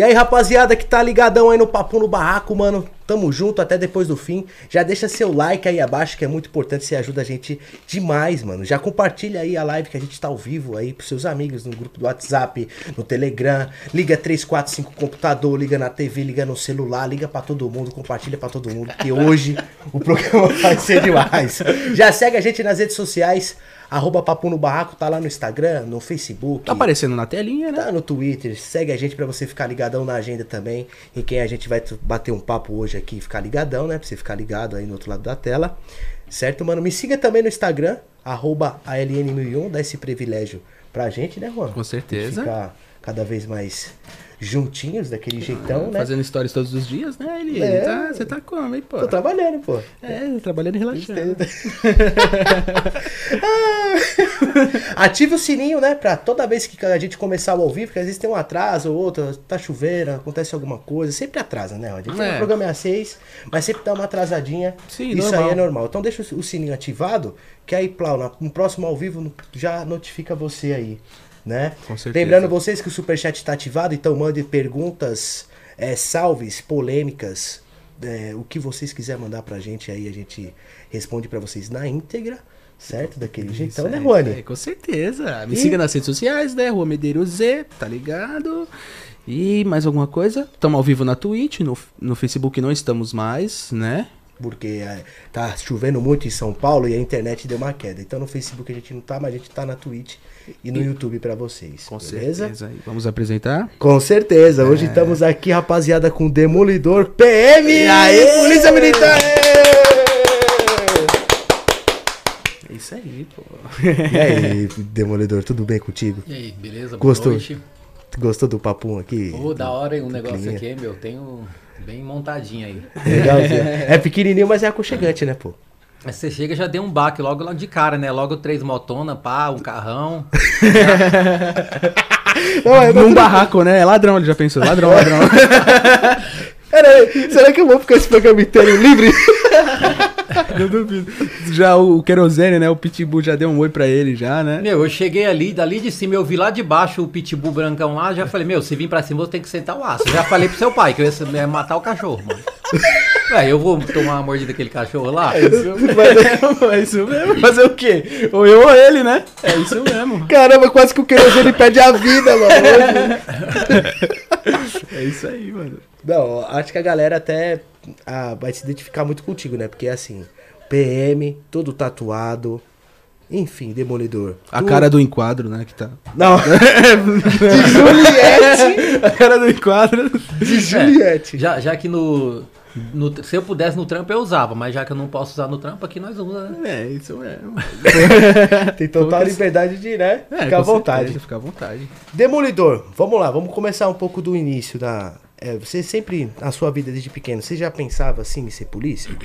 E aí, rapaziada que tá ligadão aí no Papo no Barraco, mano. Tamo junto até depois do fim. Já deixa seu like aí abaixo, que é muito importante. Você ajuda a gente demais, mano. Já compartilha aí a live que a gente tá ao vivo aí pros seus amigos no grupo do WhatsApp, no Telegram. Liga 345 computador, liga na TV, liga no celular, liga pra todo mundo, compartilha pra todo mundo. Que hoje o programa vai ser demais. Já segue a gente nas redes sociais. Arroba Papo no Barraco, tá lá no Instagram, no Facebook. Tá aparecendo na telinha, né? Tá no Twitter, segue a gente pra você ficar ligadão na agenda também. Em quem a gente vai bater um papo hoje aqui, ficar ligadão, né? Pra você ficar ligado aí no outro lado da tela. Certo, mano? Me siga também no Instagram, arroba ALN1001, dá esse privilégio pra gente, né, Juan? Com certeza. Ficar cada vez mais juntinhos, daquele jeitão, né? Fazendo stories todos os dias, né? Ele, É. tá, você tá como, hein, pô? Tô trabalhando, pô. É, trabalhando e relaxando. Ative o sininho, né? Pra toda vez que a gente começar o ao vivo, porque às vezes tem um atraso ou outro, tá chovendo, acontece alguma coisa, sempre atrasa, né? A gente É. o programa é às seis, mas sempre dá uma atrasadinha. Sim, Isso normal. aí é normal. Então deixa o sininho ativado, que aí, Plau, no próximo ao vivo já notifica você aí, né? Com certeza. Lembrando vocês que o Superchat tá ativado, então mande perguntas, é, salves, polêmicas, é, o que vocês quiserem mandar pra gente aí, a gente responde pra vocês na íntegra, certo? Daquele jeitão, né, É, Juani? é, com certeza. Me E- siga nas redes sociais, né? Rua Medeiros Z, tá ligado? E mais alguma coisa? Estamos ao vivo na Twitch, no, no Facebook não estamos mais, né? Porque é, tá chovendo muito em São Paulo e a internet deu uma queda. Então no Facebook a gente não tá, mas a gente tá na Twitch e no YouTube pra vocês. Com beleza? certeza. E Vamos apresentar? Com certeza. Hoje estamos aqui, rapaziada, com Demolidor PM. E aí, Polícia Militar! É isso aí, pô. E aí, Demolidor, tudo bem contigo? E aí, beleza? Gostou? Boa noite. Gostou do papum aqui? Ô, da hora hein, um negócio aqui, meu. Tenho bem montadinho aí. Legalzinho. É pequenininho, mas é aconchegante, né, pô? Mas você chega já deu um baque logo lá de cara, né? Logo três motona, pá, um carrão. Não, é, Num barraco, né? É ladrão, ele já pensou. Ladrão, ladrão. Peraí, será que eu vou ficar esse programa inteiro livre? Eu duvido. Já o, querosene, né? O Pitbull já deu um oi pra ele, já, né? Meu, eu cheguei ali, dali de cima, eu vi lá de baixo o pitbull brancão lá, já falei, meu, se vir pra cima, eu tenho que sentar o aço. Já falei pro seu pai que eu ia matar o cachorro, mano. Ué, eu vou tomar uma mordida daquele cachorro lá? É isso mesmo. É isso mesmo. Fazer o quê? Ou eu ou ele, né? É isso mesmo. Caramba, quase que o querosene perde a vida, mano. É isso aí, mano. Não, acho que a galera até ah, vai se identificar muito contigo, né? Porque assim, PM, todo tatuado, enfim, demolidor. A Tu- cara do enquadro, né? Que tá. Não, de Juliette! A cara do enquadro. De Juliette. Já, já que no, no- Se eu pudesse no trampo, eu usava, mas já que eu não posso usar no trampo, aqui nós usamos, né? É, isso mesmo. Tem total liberdade de, né? É, Ficar à vontade. certeza, Fica à vontade. Demolidor, vamos lá, vamos começar um pouco do início da. É, você sempre, na sua vida desde pequeno, você já pensava assim em ser polícia?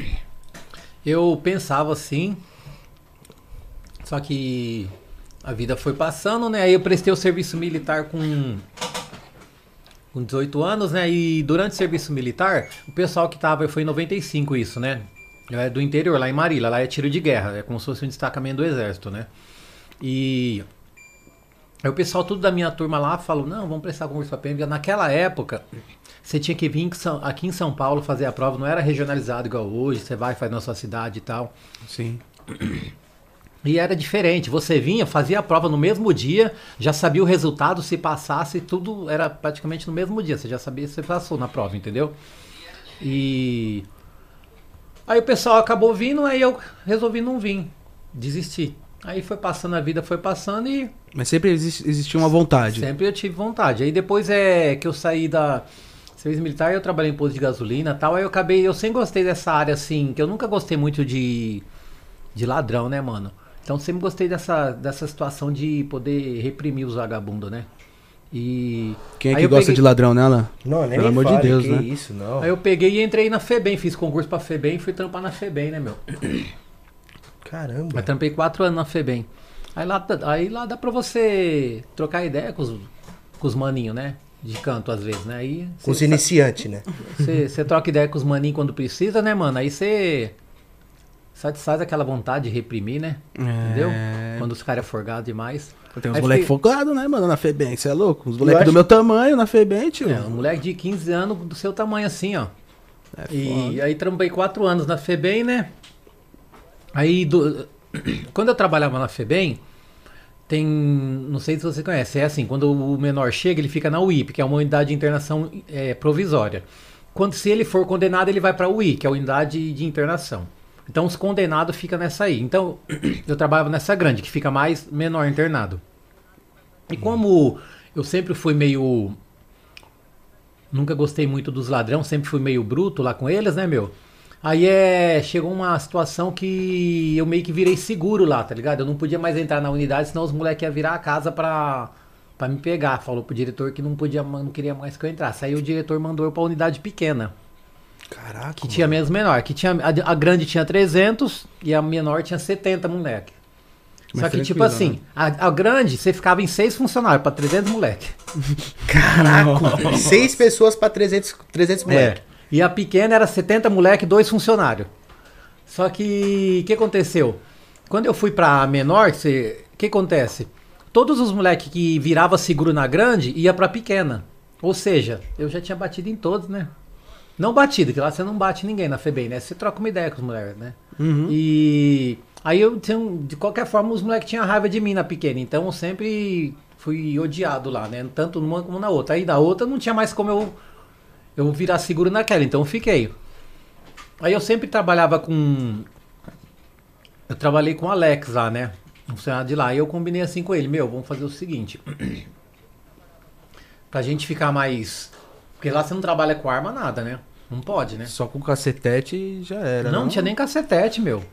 Eu pensava assim, só que a vida foi passando, né? Aí eu prestei o serviço militar com, com 18 anos, né? E durante o serviço militar, o pessoal que tava, foi em 95 isso, né? Eu é do interior, lá em Marília, lá é tiro de guerra, é como se fosse um destacamento do exército, né? E aí o pessoal tudo da minha turma lá falou, não, vamos prestar concurso pra PM. Naquela época, você tinha que vir aqui em São Paulo fazer a prova, não era regionalizado igual hoje, você vai, faz na sua cidade e tal. Sim. E era diferente, você vinha, fazia a prova no mesmo dia, já sabia o resultado, se passasse, tudo era praticamente no mesmo dia, você já sabia se você passou na prova, entendeu? E aí o pessoal acabou vindo, aí eu resolvi não vir, desistir. Aí foi passando a vida, foi passando e Mas sempre existia uma vontade. Sempre eu tive vontade. Aí depois é que eu saí da serviço militar, eu trabalhei em posto de gasolina e tal. Aí eu acabei, eu sempre gostei dessa área assim, que eu nunca gostei muito de de ladrão, né, mano? Então sempre gostei dessa dessa situação de poder reprimir os vagabundos, né? E Quem é que gosta peguei- de ladrão, né, Alan? Não, nem Pelo amor de Deus, que né? isso, não. Aí eu peguei e entrei na FEBEM, fiz concurso pra FEBEM, fui trampar na FEBEM, né, meu? Caramba. Mas trampei quatro anos na FEBEM. Aí lá, aí lá dá pra você trocar ideia com os, com os maninhos, né? De canto, às vezes, né? Aí Com os iniciantes, né? Você troca ideia com os maninhos quando precisa, né, mano? Aí você satisfaz aquela vontade de reprimir, né? Entendeu? É. Quando os caras é forgado demais. Tem uns moleques fiquei- focados, né, mano, na Febem. Você é louco? Os moleques acho- do meu tamanho na Febem, tio. É, um moleque de 15 anos do seu tamanho assim, ó. É E aí trampei quatro anos na FEBEM, né? Aí, do- quando eu trabalhava na FEBEM, tem, não sei se você conhece, é assim, quando o menor chega, ele fica na UIP, que é uma unidade de internação é, provisória. Quando se ele for condenado, ele vai para a UI, que é a unidade de internação. Então os condenados ficam nessa aí. Então eu trabalhava nessa grande, que fica mais menor internado. E como eu sempre fui meio Nunca gostei muito dos ladrão, sempre fui meio bruto lá com eles, né, meu? Aí é. Chegou uma situação que eu meio que virei seguro lá, tá ligado? Eu não podia mais entrar na unidade, senão os moleques iam virar a casa pra, pra me pegar. Falou pro diretor que não podia, não queria mais que eu entrasse. Aí o diretor mandou eu pra unidade pequena, Caraca. que tinha menos menor. Que tinha, a, a grande tinha 300 e a menor tinha 70 moleque. Mas Só que, tipo assim, né? a, a grande, você ficava em seis funcionários pra 300 moleque. Caraca. Seis pessoas pra 300, 300 moleque. É. E a pequena era 70 moleque, dois funcionários. Só que o que aconteceu? Quando eu fui pra menor, o que acontece? Todos os moleques que virava seguro na grande ia pra pequena. Ou seja, eu já tinha batido em todos, né? Não batido, que lá você não bate ninguém na FEBEM, né? Você troca uma ideia com os moleques, né? Uhum. E aí eu tinha, de qualquer forma, os moleques tinham raiva de mim na pequena. Então eu sempre fui odiado lá, né? Tanto numa como na outra. Aí da outra não tinha mais como eu, eu virar seguro naquela, então eu fiquei. Aí eu sempre trabalhava com. Eu trabalhei com o Alex lá, né? Um funcionário de lá. E eu combinei assim com ele: Meu, vamos fazer o seguinte. pra gente ficar mais. Porque lá você não trabalha com arma, nada, né? Não pode, né? Só com cacetete já era. Não, não tinha nem cacetete, meu.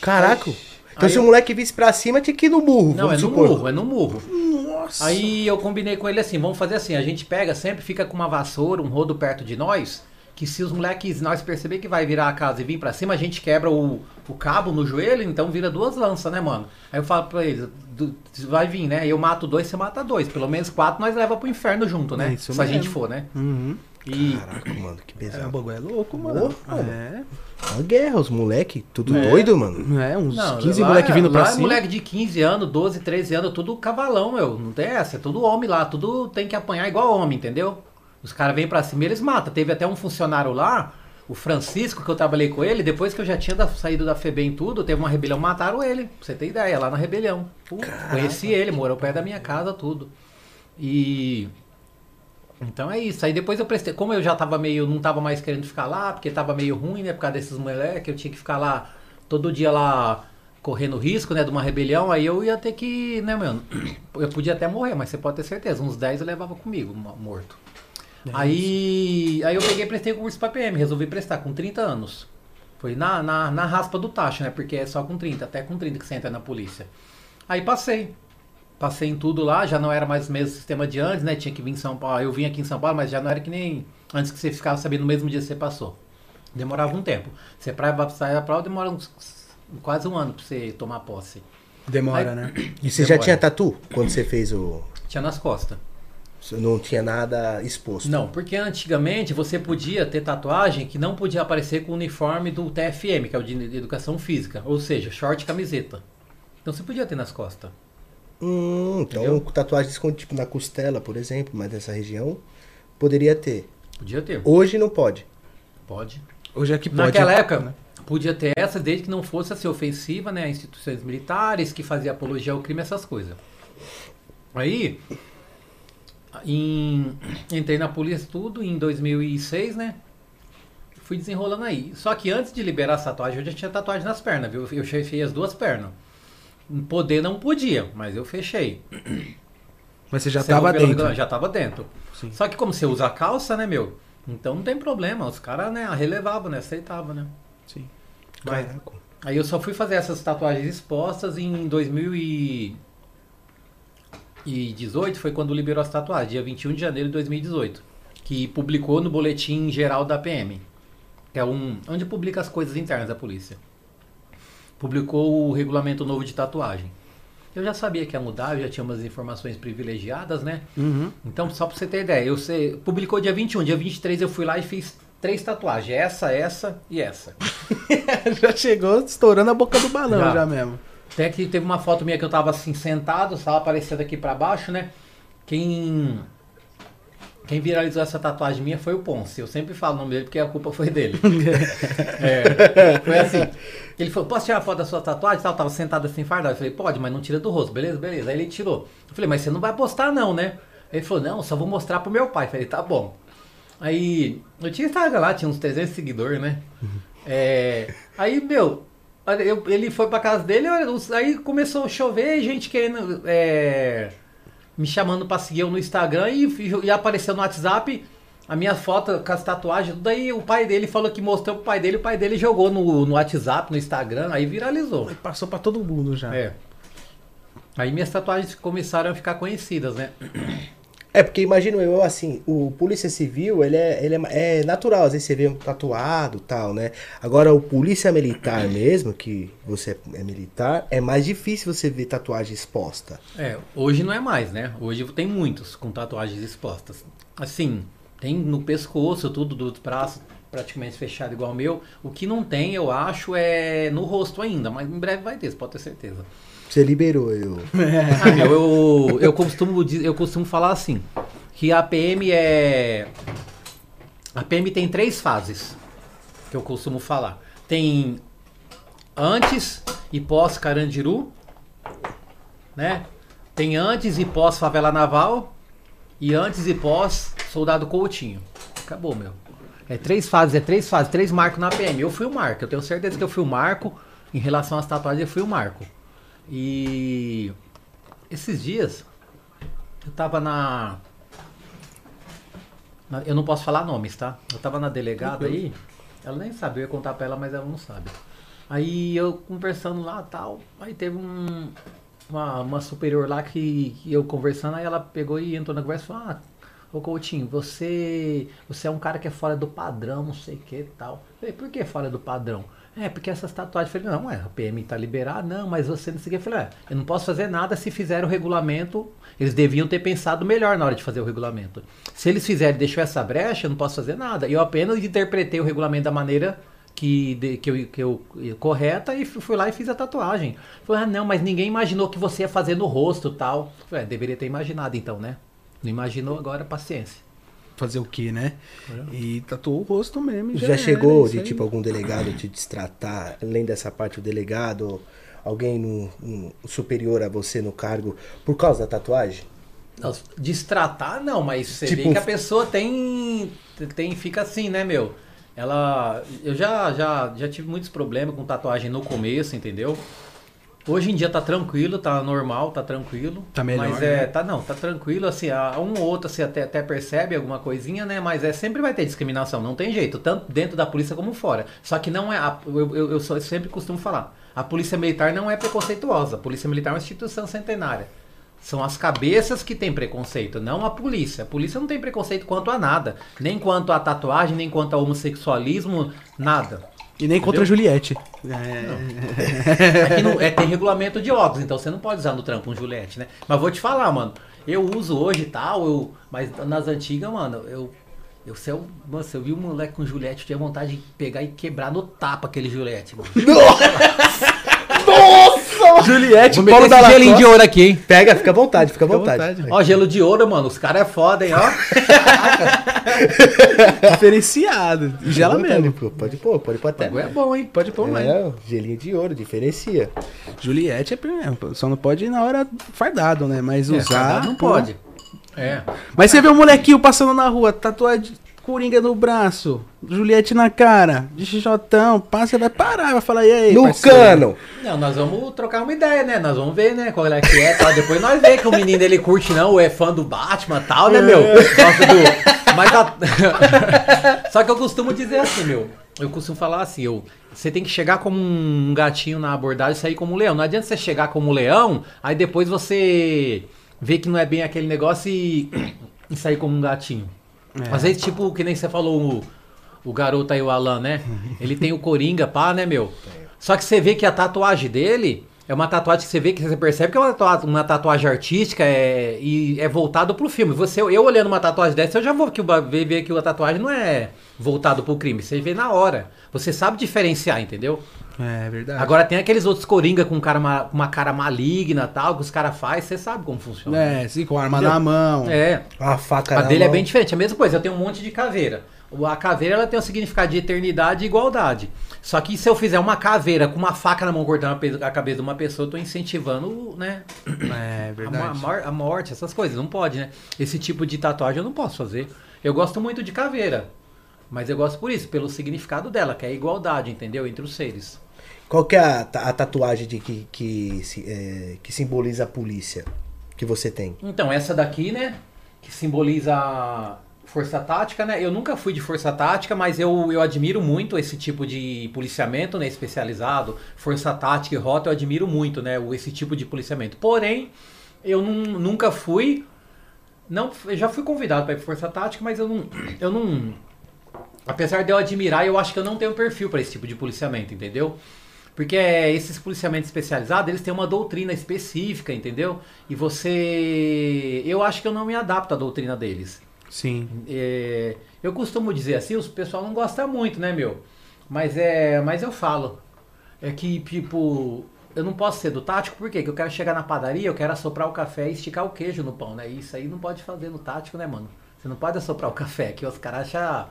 Caraca. Então Aí se o eu- moleque visse pra cima, tinha que ir no burro. Não, é no supor. murro, é no murro. Nossa. Aí eu combinei com ele assim, vamos fazer assim, a gente pega sempre, fica com uma vassoura, um rodo perto de nós, que se os moleques, nós perceber que vai virar a casa e vir pra cima, a gente quebra o, o cabo no joelho, então vira duas lanças, né, mano? Aí eu falo pra eles, "Du- vai vir, né? Eu mato dois, você mata dois. Pelo menos quatro nós leva pro inferno junto, né? É se a mesmo. gente for, né? Uhum. E Caraca, mano, que É, o pesado. bagulho é louco, mano. Mano. É. Uma guerra, os moleque, tudo É. doido, mano. É, uns Não, 15 lá moleque é- vindo pra lá é cima. moleque de 15 anos, 12, 13 anos, tudo cavalão, meu. Não tem essa, é tudo homem lá, tudo tem que apanhar igual homem, entendeu? Os caras vêm pra cima e eles matam. Teve até um funcionário lá, o Francisco, que eu trabalhei com ele, depois que eu já tinha da- saído da FEBEM e tudo, teve uma rebelião, mataram ele. Pra você ter ideia, lá na rebelião. Conheci ele, morou perto da minha casa, tudo. E. Então é isso. Aí depois eu prestei. Como eu já tava meio. Não tava mais querendo ficar lá, porque tava meio ruim, né? Por causa desses moleques, eu tinha que ficar lá todo dia lá correndo risco, né? De uma rebelião. Aí eu ia ter que. Né, mano? Eu podia até morrer, mas você pode ter certeza. Uns 10 eu levava comigo, mo- morto. Aí. Aí eu peguei e prestei o curso pra PM. Resolvi prestar com 30 anos. Foi na, na, na raspa do tacho, né? Porque é só com 30, até com 30 que você entra na polícia. Aí passei. Passei em tudo lá, já não era mais o mesmo sistema de antes, né? Tinha que vir em São Paulo. Eu vim aqui em São Paulo, mas já não era que nem antes que você ficava sabendo no mesmo dia que você passou. Demorava um tempo. Você pra sair da prova demora uns, quase um ano pra você tomar posse. Demora, Aí- né? E você já Demora. tinha tatu quando você fez o. Tinha nas costas. Você não tinha nada exposto. Não, porque antigamente você podia ter tatuagem que não podia aparecer com o uniforme do TFM, que é o de Educação Física. Ou seja, short e camiseta. Então você podia ter nas costas. Hum, então Entendeu? tatuagem esconde tipo na costela, por exemplo, mas nessa região poderia ter. Podia ter. Hoje não pode. Pode. Hoje é que pode. Naquela né? época, podia ter essa desde que não fosse assim, ofensiva né, a instituições militares, que fazia apologia ao crime, essas coisas. Aí, em- entrei na polícia tudo em 2006, né? Fui desenrolando aí. Só que antes de liberar essa tatuagem, eu já tinha tatuagem nas pernas, viu? Eu fechei as duas pernas. Poder não podia, mas eu fechei. Mas você já Você não tava pelo dentro. Já tava dentro. Sim. Só que como você usa calça, né, meu? Então não tem problema. Os caras, né, relevavam, né? Aceitavam, né? Sim. Mas- Caraca. Aí eu só fui fazer essas tatuagens expostas em 2018, foi quando liberou as tatuagens, dia 21 de janeiro de 2018. Que publicou no boletim geral da PM. Que é um. onde publica as coisas internas da polícia. Publicou o regulamento novo de tatuagem. Eu já sabia que ia mudar, eu já tinha umas informações privilegiadas, né? Uhum. Então, só pra você ter ideia, eu sei, publicou dia 21, dia 23 eu fui lá e fiz três tatuagens. Essa, essa e essa. já chegou estourando a boca do balão já, Já. mesmo. Até que teve uma foto minha que eu tava assim sentado, tava aparecendo aqui pra baixo, né? Quem. Quem viralizou essa tatuagem minha foi o Ponce. Eu sempre falo o nome dele porque a culpa foi dele. É, foi assim. Ele falou, posso tirar a foto da sua tatuagem? Tal, tava sentado assim, fardado. Eu falei, pode, mas não tira do rosto, beleza, beleza. Aí ele tirou. Eu falei, mas você não vai postar não, né? Ele falou, não, só vou mostrar pro meu pai. Eu falei, tá bom. Aí, eu tinha Instagram lá, tinha uns 300 seguidores, né? É, aí, meu, eu- ele foi pra casa dele, aí começou a chover, gente querendo. é, me chamando pra seguir eu no Instagram e, e apareceu no WhatsApp a minha foto com as tatuagens. Daí o pai dele falou que mostrou pro pai dele, o pai dele jogou no, no WhatsApp, no Instagram, aí viralizou. Passou pra todo mundo já. É. Aí minhas tatuagens começaram a ficar conhecidas, né? É, porque imagino eu assim, o polícia civil, ele é, ele é, é natural, às vezes você vê um tatuado tal, né? Agora o polícia militar mesmo, que você é militar, é mais difícil você ver tatuagem exposta. É, hoje não é mais, né? Hoje tem muitos com tatuagens expostas. Assim, tem no pescoço, tudo dos braços praticamente fechado igual o meu. O que não tem, eu acho, é no rosto ainda, mas em breve vai ter, pode ter certeza. Você liberou eu. Ah, meu, eu, eu, costumo, eu costumo falar assim, que a PM é... A PM tem três fases, que eu costumo falar. Tem antes e pós Carandiru, né? Tem antes e pós Favela Naval e antes e pós Soldado Coutinho. Acabou, meu. É três fases, é três fases, três marcos na PM. Eu fui o marco, eu tenho certeza que eu fui o marco. Em relação às tatuagens, eu fui o marco. E esses dias eu tava na. na- eu não posso falar nomes, tá? Eu tava na delegada aí, ela nem sabe, eu ia contar pra ela, mas ela não sabe. Aí eu conversando lá tal, aí teve um, uma, uma superior lá que, que eu conversando, aí ela pegou e entrou na conversa e falou, ah, ô Coutinho, você, você é um cara que é fora do padrão, não sei o que e tal. Eu falei, por que fora do padrão? É, porque essas tatuagens, eu falei, não, é, a PM tá liberada, não, mas você não sei o que. Eu falei, é, eu não posso fazer nada se fizer o regulamento, eles deviam ter pensado melhor na hora de fazer o regulamento. Se eles fizerem, deixou essa brecha, eu não posso fazer nada. Eu apenas interpretei o regulamento da maneira que, de- que, eu, que eu correta e fu- fui lá e fiz a tatuagem. Falei, ah, não, mas ninguém imaginou que você ia fazer no rosto tal. Falei, é, deveria ter imaginado então, né? Não imaginou, agora paciência. Fazer o quê, né? E tatuou o rosto mesmo. Já, era, chegou isso de tipo algum delegado te destratar, além dessa parte, o delegado, alguém no, um superior a você no cargo, por causa da tatuagem? Não, Destratar, não, mas você Tipo- vê que a pessoa tem, tem. Fica assim, né, meu? Ela. Eu já, já, já tive muitos problemas com tatuagem no começo, entendeu? Hoje em dia tá tranquilo, tá normal, tá tranquilo. Tá melhor, Mas é, né? tá não, tá tranquilo, assim, a- um ou outro você até, até percebe alguma coisinha, né? Mas é sempre vai ter discriminação, não tem jeito, tanto dentro da polícia como fora. Só que não é. a- eu, eu, eu sempre costumo falar, a polícia militar não é preconceituosa, a polícia militar é uma instituição centenária. São as cabeças que têm preconceito, não a polícia. A polícia não tem preconceito quanto a nada. Nem quanto a tatuagem, nem quanto ao homossexualismo, nada. E nem contra a Juliette. É. Aqui não- é, tem regulamento de óculos, então você não pode usar no trampo um Juliette, né? Mas vou te falar, mano. Eu uso hoje e tal, eu, mas nas antigas, mano, eu. Eu, se eu, mano, se eu vi um moleque com Juliette, eu tinha vontade de pegar e quebrar no tapa aquele Juliette, mano. Juliette, Vou Paulo meter da gelinho de ouro aqui, hein? Pega, fica à vontade, fica à vontade. vontade. Ó, gelo de ouro, mano. Os caras é foda, hein, ó. Diferenciado. E gela mesmo. pô, Pode pôr, pode pôr até. Bagulho é bom, hein? Pode pôr mais. É, gelinho de ouro, diferencia. Juliette é primeiro. Só não pode ir na hora fardado, né? Mas É, usar. fardado não pode. É. Mas você vê um molequinho passando na rua, tatuagem coringa no braço, Juliette na cara, de xixotão, passa, vai parar, vai falar, e aí? no parceiro? cano! Não, nós vamos trocar uma ideia, né? Nós vamos ver, né? Qual é que é, tal. Depois nós vemos que o menino ele curte, não, ou é fã do Batman e tal, né, meu? Gosta do. Mas a- Só que eu costumo dizer assim, meu. Eu costumo falar assim, eu. Você tem que chegar como um gatinho na abordagem e sair como um leão. Não adianta você chegar como um leão, aí depois você vê que não é bem aquele negócio e, e sair como um gatinho. Às vezes, tipo, que nem você falou, o, o garoto aí, o Alan, né? Ele tem o Coringa, pá, né, meu? Só que você vê que a tatuagem dele é uma tatuagem que você vê que você percebe que é uma tatuagem, uma tatuagem artística é, e é voltado pro filme. Você, eu olhando uma tatuagem dessa, eu já vou que o ver, ver que a tatuagem não é voltado pro crime. Você vê na hora. Você sabe diferenciar, entendeu? É verdade. Agora tem aqueles outros coringa com cara ma- com uma cara maligna tal, que os caras fazem, você sabe como funciona. É, sim, com a arma Entendeu? na mão. É. A faca A na dele é mão. bem diferente, é a mesma coisa. Eu tenho um monte de caveira. O- A caveira ela tem um significado de eternidade e igualdade. Só que se eu fizer uma caveira com uma faca na mão cortando a a cabeça de uma pessoa, eu tô incentivando, né? É A, verdade. mo- a morte, essas coisas. Não pode, né? Esse tipo de tatuagem eu não posso fazer. Eu gosto muito de caveira. Mas eu gosto por isso, pelo significado dela, que é a igualdade, entendeu? Entre os seres. Qual que é a, a tatuagem de que, que, é, que simboliza a polícia que você tem? Então, essa daqui, né? Que simboliza força tática, né? Eu nunca fui de força tática, mas eu, eu admiro muito esse tipo de policiamento, né? Especializado, força tática e rota, eu admiro muito, né? Esse tipo de policiamento. Porém, eu nun- nunca fui. Não, eu já fui convidado para ir pra força tática, mas eu não, eu não. Apesar de eu admirar, eu acho que eu não tenho perfil para esse tipo de policiamento, entendeu? Porque é, esses policiamentos especializados, eles têm uma doutrina específica, entendeu? E você. Eu acho que eu não me adapto à doutrina deles. Sim. É, eu costumo dizer assim, os pessoal não gosta muito, né, meu? Mas é. Mas eu falo. É que, tipo, eu não posso ser do tático, por quê? Porque eu quero chegar na padaria, eu quero assoprar o café e esticar o queijo no pão, né? Isso aí não pode fazer no tático, né, mano? Você não pode assoprar o café, que os caras acham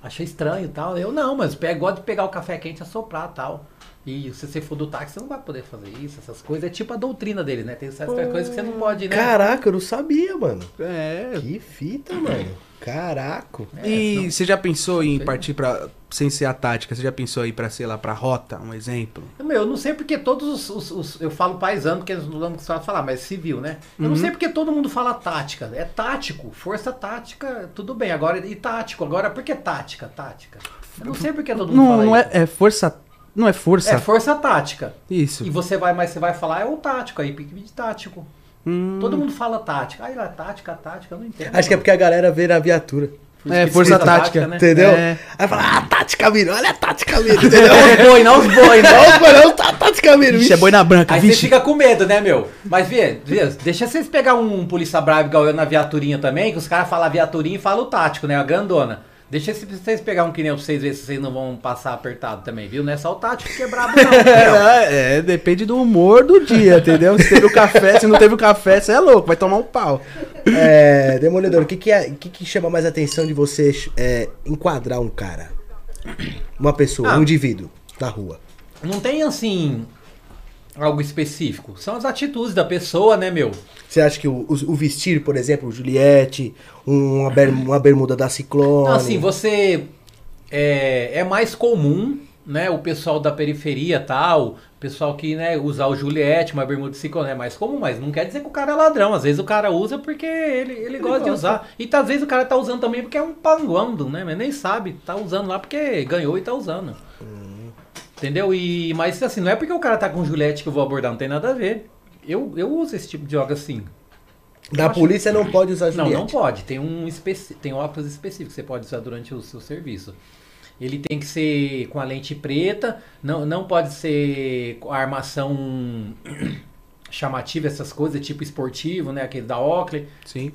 acha estranho e tal. Eu não, mas eu gosto de pegar o café quente e assoprar tal. E se você for do táxi, você não vai poder fazer isso, essas coisas. É tipo a doutrina dele, né? Tem certas coisas que você não pode, né? Caraca, eu não sabia, mano. É. Que fita, mano. Caraca. É, E não- você já pensou em partir pra. Sem ser a tática, você já pensou aí pra, sei lá, pra rota, um exemplo? Meu, eu não sei porque todos os. os- os- eu falo paisano, porque eles não vão costumar falar, mas civil, né? Eu Uhum. não sei porque todo mundo fala tática. É tático. Força tática, tudo bem. Agora, e tático. Agora, por que tática? Tática. Eu não sei porque todo mundo Não, fala não isso. é, é força. Não é força. É força tática. Isso. E você vai, mas você vai falar, é o tático aí, pique de tático. Hum, Todo mundo fala tática. Aí lá, tática, tática, eu não entendo. Acho que é porque a galera vê na viatura. É, força escrita tática, né? Entendeu? É. Aí fala, ah, Tática Miro, olha a Tática Miro, entendeu? Não os boi, não os boi, né? Não, tá Tática Miro. Vixe, é boi na branca, Aí vixe. você fica com medo, né, meu? Mas, vê, vê, deixa vocês pegar um polícia bravo igual eu na viaturinha também, que os caras falam viaturinha e falam o tático, né? A grandona. Deixa esse- vocês pegar um que nem pra vocês verem se vocês não vão passar apertado também, viu? Não é só o tático que é brabo, não. É, é, depende do humor do dia, entendeu? Se teve o café, se não teve o café, você é louco, vai tomar um pau. É, Demolidor, o que que, é, que que chama mais atenção de você é, enquadrar um cara? Uma pessoa, Ah. um indivíduo, na rua. Não tem, assim, algo específico. São as atitudes da pessoa, né, meu? Você acha que o, o- o vestir, por exemplo, Juliette, uma, ber- uma bermuda da Ciclone... Não, assim, você é, é mais comum, né? O pessoal da periferia tal, o pessoal que, né, usar o Juliette, uma bermuda de ciclone é mais comum, mas não quer dizer que o cara é ladrão. Às vezes o cara usa porque ele, ele, gosta de usar. E às vezes o cara tá usando também porque é um panguando, né? Mas nem sabe, tá usando lá porque ganhou e tá usando. Entendeu? E, mas assim, não é porque o cara tá com Juliette que eu vou abordar, não tem nada a ver. Eu, eu uso esse tipo de jogo assim. Da polícia não pode usar Não, Juliette. não pode. Tem um especi... tem óculos específico que você pode usar durante o seu serviço. Ele tem que ser com a lente preta, não, não pode ser com a armação chamativa, essas coisas, tipo esportivo, né? Aquele da Oakley. Sim.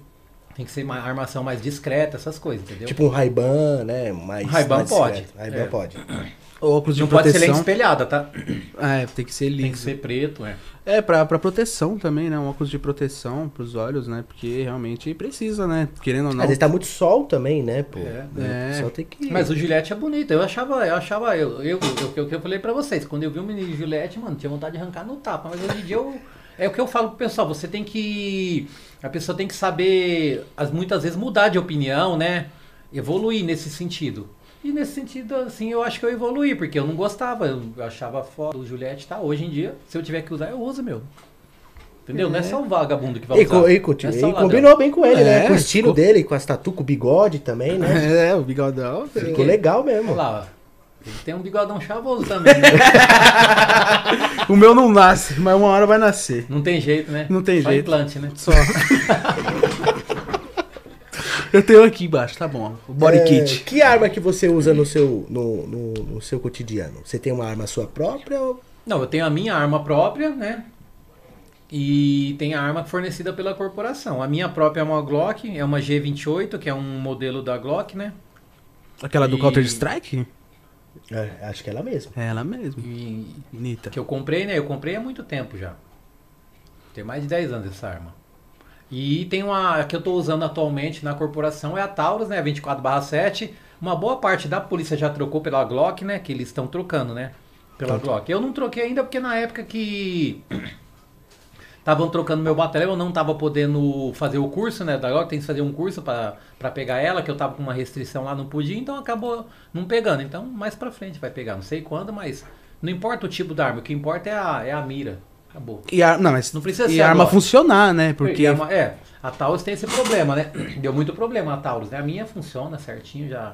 Tem que ser uma armação mais discreta, essas coisas, entendeu? Tipo um Ray-Ban, né? Mais, Ray-Ban pode. Ray-Ban É. pode. Óculos de não pode ser lente proteção. espelhada, tá? É, tem que ser liso. Tem que ser preto, é. É, pra, pra proteção também, né? Um óculos de proteção pros olhos, né? Porque realmente precisa, né? Querendo ou não. Às vezes tá muito sol também, né, pô? É. Né? É. Só tem que... Mas o Juliette é bonito. Eu achava, eu achava, eu, eu, eu, eu, eu falei pra vocês, quando eu vi o menino Juliette, mano, tinha vontade de arrancar no tapa. Mas hoje em dia eu. É o que eu falo pro pessoal, você tem que. A pessoa tem que saber, as, muitas vezes, mudar de opinião, né? Evoluir nesse sentido. E nesse sentido, assim, eu acho que eu evoluí, porque eu não gostava, eu achava foda o Juliette, tá? Hoje em dia, se eu tiver que usar, eu uso, meu. Entendeu? Não é só o vagabundo que vai E, usar. co- e, é e combinou bem com ele, É, né? Com o estilo ficou- dele, com as tatu, com o bigode também, né? É, o bigodão. Ficou legal mesmo. Olha lá, ó. Ele tem um bigodão chavoso também, né? O meu não nasce, mas uma hora vai nascer. Não tem jeito, né? Não tem Só jeito. implante, né? Só. Eu tenho aqui embaixo, tá bom. O body É, kit. Que arma que você usa no seu, no, no, no seu cotidiano? Você tem uma arma sua própria ou... Não, eu tenho a minha arma própria, né? E tem a arma fornecida pela corporação. A minha própria é uma Glock, é uma G28, que é um modelo da Glock, né? Aquela do E- Counter Strike? É, acho que é ela mesmo. É ela mesmo. E, Nita. que eu comprei, né? Eu comprei há muito tempo já. Tem mais de 10 anos essa arma. E tem uma a que eu tô usando atualmente na corporação é a Taurus, né? 24/7. Uma boa parte da polícia já trocou pela Glock, né? Que eles estão trocando, né? Pela Tá. Glock. Eu não troquei ainda porque na época que estavam trocando meu batalhão, eu não tava podendo fazer o curso, né? Da Glock tem que fazer um curso pra pegar ela, que eu tava com uma restrição lá, não podia, então acabou não pegando. Então, mais pra frente vai pegar, não sei quando, mas não importa o tipo da arma, o que importa é a, é a mira. Acabou. E a, não, mas Não precisa e ser a arma agora. funcionar, né? Porque É, uma- é, a Taurus tem esse problema, né? Deu muito problema a Taurus, né? A minha funciona certinho já.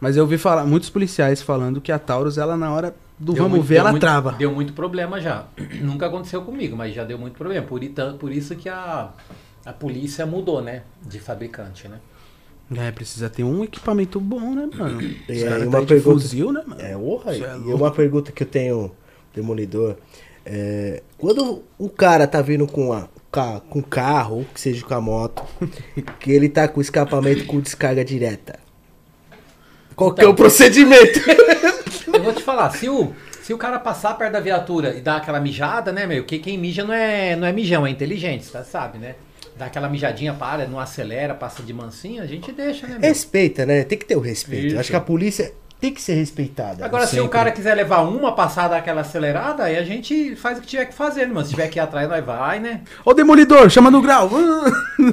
Mas eu ouvi falar, muitos policiais falando que a Taurus, ela na hora do Deu vamos muito- ver, ela muito- trava. Deu muito problema já. Nunca aconteceu comigo, mas já deu muito problema. Por, por isso que a, a polícia mudou, né? De fabricante, né? É, precisa ter um equipamento bom, né, mano? E aí, caras uma tá pergunta- fuzil, né, mano? É, orra. É e uma pergunta que eu tenho, Demolidor. É, quando um cara tá vindo com, a, com carro, que seja com a moto, que ele tá com escapamento com descarga direta. Qual que é Então. o procedimento? Eu vou te falar, se o, se o cara passar perto da viatura e dar aquela mijada, né, meu? Que quem mija não é, não é mijão, é inteligente, você sabe, né? Dá aquela mijadinha, para, não acelera, passa de mansinho, a gente deixa, né, meu? Respeita, né? Tem que ter o respeito. Isso. Acho que a polícia tem que ser respeitada. Agora, se o Sempre. cara quiser levar uma passada aquela acelerada, aí a gente faz o que tiver que fazer, né, mano? Se tiver que ir atrás, nós vai, né? Ô, Demolidor, chama no grau.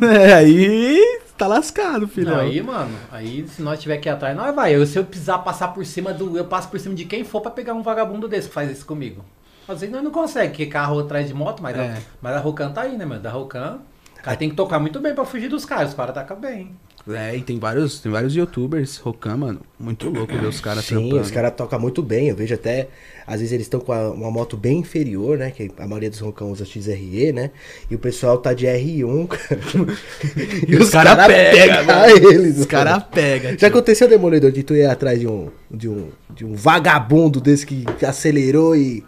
É, aí tá lascado, filho. Aí, mano, aí se nós tiver que ir atrás, nós vai. Eu, se eu precisar passar por cima do. Eu passo por cima de quem for pra pegar um vagabundo desse que faz isso comigo. Às vezes nós não consegue, que carro atrás de moto, mas, É. a, mas a Rocan tá aí, né, mano? Da Rocan. O cara tem que tocar muito bem pra fugir dos caras. Os caras tacam bem. É, e tem vários, tem vários youtubers, Rocan, mano, muito louco ver os caras Sim, trampando. os caras tocam muito bem. Eu vejo até, às vezes eles estão com a- uma moto bem inferior, né? Que a maioria dos roncão usa XRE, né? E o pessoal tá de R1, cara. E os cara pega, pegam mano. eles. Os caras pegam. Já aconteceu, Demolidor, de tu ir atrás de um, de um, de um vagabundo desse que acelerou e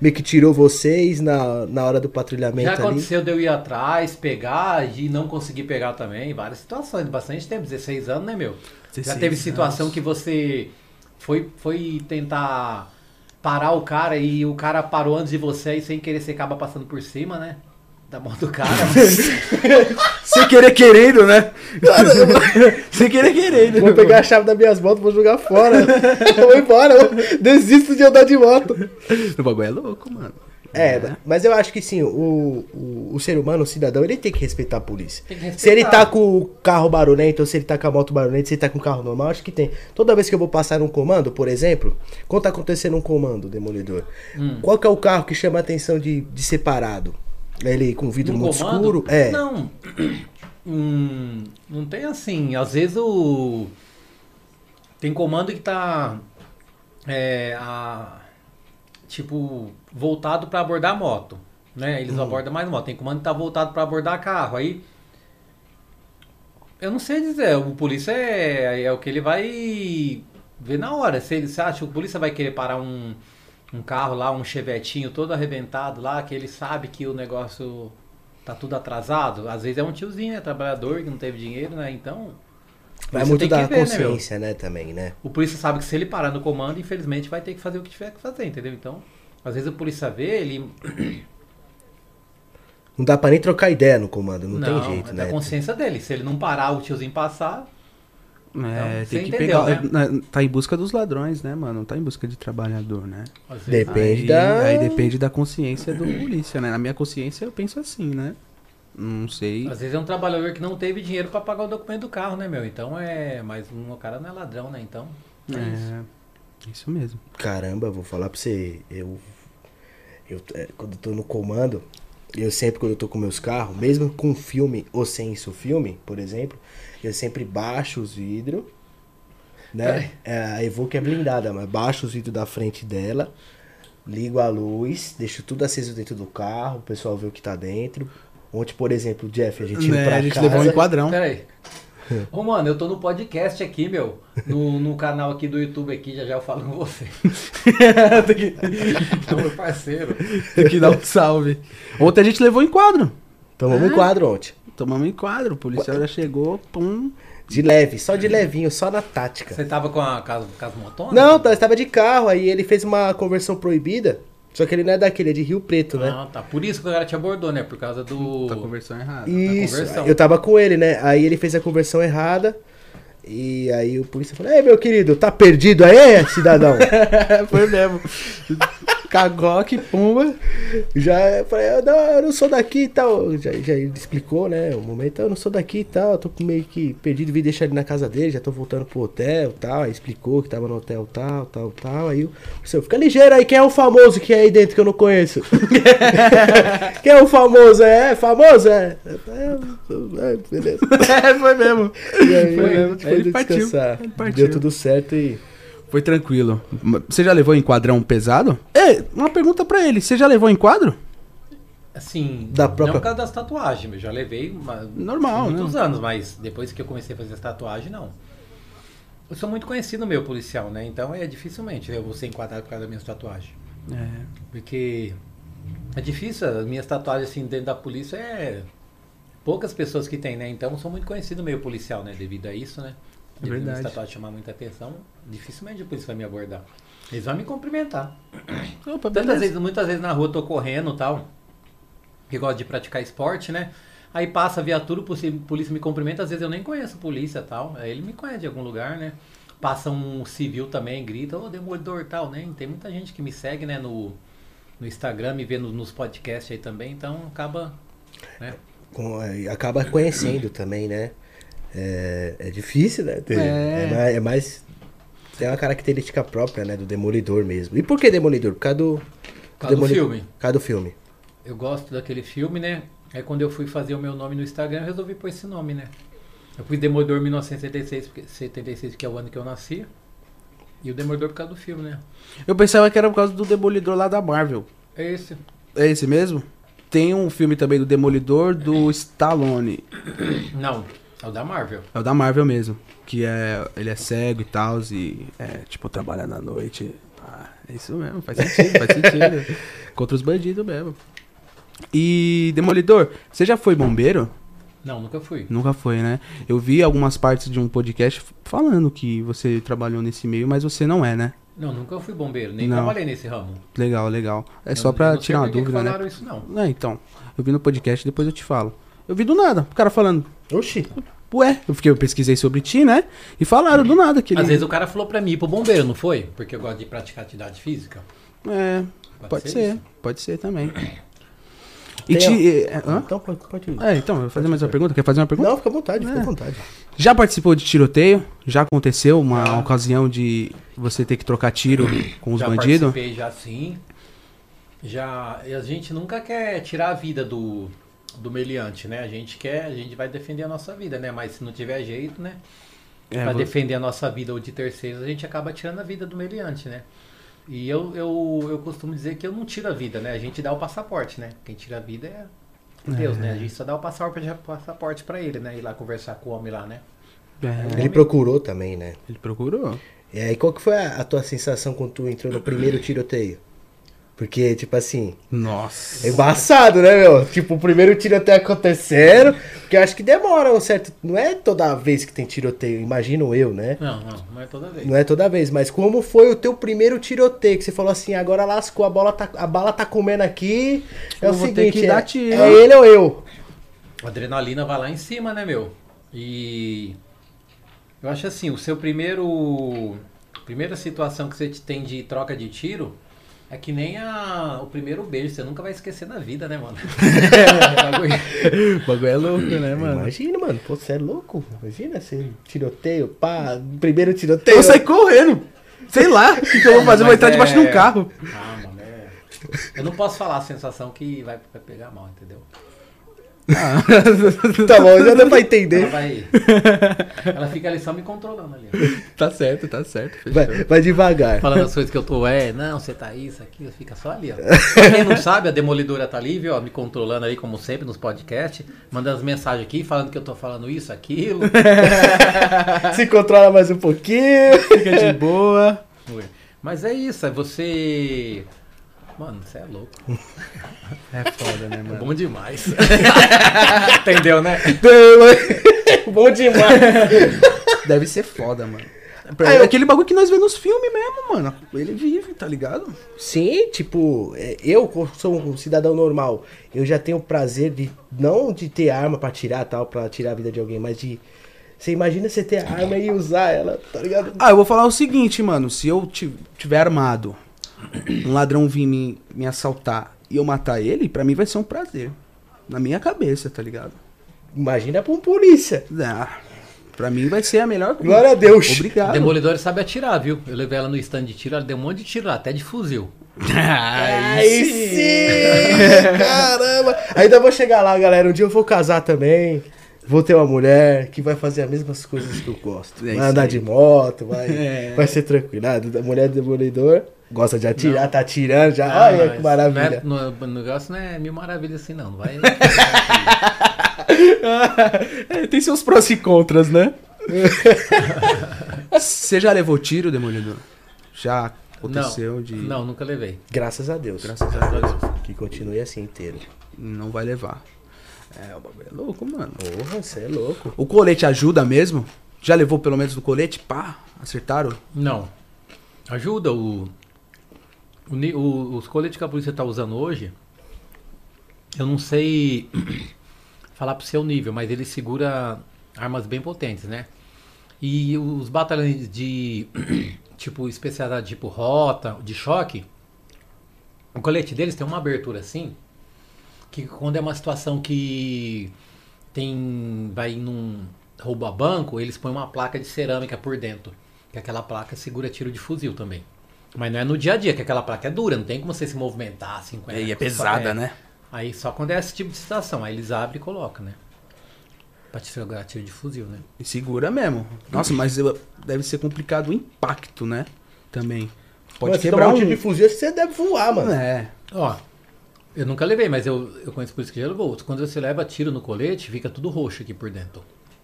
meio que tirou vocês na, na hora do patrulhamento Já ali? aconteceu de eu ir atrás, pegar e não conseguir pegar também. Várias situações, bastante tempo, 16 anos, né, meu? Já 16 teve situação anos. que você foi, foi tentar parar o cara e o cara parou antes de você e sem querer você acaba passando por cima, né? Da mão do cara. Sem querer querendo, né? Sem querer querendo. Vou pegar a chave das minhas motos, vou jogar fora. Eu vou embora, eu desisto de andar de moto. O bagulho é louco, mano. É, mas eu acho que sim, o, o, o ser humano, o cidadão, ele tem que respeitar a polícia. Tem que Se ele respeitar. tá com o carro barulhento, ou se ele tá com a moto barulhenta, se ele tá com o carro normal, acho que tem. Toda vez que eu vou passar um comando, por exemplo, quando tá acontecendo um comando, demolidor, Hum. qual que é o carro que chama a atenção de, de separado? Ele com vidro No muito comando? escuro? É. Não. Hum, não tem assim. Às vezes o. Tem comando que tá. É, a, tipo, voltado pra abordar a moto. Né? Eles abordam mais moto. Tem comando que tá voltado pra abordar carro. Aí. Eu não sei dizer. O polícia é, é o que ele vai ver na hora. Se ele se acha que o polícia vai querer parar um, um carro lá, um chevetinho todo arrebentado lá, que ele sabe que o negócio tá tudo atrasado. Às vezes é um tiozinho, né? Trabalhador que não teve dinheiro, né? Então. Vai muito da ver, né, consciência, né, também, né? O polícia sabe que se ele parar no comando, infelizmente vai ter que fazer o que tiver que fazer, entendeu? Então, às vezes o polícia vê, ele. Não dá pra nem trocar ideia no comando, não, tem jeito, é né? da consciência dele. Se ele não parar o tiozinho passar, É, Então, tem que entendeu, pegar. né? Tá em busca dos ladrões, né, mano? Não tá em busca de trabalhador, né? às vezes. Depende aí, da- Aí depende da consciência do polícia, né? Na minha consciência eu penso assim, né? Não sei. Às vezes é um trabalhador que não teve dinheiro pra pagar o documento do carro, né, meu? Então é. Mas um, o cara não é ladrão, né? Então. É, isso. É, isso mesmo. Caramba, vou falar pra você, eu, eu é, quando eu tô no comando, eu sempre quando eu tô com meus carros, mesmo com filme ou sem isso filme, por exemplo, eu sempre baixo os vidros, né? É, a Evoque é blindada, mas baixo os vidros da frente dela, ligo a luz, deixo tudo aceso dentro do carro, o pessoal vê o que tá dentro. Ontem, por exemplo, o Jeff, a gente Né, pra a gente casa, levou um enquadrão. Pera aí. Ô, mano, eu tô no podcast aqui, meu. No, no canal aqui do YouTube aqui, já já eu falo com você. tem, que, Então, meu parceiro. tem que dar um salve. Ontem a gente levou em quadro. tomamos um quadro ontem. Tomamos em quadro. O policial já chegou, pum. De leve, só de levinho, só na tática. Você tava com a casa, casa motona? Não, tá, estava de carro, aí ele fez uma conversão proibida. Só que ele não é daquele, é de Rio Preto, né? Ah, tá. Por isso que o cara te abordou, né? Por causa do. Tá conversando errado. Isso, conversão. eu tava com ele, né? Aí ele fez a conversão errada. E aí o polícia falou: Ei, meu querido, tá perdido aí, cidadão? Foi mesmo. Cagoque, pumba. já eu falei: eu não, eu não sou daqui e tal. Já, já ele explicou, né? O momento, eu não sou daqui e tal. Tô meio que perdido, vim deixar ele na casa dele, já tô voltando pro hotel e tal. Aí explicou que tava no hotel tal, tal, tal. Aí o senhor, fica ligeiro aí, quem é o famoso que é aí dentro que eu não conheço? quem é o famoso? É, é famoso? É. É, é, beleza. É, foi mesmo. E aí, Foi mesmo. Aí ele foi partiu. descansar. Ele partiu. Deu tudo certo e. Foi tranquilo. Você já levou em quadrão pesado? É, uma pergunta pra ele. Você já levou em quadro? Assim, Da não própria- por causa das tatuagens, eu já levei uma, Normal, muitos né? anos, mas depois que eu comecei a fazer as tatuagens, não. Eu sou muito conhecido meu policial, né? Então é dificilmente eu vou ser enquadrado por causa das minhas tatuagens. É. Porque é difícil, as minhas tatuagens assim dentro da polícia é poucas pessoas que tem, né? Então eu sou muito conhecido no meio policial, né? Devido a isso, né? É verdade. Minhas tatuagens chamar muita atenção, dificilmente a polícia vai me abordar. Eles vão me cumprimentar. Opa, Tantas vezes, muitas vezes na rua eu tô correndo e tal, que gosto de praticar esporte, né? Aí passa a viatura, polici- polícia me cumprimenta, às vezes eu nem conheço a polícia e tal. Aí ele me conhece de algum lugar, né? Passa um civil também, grita, ô demolidor e tal, né? Tem muita gente que me segue, né, no, no Instagram, me vê no- nos podcasts aí também, então acaba. Né? com- é, acaba conhecendo também, né? É, é difícil, né? Ter- É. É. mais, é mais- Tem uma característica própria, né? Do Demolidor mesmo. E por que Demolidor? Por causa do. Por causa do filme. Por causa do filme. Eu gosto daquele filme, né? Aí quando eu fui fazer o meu nome no Instagram, eu resolvi pôr esse nome, né? Eu fui Demolidor 1976, porque 76, que é o ano que eu nasci. E o Demolidor por causa do filme, né? Eu pensava que era por causa do Demolidor lá da Marvel. É esse. É esse mesmo? Tem um filme também do Demolidor do Stallone. Não, é o da Marvel. É o da Marvel mesmo. Que é. Ele é cego e tal. E é tipo, trabalha na noite. Ah, é isso mesmo, faz sentido, faz sentido. Contra os bandidos mesmo. E Demolidor, você já foi bombeiro? Não, nunca fui. Nunca foi, né? Eu vi algumas partes de um podcast falando que você trabalhou nesse meio, mas você não é, né? Não, nunca fui bombeiro, nem Não. trabalhei nesse ramo. Legal, legal. É Eu só não- pra eu não sei tirar uma dúvida, né? falaram isso, não. É, então. Eu vi no podcast, depois eu te falo. Eu vi do nada, o cara falando, Oxi. Ué, eu fiquei, eu pesquisei sobre ti, né? E falaram do nada que ele. Às vezes o cara falou pra mim ir pro bombeiro, não foi? Porque eu gosto de praticar atividade física. É, Pode pode, ser ser, pode ser também. E Tem, te. é, hã? Então pode, pode ir. É, então, eu vou fazer mais uma pergunta. Quer fazer uma pergunta? Não, fica à vontade, fica É. à vontade. Já participou de tiroteio? Já aconteceu uma Já. ocasião de você ter que trocar tiro com os já bandidos? participei já sim. Já, e a gente nunca quer tirar a vida do, do meliante, né? A gente quer, a gente vai defender a nossa vida, né? Mas se não tiver jeito, né? É, pra vo- defender a nossa vida ou de terceiros, a gente acaba tirando a vida do meliante, né? E eu, eu, eu costumo dizer que eu não tiro a vida, né? A gente dá o passaporte, né? Quem tira a vida é Deus, né? A gente só dá o passaporte, passaporte pra ele, né? Ir lá conversar com o homem lá, né? É, Ele procurou também, né? ele procurou. E aí, qual que foi a, a tua sensação quando tu entrou no primeiro tiroteio? Porque, tipo assim, Nossa. é embaçado, né, meu? Tipo, o primeiro tiroteio acontecendo, porque eu acho que demora um certo... Não é toda vez que tem tiroteio, imagino eu, né? Não, não, não é toda vez. Não é toda vez, mas como foi o teu primeiro tiroteio? Que você falou assim, agora lascou, a, bola tá, a bala tá comendo aqui. É Eu o vou ter seguinte, que é, dar tiro. é ele ou eu? A adrenalina vai lá em cima, né, meu? E eu acho assim, o seu primeiro primeira situação que você tem de troca de tiro é que nem a, o primeiro beijo, você nunca vai esquecer na vida, né, mano? Bagulho. O bagulho é louco, né, mano? Imagina, mano. Pô, você é louco? Imagina, assim, tiroteio, pá, primeiro tiroteio. Eu saí correndo. Sei lá o que que eu vou fazer, eu vou entrar debaixo de um é- carro. Ah, mano, é. Eu não posso falar a sensação que vai pegar mal, entendeu? Tá bom, já deu pra Ela entender. vai. Ela fica ali só me controlando ali. Tá certo, tá certo. Vai, vai devagar. Falando as coisas que eu tô, é, não, você tá isso, aquilo, fica só ali, ó. Pra quem não sabe, a Demolidora tá ali, viu, ó, me controlando aí, como sempre, nos podcasts, mandando as mensagens aqui, falando que eu tô falando isso, aquilo. Se controla mais um pouquinho. Fica de boa. Mas é isso, é você. Mano, você é louco. É foda, né, É mano? bom demais. Entendeu, né? Bom demais. Deve ser foda, mano. É aquele bagulho que nós vemos nos filmes mesmo, mano. Ele vive, tá ligado? Sim, tipo, é, eu como sou um cidadão normal, eu já tenho o prazer de não de ter arma pra tirar tal, pra tirar a vida de alguém, mas de você imagina você ter a arma e usar ela, tá ligado? Ah, eu vou falar o seguinte, mano. Se eu ti- tiver armado, um ladrão vir me, me assaltar e eu matar ele, pra mim vai ser um prazer. Na minha cabeça, tá ligado? Imagina pra um polícia. Ah, pra mim vai ser a melhor coisa. Glória a Deus. Obrigado. Demolidor sabe atirar, viu? Eu levei ela no stand de tiro, ela deu um monte de tiro lá, até de fuzil. Aí sim! Caramba! Ainda vou chegar lá, galera. Um dia eu vou casar também. Vou ter uma mulher que vai fazer as mesmas coisas que eu gosto. É vai andar aí. de moto, vai, É. vai ser tranquilo. Ah, A mulher do demolidor gosta de atirar, tá atirando já. Ah, Olha que maravilha. não é- no, no negócio não é mil maravilhas assim, não. Não vai. É, tem seus prós e contras, né? Você já levou tiro, Demolidor? Já aconteceu não, de. não, nunca levei. Graças a Deus. Graças a Deus. Que continue assim inteiro. Não vai levar. É, o bagulho é louco, mano. Porra, você é louco. O colete ajuda mesmo? Já levou pelo menos no colete? Pá, acertaram? Não. Ajuda o. o o- os coletes que a polícia tá usando hoje. Eu não sei falar pro seu nível, mas ele segura armas bem potentes, né? E os batalhões de tipo especialidade tipo rota, de choque, o colete deles tem uma abertura assim, que quando é uma situação que tem vai num roubo a banco, eles põem uma placa de cerâmica por dentro, que aquela placa segura tiro de fuzil também. Mas não é no dia a dia, que aquela placa é dura, não tem como você se movimentar assim com ela. E é pesada, é. né? Aí só quando é esse tipo de situação, aí eles abrem e colocam, né? Pra te segurar tiro de fuzil, né? E segura mesmo. Nossa, mas deve ser complicado o impacto, né? Também. Pode Mas quebrar um um... tiro de fuzil, você deve voar, mano. É. Ó, eu nunca levei, mas eu, eu conheço por isso que já levou. Quando você leva tiro no colete, fica tudo roxo aqui por dentro.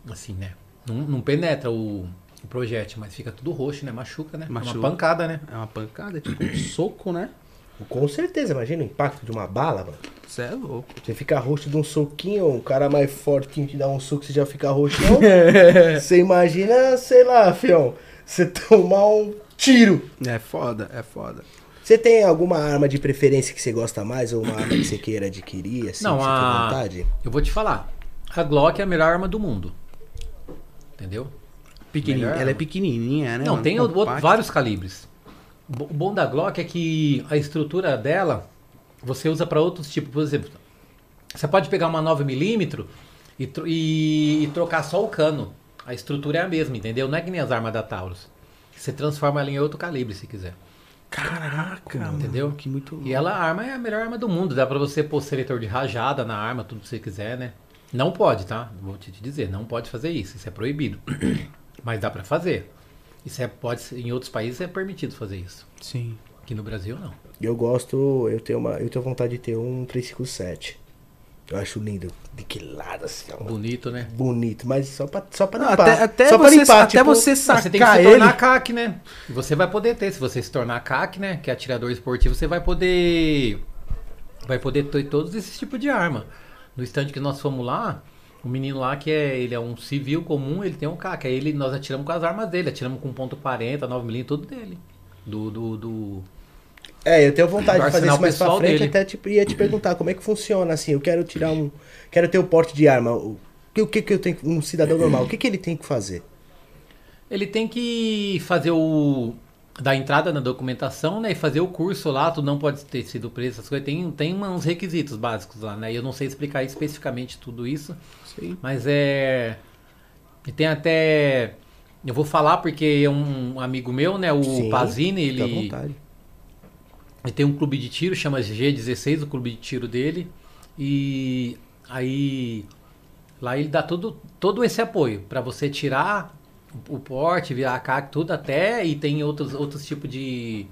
Assim, né? Não, não penetra o, o projétil, mas fica tudo roxo, né? Machuca, né? É Machuca. Uma pancada, né? É uma pancada, é tipo um soco, né? Com certeza, imagina o impacto de uma bala, mano. Você é louco. Você fica roxo de um soquinho, um cara mais forte te dá um soco, você já fica roxão. você imagina, sei lá, fião, você tomar um tiro. É foda, é foda. Você tem alguma arma de preferência que você gosta mais ou uma arma que você queira adquirir, assim, Não, que você tem a- vontade? Eu vou te falar. A Glock é a melhor arma do mundo. Entendeu? Pequenininha. Ela é pequenininha, né? Não, mano? tem o- Compacta. vários calibres. O bom da Glock é que a estrutura dela você usa para outros tipos. Por exemplo, você pode pegar uma 9mm e, tro- e- e trocar só o cano. A estrutura é a mesma, entendeu? Não é que nem as armas da Taurus. Você transforma ela em outro calibre se quiser. Caraca, mano, Entendeu? Que muito E ela, a arma é a melhor arma do mundo. Dá pra você pôr seletor de rajada na arma, tudo que você quiser, né? Não pode, tá? Vou te te dizer, não pode fazer isso. Isso é proibido. Mas dá pra fazer. Isso é, pode ser- em outros países é permitido fazer isso. Sim. Aqui no Brasil, não. Eu gosto, eu tenho uma, eu tenho vontade de ter um 357. Eu acho lindo, de que lado assim, ó, Bonito, né? bonito, mas só pra, só pra Não, limpar. até até só pra você, limpar, até tipo, você sacar você tem que se ele. tornar CAC, né? Você vai poder ter. Se você se tornar CAC, né? Que é atirador esportivo, você vai poder. Vai poder ter todos esses tipos de arma. No stand que nós fomos lá, o menino lá que é. Ele é um civil comum, ele tem um CAC. Aí ele, nós atiramos com as armas dele, atiramos com ponto .40, 9mm, tudo dele. Do. do, do... É, eu tenho vontade de fazer isso mais pra frente, dele. até tipo, ia te perguntar como é que funciona, assim, eu quero tirar um, quero ter o porte de arma, o que, o que que eu tenho, um cidadão normal, o que que ele tem que fazer? Ele tem que fazer o. dar entrada na documentação, né? E fazer o curso lá, tu não pode ter sido preso, essas coisas. Tem, tem uns requisitos básicos lá, né? Eu não sei explicar especificamente tudo isso, Sim. mas é. E tem até. Eu vou falar porque é um amigo meu, né? O Sim, Pazini, Fica à ele. vontade. Ele tem um clube de tiro, chama G16, o clube de tiro dele. E aí lá ele dá todo, todo esse apoio para você tirar o porte, virar a CAC, tudo até e tem outros outros tipos de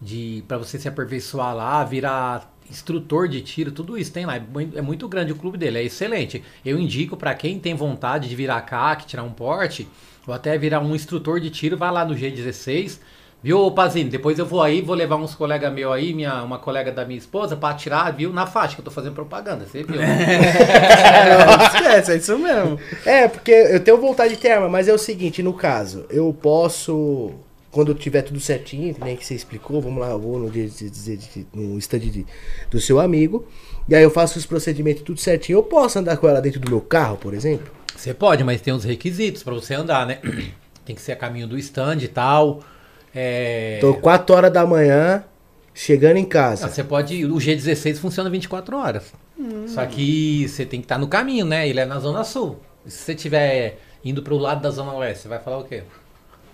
de para você se aperfeiçoar lá, virar instrutor de tiro, tudo isso tem lá. É É muito grande o clube dele, é excelente. Eu indico para quem tem vontade de virar CAC, tirar um porte, ou até virar um instrutor de tiro, vai lá no G16, Viu, ô Pazini? Depois eu vou aí, vou levar uns colegas meus aí, minha, uma colega da minha esposa, pra atirar, viu? Na faixa, que eu tô fazendo propaganda, você viu? Não esquece, é isso mesmo. É, porque eu tenho vontade de ter arma, mas é o seguinte, no caso, eu posso, quando tiver tudo certinho, nem que você explicou, vamos lá, eu vou no, dia de- de- de- no stand de- do seu amigo, e aí eu faço os procedimentos tudo certinho, eu posso andar com ela dentro do meu carro, por exemplo? Você pode, mas tem uns requisitos pra você andar, né? Tem que ser a caminho do stand e tal. É... Tô 4 horas da manhã, chegando em Ah, casa. Você pode. O G16 funciona 24 horas. Só que você tem que estar no caminho, né? Ele é na Zona Sul. Se você estiver indo pro lado da Zona Oeste, você vai falar o quê?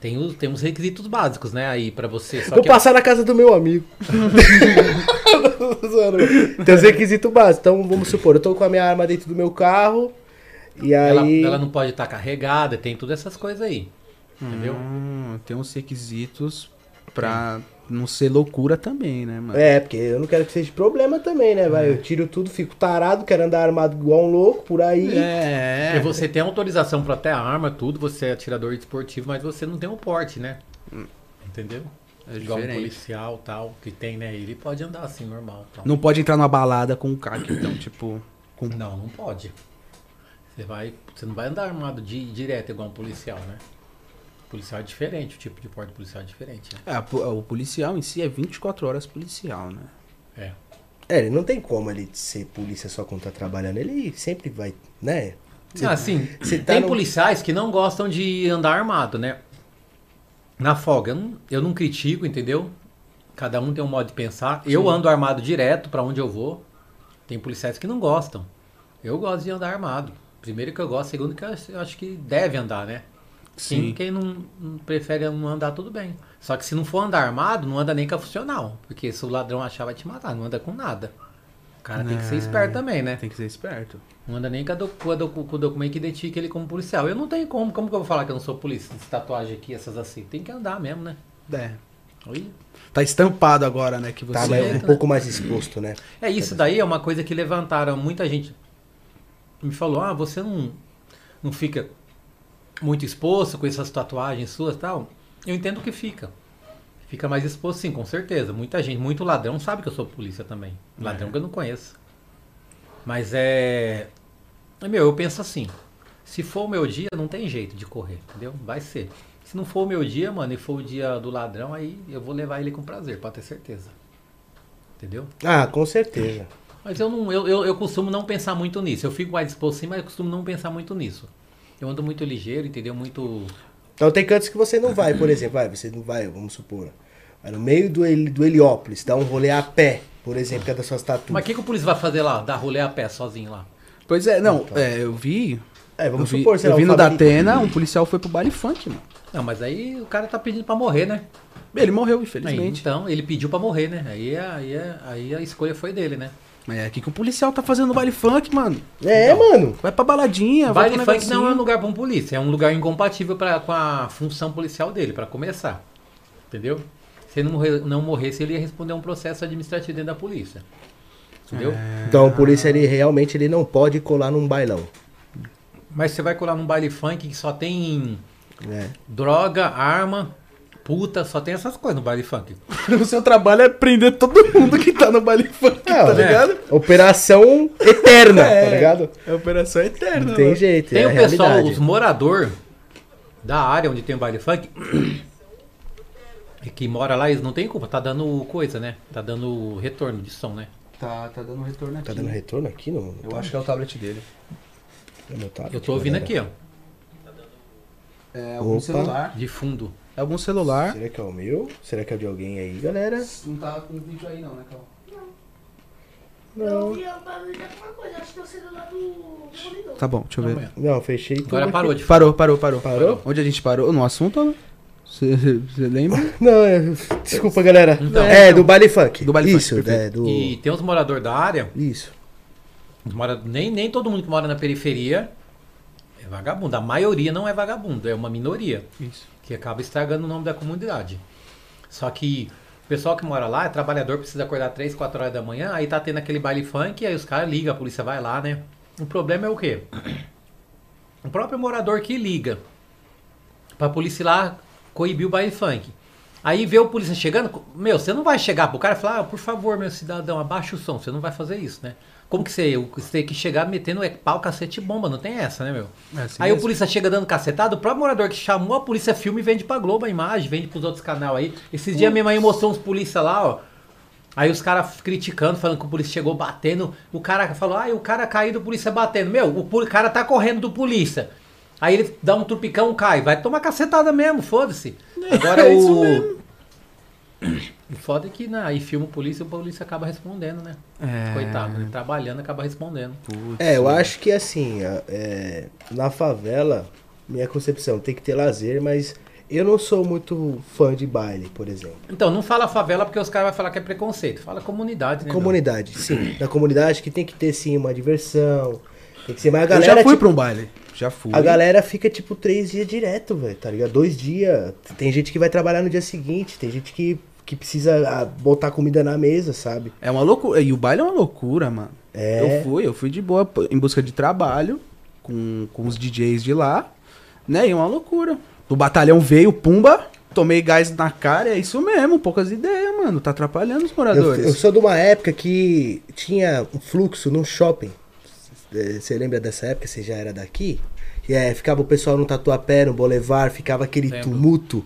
Tem, os, tem uns requisitos básicos, né? Aí pra você. Só Vou que passar na casa do meu amigo. Tem os requisitos básicos. Então, vamos supor, eu tô com a minha arma dentro do meu carro. E ela, aí. ela não pode estar carregada, tem todas essas coisas aí. Entendeu? Hum, tem uns requisitos pra não ser loucura também, né, mano? É, porque eu não quero que seja problema também, né? Vai, eu tiro tudo, fico tarado, quero andar armado igual um louco por aí. É. E você tem autorização pra ter a arma, tudo, você é atirador esportivo, mas você não tem o porte, né? Entendeu? É Igual um policial tal, que tem, né? Ele pode andar assim, normal. Tal. Não pode entrar numa balada com um CAC, então, tipo. Com... Não, não pode. Você vai, você não vai andar armado de, direto igual um policial, né? Policial é diferente, o tipo de porte policial é diferente. Né? É, o policial em si é 24 horas policial, né? É. É, ele não tem como ele ser polícia só quando tá trabalhando. Ele sempre vai, né? Cê- assim, cê tá tem no- policiais que não gostam de andar armado, né? Na folga, eu não, eu não critico, entendeu? Cada um tem um modo de pensar. Eu ando armado direto pra onde eu vou. Tem policiais que não gostam. Eu gosto de andar armado. Primeiro que eu gosto, segundo que eu acho que deve andar, né? Sim. quem não, não prefere não andar, tudo bem. Só que se não for andar armado, não anda nem com a funcional. Porque se o ladrão achar, vai te matar. Não anda com nada. O cara tem que ser esperto também, né? Tem que ser esperto. Não anda nem com, a doc- com a doc- com o documento que identifica ele como policial. Eu não tenho como. Como que eu vou falar que eu não sou polícia? Essa tatuagem aqui, essas assim. Tem que andar mesmo, né? É. Oi. Tá estampado agora, né? Que você Tá é. um pouco mais exposto, né? É isso daí é uma coisa que levantaram. Muita gente me falou: ah, você não, não fica muito exposto com essas tatuagens suas e tal. Eu entendo que fica. Fica mais exposto, sim, com certeza. Muita gente, muito ladrão sabe que eu sou polícia também. Ladrão que eu não conheço. Mas é. é, Meu, eu penso assim: se for o meu dia, não tem jeito de correr, entendeu? Vai ser. Se não for o meu dia, mano, e for o dia do ladrão, aí eu vou levar ele com prazer, pode ter certeza. Entendeu? Ah, com certeza. Mas eu não, eu, eu, eu costumo não pensar muito nisso. Eu fico mais disposto sim, mas eu costumo não pensar muito nisso. Eu ando muito ligeiro, entendeu? Muito. Então tem cantos que você não vai, por exemplo, vai, você não vai, vamos supor. Vai no meio do, Heli- do Heliópolis, dá um rolê a pé, por exemplo, que é das suas tatuas. Mas o que, que o polícia vai fazer lá? Dar rolê a pé sozinho lá? Pois é, não, Então. é, eu vi. É, vamos eu vi, supor, sei eu lá, vi o no Datena, um policial foi pro baile funk, mano. Não, mas aí o cara tá pedindo pra morrer, né? Ele morreu, Aí, infelizmente. então, ele pediu pra morrer, né? Aí, aí, aí a escolha foi dele, né? Mas é aqui que o policial tá fazendo no baile funk, mano. É, mano. Vai pra baladinha, vai Baile pro funk não é um lugar pra um polícia, é um lugar incompatível pra, com a função policial dele, pra começar. Entendeu? Se ele não, morrer, não morresse, ele ia responder um processo administrativo dentro da polícia. Entendeu? Então o polícia ele realmente ele não pode colar num bailão. Mas você vai colar num baile funk que só tem né? droga, arma, puta, só tem essas coisas no baile funk. o seu trabalho é prender todo mundo que tá no baile funk, É, tá né? ligado? Operação eterna, É. tá ligado? É operação eterna, Não tem mano. jeito, Tem é o a pessoal, realidade. os moradores da área onde tem o baile funk, e que mora lá, eles não tem culpa, tá dando coisa, né? Tá dando retorno de som, né? Tá, tá dando retorno aqui. Tá dando retorno aqui no. Eu acho que é o tablet dele. no meu tablet, Eu tô ouvindo galera? aqui, ó, É algum Opa. celular. de fundo. É algum celular. Será que é o meu? Será que é o de alguém aí, galera? Não tá com vídeo aí não, né, Cal? Eu ouvi o barulho de alguma coisa, acho que é o celular do demolidor. Tá bom, deixa eu ver. Não, fechei tudo. Agora parou de Parou, parou, parou. Parou? Onde a gente parou? No assunto, né? Você lembra? Não, é, desculpa, galera. Então, é, então. do baile funk. Do baile funk, Isso, perfeito. é, do. E tem os moradores da área, Isso. mora- nem, nem todo mundo que mora na periferia é vagabundo. A maioria não é vagabundo, é uma minoria. Isso. Que acaba estragando o nome da comunidade. Só que o pessoal que mora lá é trabalhador, precisa acordar 3, 4 horas da manhã, aí tá tendo aquele baile funk, aí os caras ligam, a polícia vai lá, né? O problema é o quê? O próprio morador que liga pra polícia lá coibir o baile funk. Aí vê o polícia chegando, meu, você não vai chegar pro cara e falar, ah, por favor, meu cidadão, abaixa o som. Você não vai fazer isso, né? Como que você, você tem que chegar metendo é pau, cacete e bomba, não tem essa, né, meu? É assim aí o mesmo. polícia chega dando cacetada, o próprio morador que chamou a polícia filme e vende pra Globo a imagem, vende pros outros canal aí. Esses dias mesmo aí mostrou uns polícia lá, ó. Aí os caras criticando, falando que o polícia chegou batendo. O cara falou, ah, o cara caiu do polícia batendo. Meu, o cara tá correndo do polícia. Aí ele dá um trupicão, cai. Vai tomar cacetada mesmo, foda-se. Agora É o. mesmo. O foda é que na, aí filma o polícia e o polícia acaba respondendo, né? É. Coitado, né? Trabalhando acaba respondendo. Putz. É, eu acho que assim, é, na favela, minha concepção, tem que ter lazer, mas eu não sou muito fã de baile, por exemplo. Então, não fala favela porque os caras vão falar que é preconceito. Fala comunidade, né? Comunidade, sim. Na comunidade que tem que ter sim uma diversão. Tem que ser, mas a Eu galera. já fui tipo, pra um baile. Já fui. A galera fica tipo três dias direto, velho, tá ligado? Dois dias. Tem gente que vai trabalhar no dia seguinte, tem gente que, que precisa ah, botar comida na mesa, sabe? É uma loucura. E o baile é uma loucura, mano. É. Eu fui, eu fui de boa em busca de trabalho com, com os DJs de lá, né? E é uma loucura. O batalhão veio, pumba, tomei gás na cara, é isso mesmo, poucas ideias, mano. Tá atrapalhando os Eu, moradores. eu sou de uma época que tinha um fluxo num shopping. Você lembra dessa época? Você já era daqui? E é, ficava o pessoal no tatuapé, no boulevard, ficava aquele Lembro. tumulto.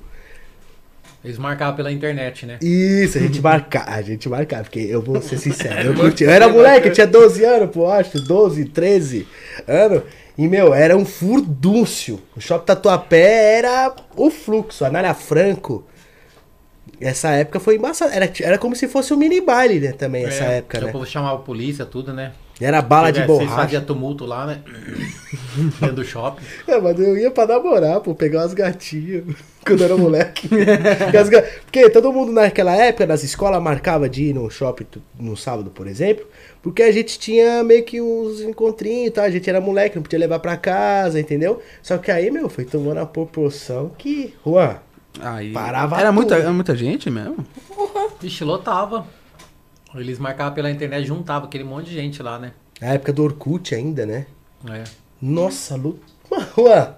Eles marcavam pela internet, né? Isso, a gente marcava, a gente marcava, porque eu vou ser sincero, eu, curti, eu era moleque, eu tinha 12 anos, pô, acho, 12, 13 anos, e meu, era um furdúncio. O shopping Tatuapé era o fluxo, a Nália Franco. Essa época foi embaçada, era, era como se fosse um mini baile, né, também, essa É, época, aí né? O povo chamava a polícia, tudo, né? Era bala de Vocês borracha. faziam tumulto lá, né? Dentro do shopping. É, mas eu ia pra namorar, pô, pegar umas gatinhas quando eu era moleque. Porque todo mundo naquela época, nas escolas, marcava de ir no shopping no sábado, por exemplo, porque a gente tinha meio que uns encontrinhos e tal, a gente era moleque, não podia levar pra casa, entendeu? Só que aí, meu, foi tomando a proporção que, Juan, Aí, Parava era tudo. muita, era muita gente mesmo? Vixe, lotava. Eles marcavam pela internet, juntavam aquele monte de gente lá, né? na época do Orkut ainda, né? É. Nossa, luta. Juan,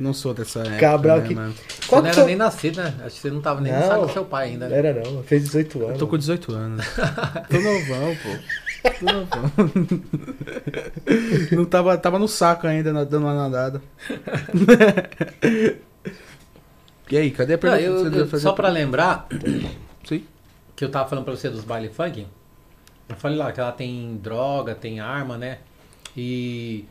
Não sou dessa época. Cabral né, que- mano? Você não era são... nem nascido, né? Acho que você não tava nem no Não. saco do seu pai ainda. Não Né? era não, fez 18 anos. Eu tô com 18 anos. tô novão, pô. Tô novão. Não tava, tava no saco ainda, dando uma nadada. E aí, cadê a Não, pergunta? eu- que você eu- só pra lembrar Sim. que eu tava falando pra você dos baile funk, eu falei lá que ela tem droga, tem arma, né? E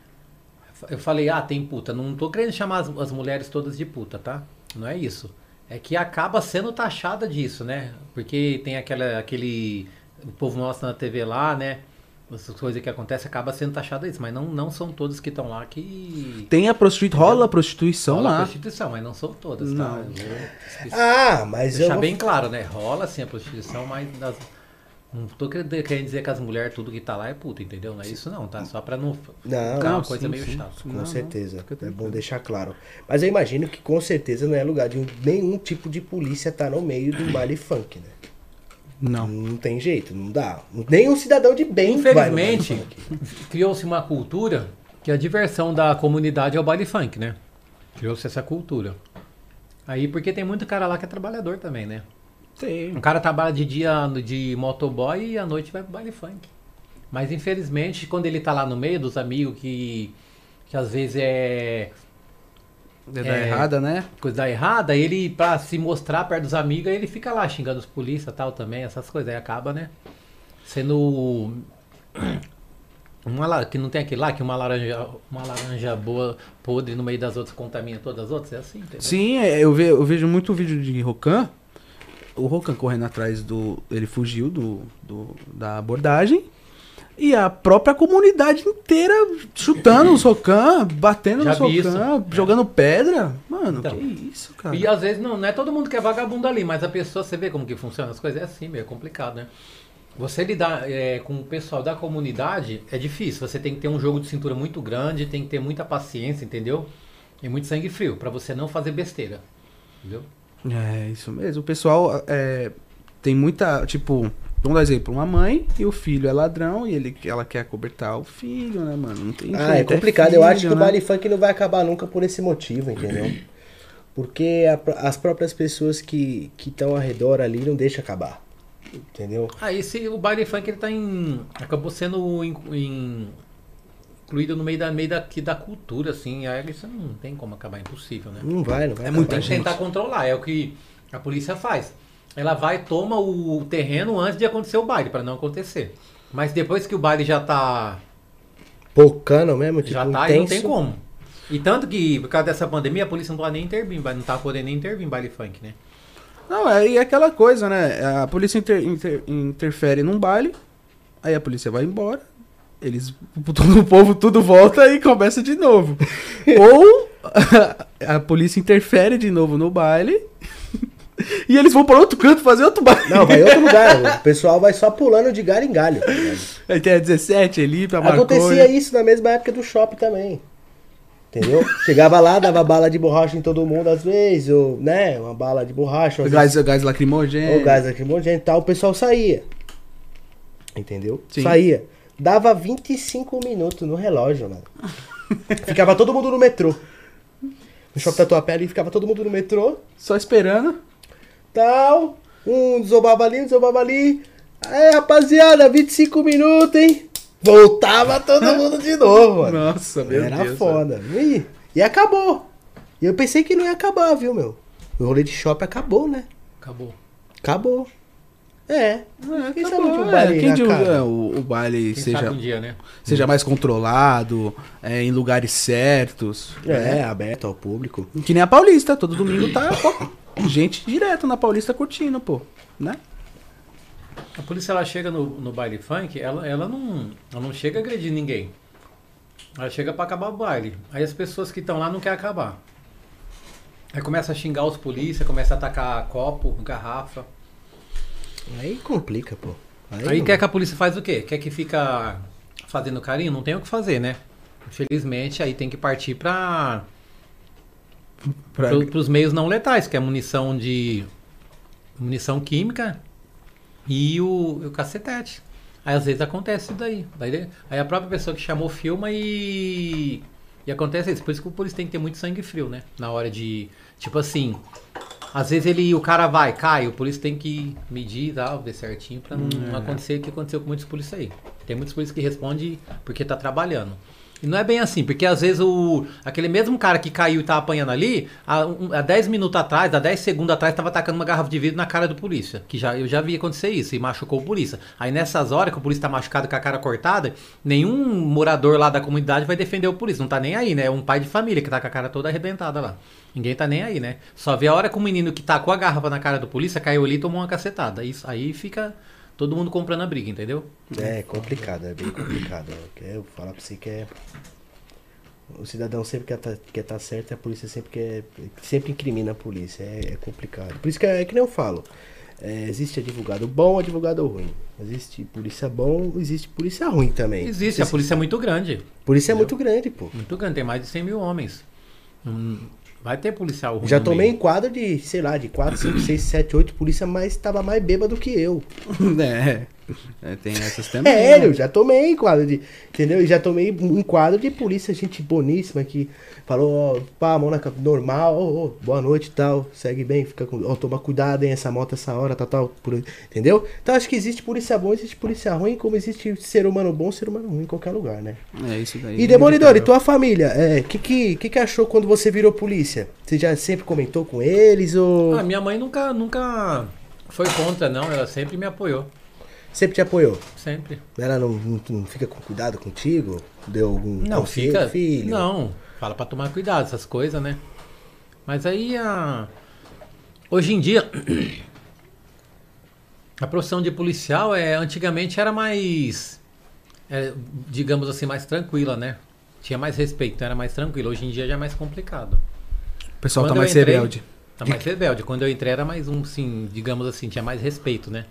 eu falei, ah, tem puta. Não tô querendo chamar as, as mulheres todas de puta, tá? Não é isso. É que acaba sendo taxada disso, né? Porque tem aquela, aquele. O povo mostra na TV lá, né? Essas coisas que acontecem acaba sendo taxada isso. Mas não, não são todos que estão lá que. Tem a prostituição, rola a prostituição rola lá. prostituição, mas não são todas, tá? Não. Eu vou Ah, mas eu... deixar vou- bem claro, né? Rola sim a prostituição, mas das- não tô querendo querendo dizer que as mulheres, tudo que tá lá é puta, entendeu? Não é isso não, tá? Só pra não Não, ficar uma não, coisa sim, meio sim. chata. Com Não, não, certeza. fica é bom deixar claro. Mas eu imagino que com certeza não é lugar de nenhum tipo de polícia tá no meio do baile funk, né? Não. Não tem jeito, não dá. Nenhum cidadão de bem Infelizmente, criou-se uma cultura que a diversão da comunidade é o baile funk, né? Criou-se essa cultura. Aí, porque tem muito cara lá que é trabalhador também, né? Tem. Um cara trabalha de dia no- de motoboy e à noite vai pro baile funk. Mas infelizmente, quando ele tá lá no meio dos amigos que, que às vezes é É da É. errada, né? coisa errada, ele, pra se mostrar perto dos amigos, ele fica lá xingando os polícia tal também, essas coisas. Aí acaba, né? Sendo. Uma, que não tem aquele lá, que uma laranja, uma laranja boa, podre no meio das outras contamina todas as outras, é assim, entendeu? Sim, é, eu, ve- eu vejo muito vídeo de Rokan. O Rokan correndo atrás do. Ele fugiu do, do- da abordagem. E a própria comunidade inteira chutando os Rokan, batendo Já vi Rokan, isso. jogando pedra. Mano, Então. que isso, cara. E às vezes não, não é todo mundo que é vagabundo ali, mas a pessoa, você vê como que funciona as coisas, é assim, meio complicado, né? Você lidar é, com o pessoal da comunidade é difícil. Você tem que ter um jogo de cintura muito grande, tem que ter muita paciência, entendeu? E muito sangue frio, pra você não fazer besteira. Entendeu? É, isso mesmo. O pessoal é, tem muita. Tipo, vamos dar exemplo: uma mãe e o filho é ladrão e ele, ela quer cobertar o filho, né, mano? Não tem Ah, é jeito, complicado. eu acho que filho, o né? baile funk não vai acabar nunca por esse motivo, entendeu? Porque a- as próprias pessoas que estão ao redor ali não deixam acabar. Entendeu? Aí se o baile funk ele tá em. acabou sendo in- in- incluído no meio da, meio da, que da cultura, assim. Aí isso não tem como acabar, é impossível, né? Não vai, não vai. É que gente. tentar controlar, é o que a polícia faz. Ela vai e toma o terreno antes de acontecer o baile, pra não acontecer. Mas depois que o baile já tá. Pocando mesmo, tipo, já tá, aí não intenso. tem como. E tanto que, por causa dessa pandemia, a polícia não pode nem intervir, não tá podendo nem intervir em baile funk, né? Não, é, e é aquela coisa, né? A polícia inter- inter- interfere num baile, aí a polícia vai embora, eles. Todo o povo tudo volta e começa de novo. Ou a polícia interfere de novo no baile e eles vão para outro canto fazer outro baile. Não, vai em outro lugar. O pessoal vai só pulando de galho em galho. tá? Aí tem a 17 ali pra Acontecia isso na mesma época do shopping também. Entendeu? Chegava lá, dava bala de borracha em todo mundo às vezes, ou, né? Uma bala de borracha, ou, Gás, gás lacrimogêneo. ou gás lacrimogêneo e tal, o pessoal saía. Entendeu? Sim. Saía. Dava 25 minutos no relógio, mano. Ficava todo mundo no metrô. No shopping Tatuapé ali, ficava todo mundo no metrô, Só esperando. tal. Um desobava ali, um desobava ali. Aí, rapaziada, 25 minutos, hein? Voltava todo mundo de novo, mano. Nossa, meu Era Deus. foda. E, e acabou. E eu pensei que não ia acabar, viu, meu? O rolê de shopping acabou, né? Acabou. Acabou. É. É, Quem tá sabe bom, um é, baile quem um- cara? é, o, o baile Quem seja, um dia, né? seja mais controlado, é, em lugares certos. É, aberto ao público. Que nem a Paulista, todo domingo tá pô, gente direto na Paulista curtindo, pô, né? A polícia ela chega no, no baile funk, ela, ela, não, ela não chega a agredir ninguém. Ela chega pra acabar o baile. Aí as pessoas que estão lá não querem acabar. Aí começa a xingar os polícia, começa a atacar copo, garrafa. Aí complica, pô. Aí não- quer que a polícia faz o quê? Quer que fica fazendo carinho? Não tem o que fazer, né? Infelizmente, aí tem que partir para Pra- os meios não letais, que é munição de munição química e o, o cacetete. Aí às vezes acontece isso daí. Daí- Aí a própria pessoa que chamou filma e e acontece isso. Por isso que o polícia tem que ter muito sangue frio, né? Na hora de tipo assim, às vezes ele o cara vai, cai, o polícia tem que medir e tal, ver certinho pra não Hum, é. acontecer o que aconteceu com muitos polícias aí. Tem muitos polícias que respondem porque tá trabalhando. E não é bem assim, porque às vezes o aquele mesmo cara que caiu e tá apanhando ali, há, um- há 10 minutos atrás, há 10 segundos atrás, tava atacando uma garrafa de vidro na cara do polícia. Que já, eu já vi acontecer isso e machucou o polícia. Aí nessas horas que o polícia tá machucado com a cara cortada, nenhum morador lá da comunidade vai defender o polícia. Não tá nem aí, né? É um pai de família que tá com a cara toda arrebentada lá. Ninguém tá nem aí, né? Só vê a hora que o menino que tacou a garrafa na cara do polícia caiu ali e tomou uma cacetada. Isso, aí fica todo mundo comprando a briga, entendeu? É complicado, é bem complicado. Eu vou falar pra você que é. O cidadão sempre quer tá, quer tá certo e a polícia sempre quer. Sempre incrimina a polícia. É, é complicado. Por isso que é, é que nem eu falo. É, existe advogado bom, advogado ruim. Existe polícia bom, existe polícia ruim também. Existe, a polícia é muito grande. Polícia é muito grande, pô. Muito grande, tem mais de 100 mil homens. Hum, vai ter policial ruim Já tomei enquadro de, sei lá, de 4, 5, 6, 7, 8 polícia, mas tava mais bêbado que eu. É, tem essas também. É, né? eu já tomei enquadro de. Entendeu? E já tomei um enquadro de polícia, gente boníssima que falou, ó, pá, mão na normal, ó, ó, boa noite e tal, segue bem, fica com. Ó, toma cuidado, hein, essa moto, essa hora, tal, tal. por- entendeu? Então acho que existe polícia bom, existe polícia ruim, como existe ser humano bom, ser humano ruim em qualquer lugar, né? É isso daí. E Demolidor, e inevitável. tua família, o que, que, que que achou quando você virou polícia? Você já sempre comentou com eles ou Ah, minha mãe nunca, nunca foi contra, não. Ela sempre me apoiou. Sempre te apoiou? Sempre. Ela não, não, não fica com cuidado contigo? Deu algum Não, conselho, fica. filho? Não, fala pra tomar cuidado, essas coisas, né? Mas aí a. Hoje em dia. A profissão de policial é antigamente era mais. é, digamos assim, mais tranquila, né? Tinha mais respeito, então era mais tranquilo. Hoje em dia já é mais complicado. O pessoal tá Quando eu mais entrei- rebelde. Tá mais rebelde. Quando eu entrei era mais um, sim, digamos assim, tinha mais respeito, né?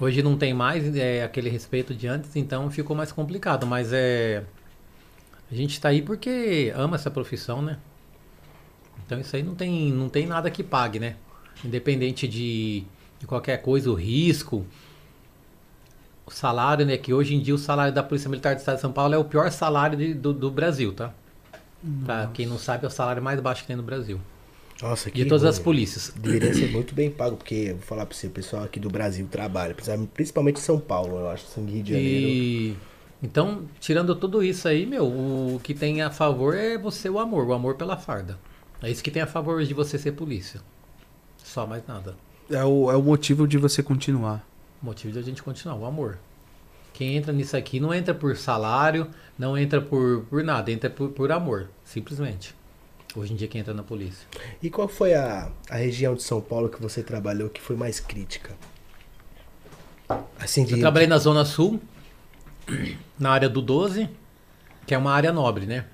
Hoje não tem mais é, aquele respeito de antes, então ficou mais complicado. Mas é. A gente tá aí porque ama essa profissão, né? Então isso aí não tem, não tem nada que pague, né? Independente de, de qualquer coisa, o risco, o salário, né? Que hoje em dia o salário da Polícia Militar do Estado de São Paulo é o pior salário de- do, do Brasil, tá? Pra quem não sabe, é o salário mais baixo que tem no Brasil. Nossa, que De todas as polícias. Deveria ser muito bem pago, porque eu vou falar pra você, o pessoal aqui do Brasil trabalha, principalmente em São Paulo, eu acho, em Rio de Janeiro. E então, tirando tudo isso aí, meu, o que tem a favor é você o amor, o amor pela farda. É isso que tem a favor de você ser polícia. Só mais nada. É o, é o motivo de você continuar. O motivo de a gente continuar, o amor. Quem entra nisso aqui não entra por salário, não entra por, por nada, entra por, por amor, simplesmente. Hoje em dia quem entra na polícia. E qual foi a, a região de São Paulo que você trabalhou que foi mais crítica? Assim, de... Eu trabalhei na Zona Sul, na área do 12, que é uma área nobre, né?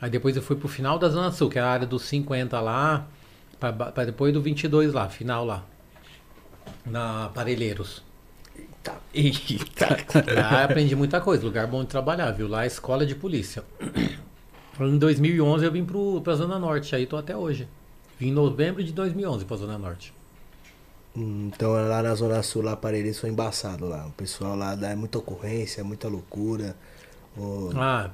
Aí depois eu fui pro final da Zona Sul, que é a área dos 50 lá, pra depois do 22 lá, final lá. Na Parelheiros. Eita. Lá eu aprendi muita coisa, lugar bom de trabalhar, viu? Lá é escola de polícia. Em 2011 eu vim pro, pra Zona Norte, aí tô até hoje. Vim em novembro de 2011 pra Zona Norte. Então lá na Zona Sul, lá Parelheiros foi embaçado lá. O pessoal lá dá muita ocorrência, muita loucura. Ah,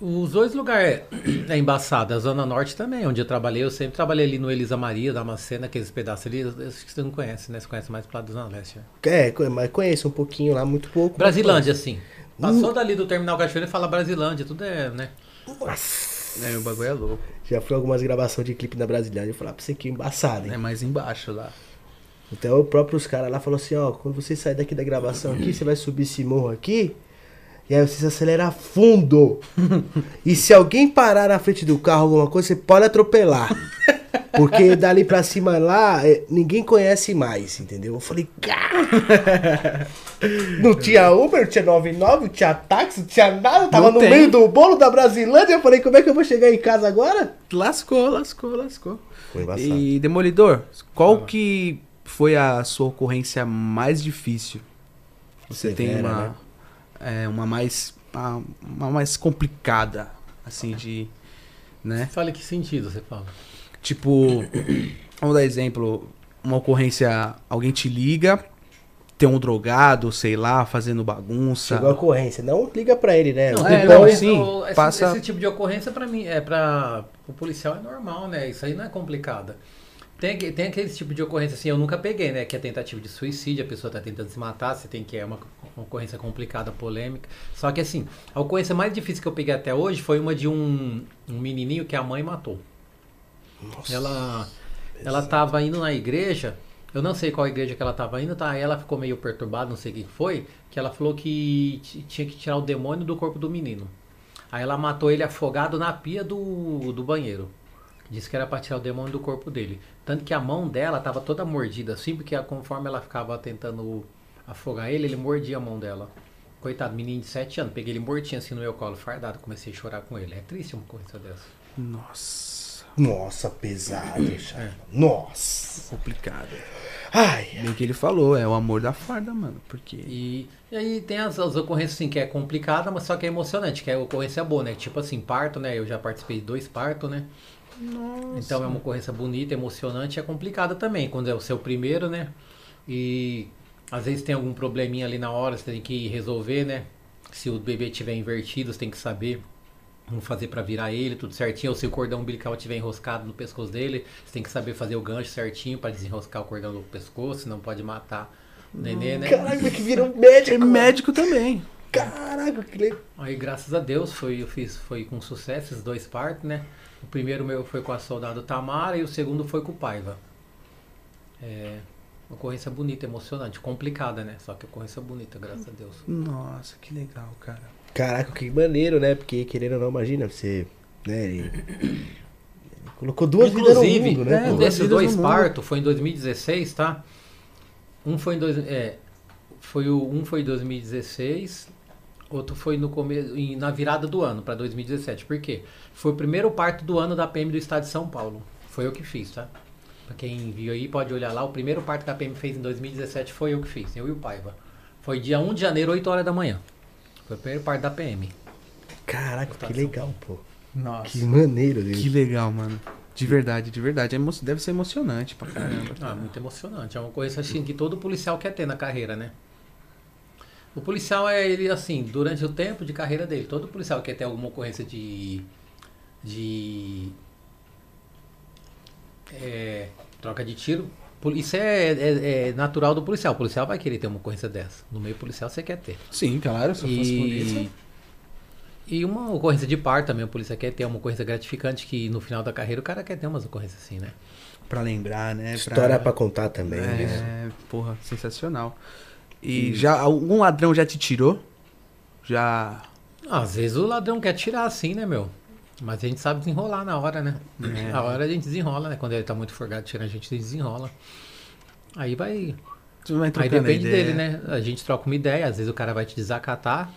os dois lugares é embaçado. A Zona Norte também, onde eu trabalhei. Eu sempre trabalhei ali no Elisa Maria, Damascena, aqueles pedaços ali. Acho que você não conhece, né? Você conhece mais pro lado do Zona Leste. né? É, mas conheço um pouquinho lá, muito pouco. Brasilândia, assim. Passou Uh. dali do Terminal Cachoeira e fala Brasilândia. Tudo é, né? Conheço. É, o bagulho é louco. Já fui algumas gravações de clipe na Brasilândia e falar pra você que é embaçado, hein? É mais embaixo lá. Então o próprio os caras lá falou assim, ó, quando você sair daqui da gravação aqui, você vai subir esse morro aqui, e aí você se acelera fundo. e se alguém parar na frente do carro alguma coisa, você pode atropelar. Porque dali pra cima lá, é, ninguém conhece mais, entendeu? Eu falei, cara. Não tinha Uber, não tinha 99, não tinha táxi, não tinha nada, tava Não no tem. meio do bolo da Brasilândia. Eu falei, como é que eu vou chegar em casa agora? Lascou, lascou, lascou. Foi embaçado. E Demolidor, qual que foi a sua ocorrência mais difícil? Você tem Severa, uma, né? é, uma mais uma, uma mais complicada, assim de, né? Fala que sentido você fala. Tipo, vamos dar exemplo, uma ocorrência, alguém te liga, tem um drogado, sei lá, fazendo bagunça. Chegou a ocorrência. Não liga pra ele, né? Não, é, Depois- não, esse, sim, esse, passa- esse tipo de ocorrência pra mim é para o policial é normal, né? Isso aí não é complicado. Tem, tem aquele tipo de ocorrência assim, eu nunca peguei, né? Que é tentativa de suicídio, a pessoa tá tentando se matar, você tem que é uma, uma ocorrência complicada, polêmica. Só que assim, a ocorrência mais difícil que eu peguei até hoje foi uma de um, um menininho que a mãe matou. ela ela tava indo na igreja, eu não sei qual igreja que ela tava indo, tá? Aí ela ficou meio perturbada, não sei o que foi, que ela falou que tinha que tirar o demônio do corpo do menino. Aí ela matou ele afogado na pia do, do banheiro. Disse que era pra tirar o demônio do corpo dele. Tanto que a mão dela tava toda mordida, assim, porque conforme ela ficava tentando afogar ele, ele mordia a mão dela. Coitado, menino de 7 anos. Peguei ele mortinho assim no meu colo, fardado. Comecei a chorar com ele. É triste uma coisa dessa. Nossa, Nossa, pesado, É. Nossa. complicado. Ai, Bem que ele falou, é o amor da farda, mano, porque E, e aí tem as, as ocorrências assim, que é complicada, mas só que é emocionante, que é ocorrência boa, né? Tipo assim, parto, né? Eu já participei de dois partos, né? Então é uma ocorrência bonita, emocionante, é complicada também, quando é o seu primeiro, né? E às vezes tem algum probleminha ali na hora, você tem que resolver, né? Se o bebê tiver invertido, você tem que saber como fazer pra virar ele, tudo certinho. Ou se o cordão umbilical estiver enroscado no pescoço dele, você tem que saber fazer o gancho certinho pra desenroscar o cordão do pescoço, senão pode matar o nenê, né? caraca, que virou médico. é médico também. Caraca, que legal. Aí, graças a Deus, foi, eu fiz, foi com sucesso esses dois partos, né? O primeiro meu foi com a soldado Tamara e o segundo foi com o Paiva. É, ocorrência bonita, emocionante, complicada, né? Só que ocorrência bonita, graças a Deus. Nossa, que legal, cara. Caraca, que maneiro, né? Porque querendo ou não, imagina você, né? Ele, ele colocou duas vidas no Inclusive, mundo, né? um desses dois partos foi em 2016, tá? Um foi em, dois, é, foi o, um foi em 2016, outro foi no começo, em- na virada do ano, para 2017. Por quê? Foi o primeiro parto do ano da PM do estado de São Paulo. Foi eu que fiz, tá? Pra quem viu aí, pode olhar lá. O primeiro parto que a PM fez em 2017 foi eu que fiz, eu e o Paiva. Foi dia 1 de janeiro, 8 horas da manhã. Foi o primeiro parto da PM. Caraca, que legal, pô. Nossa. Que maneiro, Deus. Que legal, mano. De verdade, de verdade. É emo- Deve ser emocionante pra caramba. Ah, muito emocionante. É uma coisa assim que todo policial quer ter na carreira, né? O policial é ele assim, durante o tempo de carreira dele, todo policial quer ter alguma ocorrência de de é, troca de tiro. Isso é, é- é natural do policial. O policial vai querer ter uma ocorrência dessa. No meio policial você quer ter. Sim, claro, se eu fosse polícia. E, e uma ocorrência de par também, o polícia quer ter uma ocorrência gratificante que no final da carreira o cara quer ter umas ocorrências assim, né? Pra lembrar, né? História pra contar também. né? É, porra, sensacional. E já algum ladrão já te tirou? Já. Às vezes o ladrão quer tirar assim, né, meu? Mas a gente sabe desenrolar na hora, né? É. Na hora a gente desenrola, né? Quando ele tá muito forgado tirando, a gente desenrola. Aí vai. Vai Aí depende dele, né? A gente troca uma ideia, às vezes o cara vai te desacatar.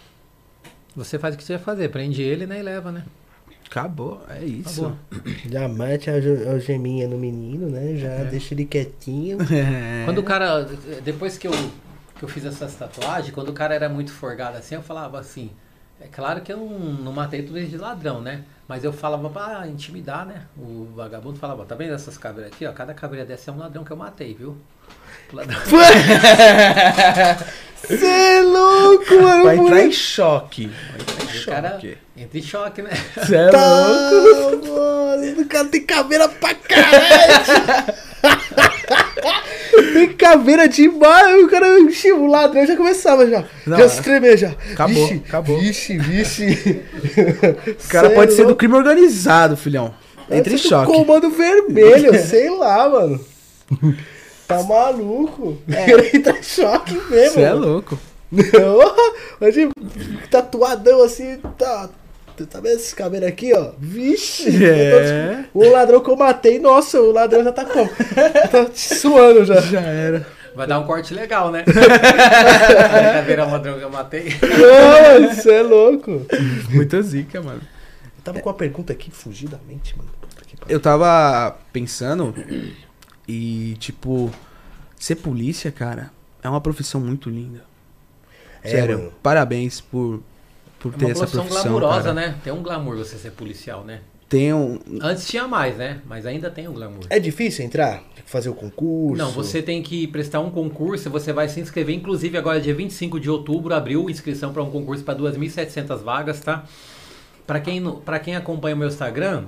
Você faz o que você vai fazer, prende ele, né? E leva, né? Acabou, é isso. Acabou. Já mete a ge- a geminha no menino, né? Já deixa ele quietinho. É. Quando o cara. Depois que eu, que eu fiz essas tatuagens, quando o cara era muito forgado assim, eu falava assim. É claro que eu não, matei tudo de ladrão, né? Mas eu falava pra intimidar, né? O vagabundo falava, tá vendo essas caveiras aqui, ó? Cada caveira dessa é um ladrão que eu matei, viu? Ladrão- Você é louco, mano. Vai entrar em choque. Vai entrar em cara choque. entra em choque, né? Você é Tá, louco. mano, o cara tem caveira pra caralho. tem caveira demais. O cara, ixi, o ladrão já começava já. Não, já é. se tremer já. Acabou, Vixe, acabou. Vixe, vixe. O cara pode ser do crime organizado, filhão. Entra em choque. Comando vermelho, sei lá, mano. Tá maluco? Ele entra em choque mesmo. Você é louco. Hoje, tatuadão assim, tá. Tá vendo esses cabelos aqui, ó? Vixe! É. O ladrão que eu matei, nossa, o ladrão já tá como? tá suando já. Já era. Vai dar um corte legal, né? A caveira é um ladrão que eu matei. Não, você é louco. Muita zica, mano. Eu tava com uma pergunta aqui, fugiu da mente, mano. Puta que pariu. Eu tava pensando e, tipo, ser polícia, cara, é uma profissão muito linda. É, Sério, mano. parabéns por, por É ter uma essa profissão profissão. glamurosa, cara. né? Tem um glamour você ser policial, né? Tem um. Antes tinha mais, né? Mas ainda tem o glamour. É difícil entrar? Tem que fazer o concurso? Não, você tem que prestar um concurso, você vai se inscrever, inclusive agora dia 25 de outubro abriu inscrição para um concurso para 2.700 vagas, tá? Para quem pra quem acompanha o meu Instagram,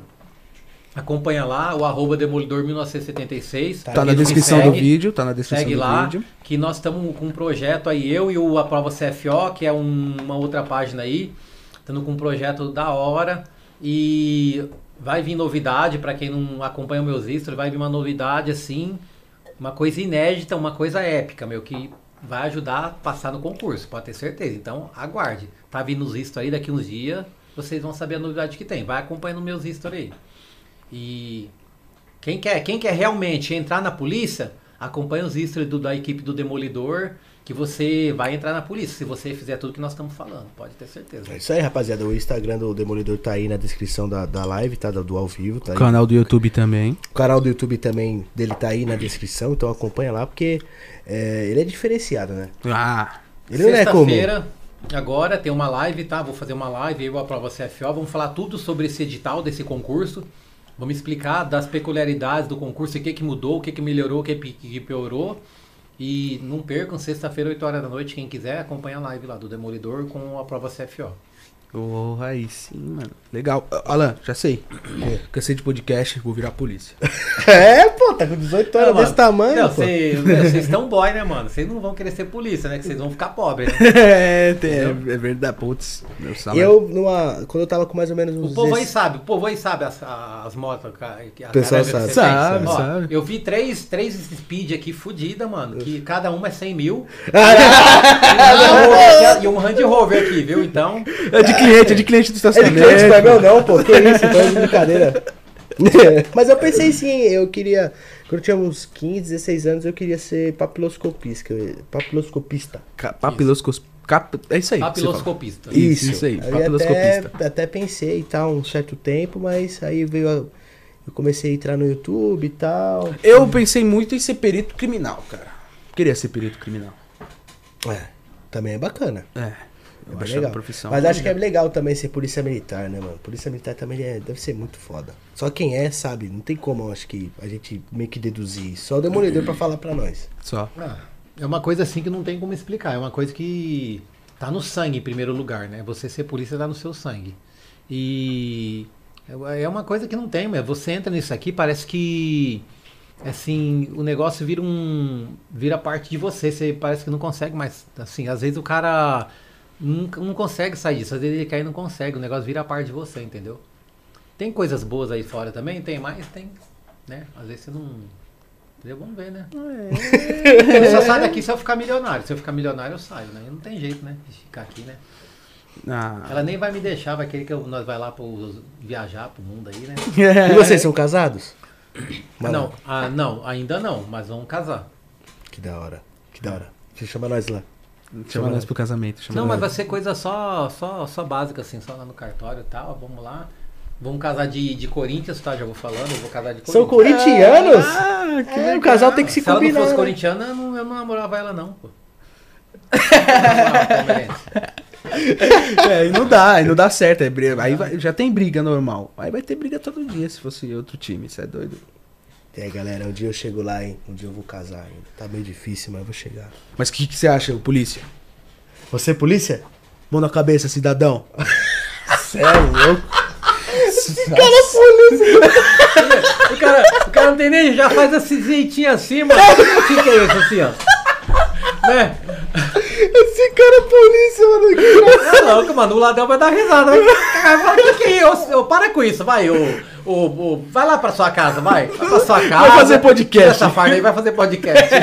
acompanha lá o arroba demolidor 1976. Tá Tá na descrição do segue, vídeo, tá na descrição Segue do lá, vídeo. que nós estamos com um projeto aí, eu e o A Prova CFO, que é um- uma outra página aí. Estamos com um projeto da hora e vai vir novidade para quem não acompanha meus stories, vai vir uma novidade assim, uma coisa inédita, uma coisa épica, meu, que vai ajudar a passar no concurso, pode ter certeza. Então, aguarde. Tá vindo os stories aí daqui uns dias, vocês vão saber a novidade que tem. Vai acompanhando meus stories aí. E quem quer, quem quer realmente entrar na polícia, acompanha os stories do- da equipe do Demolidor, que você vai entrar na polícia, se você fizer tudo que nós estamos falando, pode ter certeza. É isso aí, rapaziada. O Instagram do Demolidor tá aí na descrição da, da live, tá? Do, do ao vivo, tá aí. Canal do YouTube também. O canal do YouTube também dele tá aí na descrição, então acompanha lá, porque é, ele é diferenciado, né? Ah, Ele não é comum. Sexta-feira, agora tem uma live, tá? Vou fazer uma live, eu a prova CFO, vamos falar tudo sobre esse edital desse concurso. Vamos explicar das peculiaridades do concurso, o que, que mudou, o que, que melhorou, o que, que piorou. E não percam, sexta-feira, 8 horas da noite, quem quiser, acompanha a live lá do Demolidor com a prova CFO. Porra, aí sim, mano. Legal. Alan, já sei. Cansei de podcast, vou virar polícia. É, pô, tá com 18 horas Não, mano, desse tamanho, Não, vocês estão boy, né, mano? Vocês não vão querer ser polícia, né? Que vocês vão ficar pobres, né? é, tem- é, é verdade. Putz, meu E salário. eu, numa, quando eu tava com mais ou menos uns... O povo aí 16 sabe, o povo aí sabe as, as motos. que a pessoal sabe. Sabe, Ó, sabe. Eu vi três, três speed aqui fudida, mano. Que cada uma é 100 mil. e um Hand Rover aqui, viu? Então. É de cliente, é de cliente do É de estacionamento. cliente, não é meu não, pô. Que isso, tá de brincadeira. Mas eu pensei sim, eu queria... Quando eu tinha uns 15, 16 anos, eu queria ser papiloscopista. Papiloscopista. Papiloscos... Cap... É isso aí. Papiloscopista. Isso, isso aí, Aí até, papiloscopista. até pensei e tal, um certo tempo, mas aí veio a, Eu comecei a entrar no YouTube e tal. Eu pensei muito em ser perito criminal, cara. Queria ser perito criminal. É, também é bacana. É. É Eu legal. profissão. Mas acho que é legal também ser polícia militar, né, mano? Polícia militar também é- deve ser muito foda. Só quem é, sabe, não tem como, acho que a gente meio que deduzir. Só o demolidor pra falar pra nós. Só. Ah, é uma coisa assim que não tem como explicar. É uma coisa que tá no sangue em primeiro lugar, né? Você ser polícia tá no seu sangue. E É é uma coisa que não tem, mas você entra nisso aqui, parece que assim, o negócio vira um vira parte de você, você parece que não consegue mais, assim, às vezes o cara nunca não consegue sair disso, às vezes ele cai e não consegue, o negócio vira parte de você, entendeu? Tem coisas boas aí fora também, tem mais, tem, né? Às vezes você não entendeu? Vamos ver, né? Eu só saio daqui se eu ficar milionário. Se eu ficar milionário, eu saio, né? Não tem jeito, né? De ficar aqui, né? Ah, Ela nem vai me deixar, vai querer que eu- nós vai lá pro, viajar pro mundo aí, né? E vocês são casados? Não, ah, não, ainda não, mas vamos casar. Que da hora. Que da hora. Deixa eu chamar nós lá. Chama nós pro casamento. Chama Não, mas vai ser coisa só, só, só básica, assim, só lá no cartório e tal. Vamos lá. Vamos casar de, de Corinthians, tá? Já vou falando, eu vou casar de São Corinthians. corintianos? Ah, que É, o casal tem que se Se ela não combinar. fosse né? corintiana, eu não, eu não namorava ela, não, pô. É, e não dá, aí não dá certo. Aí, briga- aí vai- já tem briga normal. Aí vai ter briga todo dia se fosse outro time, isso é doido. E aí, galera, um dia eu chego lá, hein? Um dia eu vou casar ainda. Tá meio difícil, mas eu vou chegar. Mas o que, que você acha, polícia? Você, polícia? Mão na cabeça, cidadão. Cê é louco. O cara, o cara não tem nem, já faz esse jeitinho assim, mano. O que, que é isso assim, ó? Né? Esse cara é polícia, mano. É louco, mano. O ladrão vai dar risada. Vai o que, que é Para com isso, vai. Ô, ô, vai lá pra sua casa, vai. Vai pra sua casa. fazer podcast. Essa farda aí vai fazer podcast.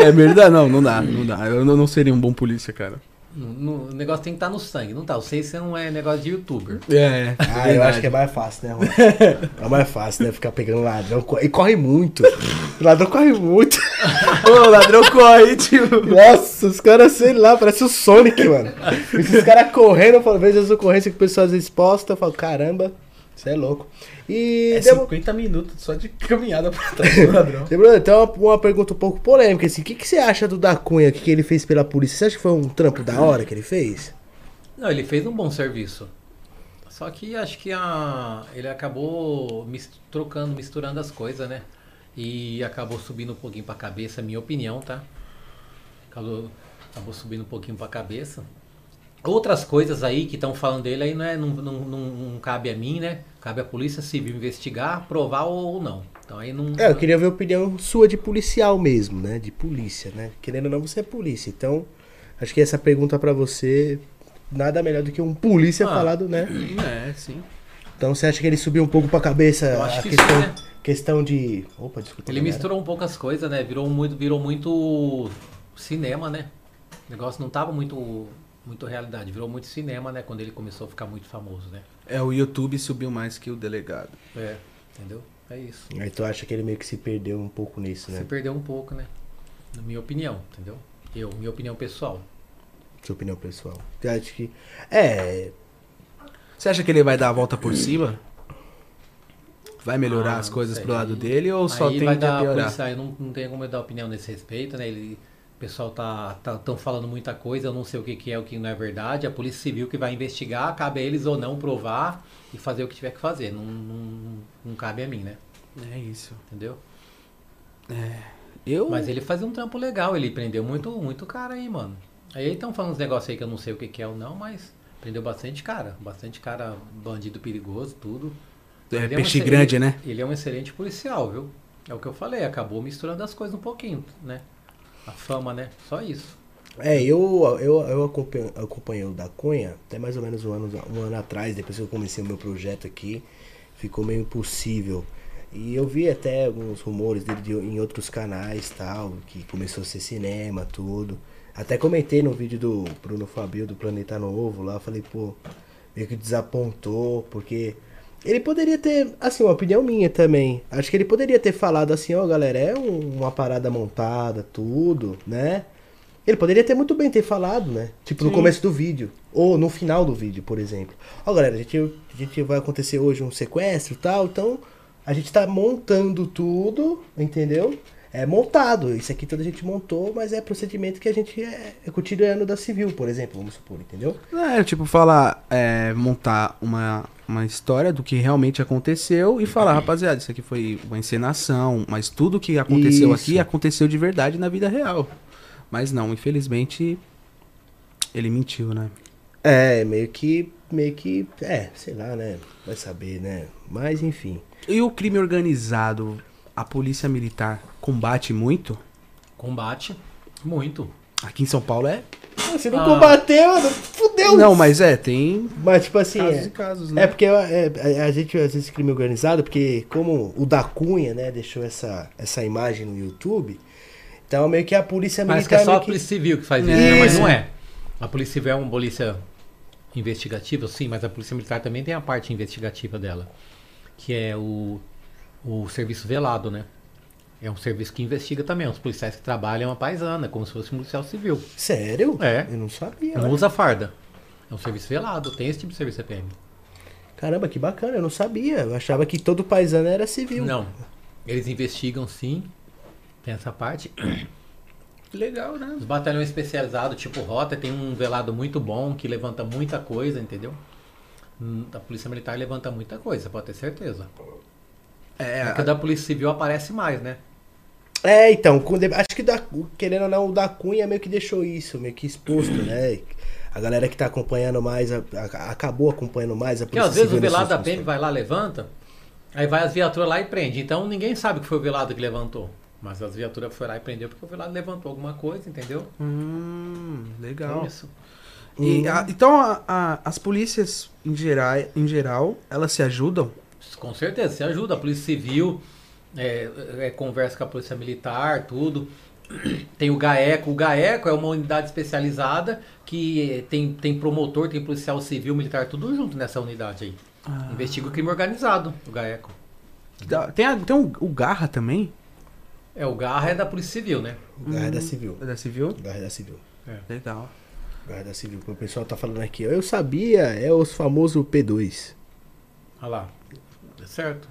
É verdade, não, não dá, não dá. Eu não seria um bom polícia, cara. No- o negócio tem que estar no sangue, não tá? Eu sei que você não é negócio de youtuber. É, Ah, eu acho que é mais fácil, né? É mais fácil, né? Ficar pegando ladrão. E corre muito. O ladrão corre muito. O ladrão corre, tipo. Nossa, os caras, sei lá, parece o Sonic, mano. Esses caras correndo, eu falo, vejo as ocorrências que o pessoal às vezes posta, eu falo, caramba, isso é louco. E É demo- 50 minutos só de caminhada pra trás do ladrão. Lembrando, então uma, uma pergunta um pouco polêmica, assim, o que, que você acha do Da Cunha, que, que ele fez pela polícia? Você acha que foi um trampo da hora que ele fez? Não, ele fez um bom serviço. Só que acho que a, ele acabou mis- trocando, misturando as coisas, né? E acabou subindo um pouquinho pra cabeça, minha opinião, tá? Acabou, acabou subindo um pouquinho pra cabeça. Outras coisas aí que estão falando dele aí não, é, não, não, não, não cabe a mim, né? Cabe à Polícia Civil investigar, provar ou, não. Então aí não. É, eu queria ver a opinião sua de policial mesmo, né? De polícia, né? Querendo ou não, você é polícia. Então, acho que essa pergunta pra você, nada melhor do que um polícia Ah. falado, né? É, sim. Então você acha que ele subiu um pouco pra cabeça Eu acho a que questão, sim, né? questão de. Opa, desculpa. Ele galera. misturou um pouco as coisas, né? Virou muito, virou muito cinema, né? O negócio não tava muito, muito realidade, virou muito cinema, né? Quando ele começou a ficar muito famoso, né? É, o YouTube subiu mais que o delegado. É, entendeu? É isso. Aí tu acha que ele meio que se perdeu um pouco nisso, né? Você perdeu um pouco, né? Na minha opinião, entendeu? Eu, minha opinião pessoal. Sua opinião pessoal. Eu acho que. É. Você acha que ele vai dar a volta por cima? Vai melhorar Ah, as coisas sei. pro lado dele ou só Aí tende vai a dar piorar? polícia, eu não, não tenho como eu dar opinião nesse respeito, né? Ele, o pessoal tá, tá tão falando muita coisa, eu não sei o que, que é o que não é verdade. A Polícia Civil que vai investigar, cabe a eles ou não provar e fazer o que tiver que fazer. Não, não, não cabe a mim, né? É isso. Entendeu? Eu. Mas ele fazia um trampo legal, ele prendeu muito, muito cara aí, mano. Aí estão falando uns negócios aí que eu não sei o que, que é ou não, mas prendeu bastante cara. Bastante cara, bandido perigoso, tudo. É, Ele um peixe excelente- grande, né? Ele é um excelente policial, viu? É o que eu falei, acabou misturando as coisas um pouquinho, né? A fama, né? Só isso. É, eu, eu, eu acompanhei, o da Cunha até mais ou menos um ano, um ano atrás, depois que eu comecei o meu projeto aqui, ficou meio impossível. E eu vi até alguns rumores dele de- em outros canais tal, que começou a ser cinema, tudo. Até comentei no vídeo do Bruno Fabio do Planeta Novo lá, falei, pô, meio que desapontou, porque ele poderia ter, assim, uma opinião minha também. Acho que ele poderia ter falado assim, ó, galera, é um- uma parada montada, tudo, né? Ele poderia ter muito bem ter falado, né? Tipo, no começo do vídeo. Ou no final do vídeo, por exemplo. Ó, galera, a gente, a gente vai acontecer hoje um sequestro e tal, então a gente tá montando tudo, entendeu? É montado. Isso aqui toda a gente montou, mas é procedimento que a gente é, é cotidiano da civil, por exemplo, vamos supor, entendeu? É, tipo, falar, é, montar uma, uma história do que realmente aconteceu e falar, rapaziada, isso aqui foi uma encenação, mas tudo que aconteceu Isso. aqui aconteceu de verdade na vida real. Mas não, infelizmente, ele mentiu, né? É, meio que. Meio que. É, sei lá, né? Vai saber, né? Mas enfim. E o crime organizado, a polícia militar combate muito? Combate, muito. Aqui em São Paulo é? Se não Ah. combater, mano, fudeu. Não, mas é, tem Mas tipo assim. casos é- e casos, né? É porque é, é, a gente às vezes crime organizado, porque como o da Cunha, né, deixou essa, essa imagem no YouTube, então meio que a polícia Parece que militar. é só a meio que- Polícia Civil que faz isso, né? mas Isso. não é. A Polícia Civil é uma polícia investigativa, sim, mas a Polícia Militar também tem a parte investigativa dela, que é o, o serviço velado, né? É um serviço que investiga também. Os policiais que trabalham a paisana, como se fosse um policial civil. Sério? É. Eu não sabia. Não olha. usa farda. É um serviço velado, tem esse tipo de serviço CPM. Caramba, que bacana, eu não sabia. Eu achava que todo paisano era civil. Não. Eles investigam sim. Tem essa parte. legal, né? Os batalhões especializados, tipo Rota, tem um velado muito bom que levanta muita coisa, entendeu? Hum, A Polícia Militar levanta muita coisa, pode ter certeza. É, Porque o da Polícia Civil aparece mais, né? É, então, acho que da, querendo ou não, o da Cunha meio que deixou isso, meio que exposto, né? A galera que tá acompanhando mais, a- a- acabou acompanhando mais a Porque polícia às vezes o velado da. PM vai lá, levanta, aí vai as viaturas lá e prende. Então ninguém sabe que foi o velado que levantou. Mas as viaturas foram lá e prendeu porque o velado levantou alguma coisa, entendeu? Hum, legal. Isso. E, a- então a- a- as polícias em geral, em geral, elas se ajudam? Com certeza, se ajuda. A Polícia Civil é, é, conversa com a Polícia Militar, tudo. Tem o GAECO. O GAECO é uma unidade especializada que tem, tem promotor, tem policial civil, militar, tudo junto nessa unidade aí. Investiga o crime organizado, o GAECO. Da- Tem, a- tem o Garra também? É, o GARRA é da Polícia Civil, né? Guarda Civil. É da Civil? Guarda Civil. Legal. Guarda Civil. O pessoal tá falando aqui. Eu sabia, é os famosos P2. Olha lá. É certo.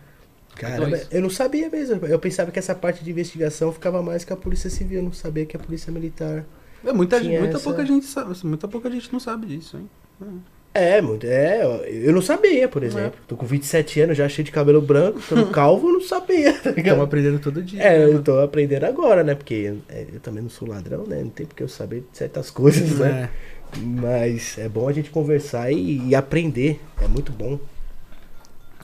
Caramba, P2. eu não sabia mesmo. Eu pensava que essa parte de investigação ficava mais com a Polícia Civil. Eu não sabia que a Polícia Militar. É, muita, Tinha muita essa- pouca gente sabe, muita pouca gente não sabe disso, hein? É, muito. É, eu não sabia, por exemplo. Tô com 27 anos, já cheio de cabelo branco, tô calvo, eu não sabia. tá? Estamos aprendendo todo dia. É, né, eu tô aprendendo agora, né? Porque é, eu também não sou ladrão, né? Não tem porque eu saber de certas coisas, né? É. Mas é bom a gente conversar e, e aprender. É muito bom.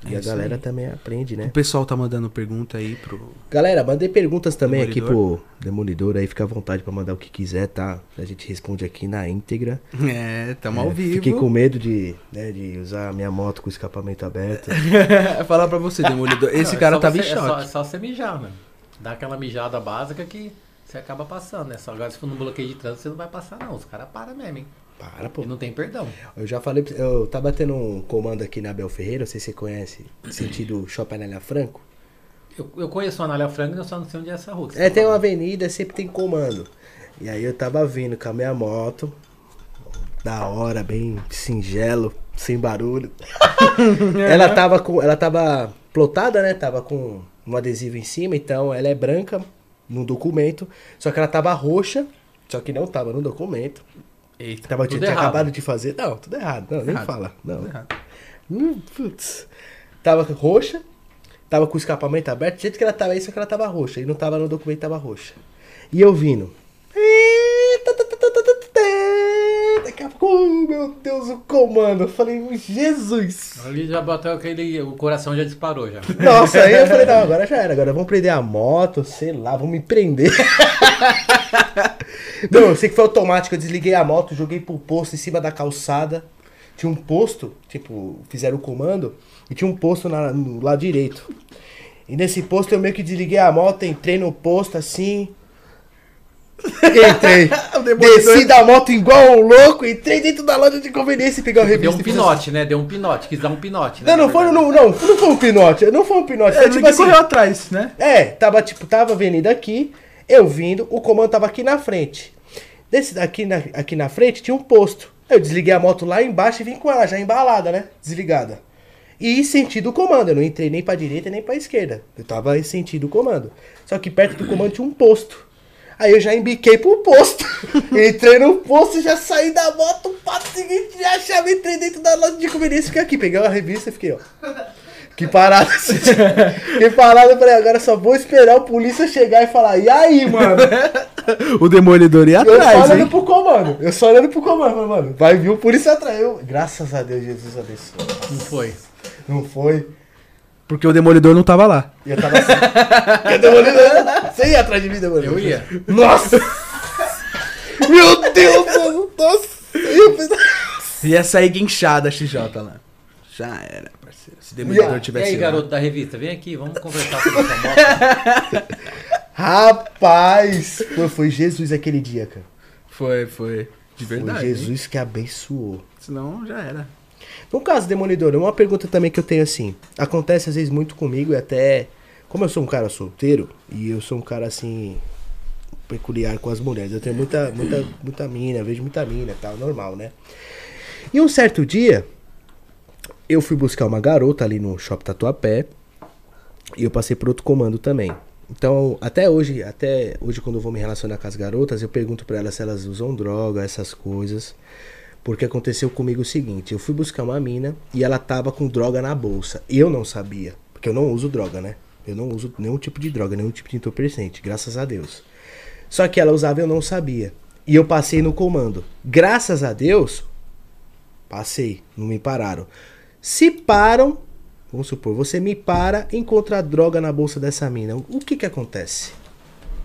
E É a galera aí. também aprende, O né? pessoal tá mandando pergunta aí pro. Galera, mandei perguntas também aqui Demolidor. pro Demolidor aí, fica à vontade pra mandar o que quiser, tá? A gente responde aqui na íntegra. É, tamo É, ao vivo. Fiquei com medo de, né, de usar a minha moto com escapamento aberto. Falar pra você, Demolidor. Esse Não, é cara só tava em você- É só, é só você mijar, né? Dá aquela mijada básica que você acaba passando, né? Só agora se for num bloqueio de trânsito, você não vai passar, não. Os caras param mesmo, hein? Para, pô. E não tem perdão. Eu já falei, pra- eu tava tendo um comando aqui na Abel Ferreira, não sei se você conhece, sentido Shopping Anélia Franco. Eu, eu conheço a Anália Franca, eu só não sei onde é essa rua. É, tá tem uma avenida, sempre tem comando. E aí eu tava vindo com a minha moto, da hora, bem singelo, sem barulho. ela tava com, ela tava plotada, né? Tava com um adesivo em cima, então ela é branca no documento, só que ela tava roxa, só que não tava no documento. Eita. Tava, Tudo tinha errado. acabado de fazer. Não, tudo errado. Não, nem Errado. fala. Não. Tudo. Hum, putz. Tava roxa, tava com o escapamento aberto, do jeito que ela tava aí, só que ela tava roxa. E não tava no documento, tava roxa. E eu vindo. Daqui a pouco, oh, meu Deus, o comando. Eu falei, Jesus. Ali já bateu aquele. O coração já disparou já. Nossa, aí eu falei, não, agora já era. Agora vamos prender a moto, sei lá, vamos me prender. não, eu sei que foi automático. Eu desliguei a moto, joguei pro posto em cima da calçada. Tinha um posto, tipo, fizeram o comando, e tinha um posto na- no lado direito. E nesse posto eu meio que desliguei a moto, entrei no posto assim. Entrei. Desci da moto igual um louco, entrei dentro da loja de conveniência e peguei a revista. Deu um fiz pinote, né? Deu um pinote, quis dar um pinote. né, Não, não foi, não, não, não foi um pinote, não foi um pinote. Foi É, tipo ninguém assim, correu atrás, né? é, tava tipo, tava a avenida aqui, eu vindo, o comando tava aqui na frente. Desse daqui na, aqui na frente tinha um posto. Eu desliguei a moto lá embaixo e vim com ela já embalada, né? Desligada. E sentido o comando, eu não entrei nem pra direita nem pra esquerda. Eu tava em sentido o comando. Só que perto do comando tinha um posto. Aí eu já embiquei pro posto. entrei no posto, já saí da moto, passo seguinte, já chave, entrei dentro da loja de conveniência fiquei aqui. Peguei uma revista e fiquei, ó. Que parada. que parada, eu falei, agora só vou esperar o polícia chegar e falar, e aí, mano? O demolidor ia Eu só atrás, olhando hein? pro comando. Eu só olhando pro comando, mano, vai vir o polícia atrás. Eu, graças a Deus, Jesus abençoe. Não foi. Não foi. Porque o demolidor não tava lá. E eu tava assim. Cadê o demolidor? Você ia atrás de mim, demolidor? Eu ia. Nossa! Meu Deus, mano. Nossa! Eu Ia sair guinchada a XJ lá. Já era. Se o demolidor E E tivesse aí, lá. garoto da revista, vem aqui, vamos conversar sobre essa moto. Rapaz! Pô, foi Jesus aquele dia, cara. Foi, foi. De verdade. Foi hein? Jesus que abençoou. Senão já era. No caso, Demolidor, uma pergunta também que eu tenho assim. Acontece às vezes muito comigo e até. Como eu sou um cara solteiro e eu sou um cara assim. peculiar com as mulheres. Eu tenho muita, muita, muita mina, vejo muita mina e tal, normal, né? E um certo dia, eu fui buscar uma garota ali no shopping Tatuapé e eu passei por outro comando também. Então, até hoje, até hoje quando eu vou me relacionar com as garotas, eu pergunto pra elas se elas usam droga, essas coisas. Porque aconteceu comigo o seguinte, eu fui buscar uma mina e ela tava com droga na bolsa. Eu não sabia, porque eu não uso droga, né? Eu não uso nenhum tipo de droga, nenhum tipo de entorpecente, graças a Deus. Só que ela usava e eu não sabia. E eu passei no comando. Graças a Deus, passei, não me pararam. Se param, vamos supor, você me para, encontra droga na bolsa dessa mina. O que que acontece?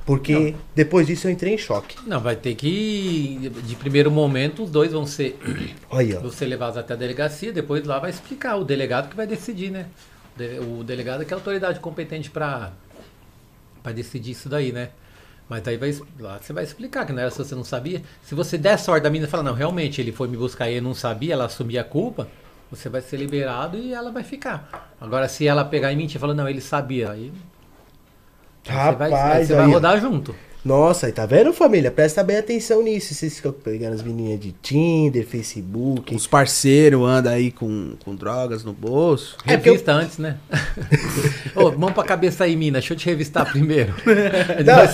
Porque depois disso eu entrei em choque. Não, vai ter que. De primeiro momento, os dois vão ser, ó. vão ser levados até a delegacia, depois lá vai explicar. O delegado que vai decidir, né? O de- O delegado é que é a autoridade competente pra decidir isso daí, né? Mas aí vai, lá você vai explicar que não era se você não sabia. Se você der sorte da menina e falar, não, realmente ele foi me buscar e eu não sabia, ela assumir a culpa, você vai ser liberado e ela vai ficar. Agora, se ela pegar e mentir e falar, não, ele sabia, aí aí você vai, aí Rapaz, você vai rodar junto. Nossa, aí tá vendo, família? Presta bem atenção nisso. Vocês ficam pegando as meninas de Tinder, Facebook. Os parceiros andam aí com, com drogas no bolso. É porque eu- Revista antes, né? Ô, mão pra cabeça aí, mina. Deixa eu te revistar primeiro. Não, é,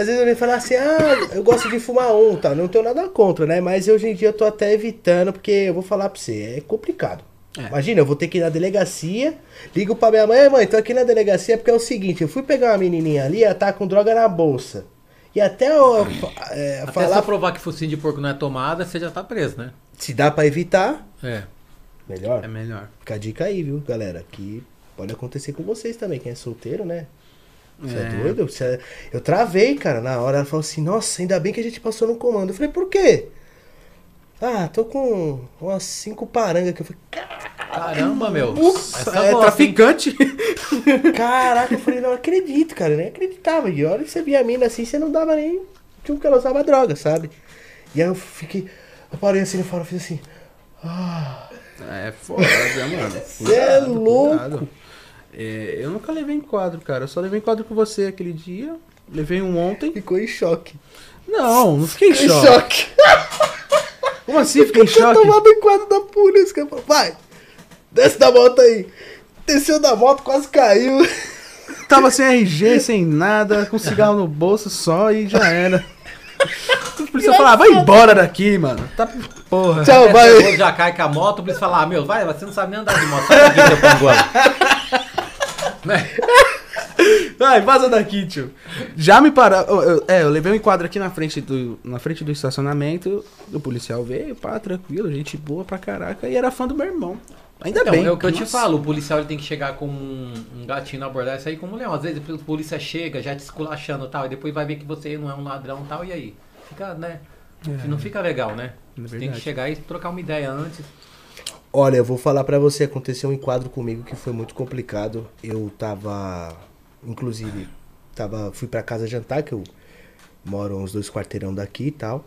às vezes eu venho falar assim, ah, eu gosto de fumar um, tá? Não tenho nada contra, né? Mas hoje em dia eu tô até evitando, porque eu vou falar pra você, é complicado. É. Imagina, eu vou ter que ir na delegacia, ligo pra minha mãe, mãe, tô aqui na delegacia porque é o seguinte, eu fui pegar uma menininha ali, ela tá com droga na bolsa. E até eu é, Até falar só provar que focinho de porco não é tomada, você já tá preso, né? se dá pra evitar, É. melhor. É melhor. Fica a dica aí, viu, galera? Que pode acontecer com vocês também, quem é solteiro, né? Você é, É. doido? Você é- Eu travei, cara, na hora. Ela falou assim, nossa, ainda bem que a gente passou no comando. Eu falei, por quê? Ah, tô com umas cinco parangas que eu falei, Caramba, meu. Essa é gosta, hein? traficante. caraca, eu falei, não acredito, cara, eu nem acreditava. E a hora que você via a mina assim, você não dava nem. Tipo que ela usava droga, sabe? E aí eu fiquei. Eu parei assim no fiz assim. Ah, É foda, mano? Cê é louco. É, eu nunca levei enquadro, cara. Eu só levei enquadro com você aquele dia. Levei um ontem. ficou em choque. Não, não fiquei em Em choque. Como assim fiquei em choque? tomado em quadro da polícia. cara. Vai, desce da moto aí. Desceu da moto, quase caiu. Tava sem RG, sem nada, com cigarro no bolso só e já era. Isso eu falava, vai embora daqui, mano. Tá porra. Tchau, Até vai. nervoso, já cai com a moto, o polícia fala, ah, meu, vai, você não sabe nem andar de moto. Sai daqui, seu panguão. né? Vai, vaza daqui, tio. Já me pararam. eu- eu- É, eu levei um enquadro aqui na frente do, na frente do estacionamento. O policial veio, pá, tranquilo, gente boa pra caraca. E era fã do meu irmão. Ainda Então, bem. é o que eu te falo, o policial ele tem que chegar com um, um gatinho na abordagem e sair como um leão. Às vezes o polícia chega já te esculachando e tal, e depois vai ver que você não é um ladrão e tal, e aí? Fica, né? Não fica legal, né? É Você tem que chegar e trocar uma ideia antes. Olha, eu vou falar pra você, aconteceu um enquadro comigo que foi muito complicado. Eu tava, inclusive, tava, fui pra casa jantar, que eu moro uns dois quarteirão daqui e tal.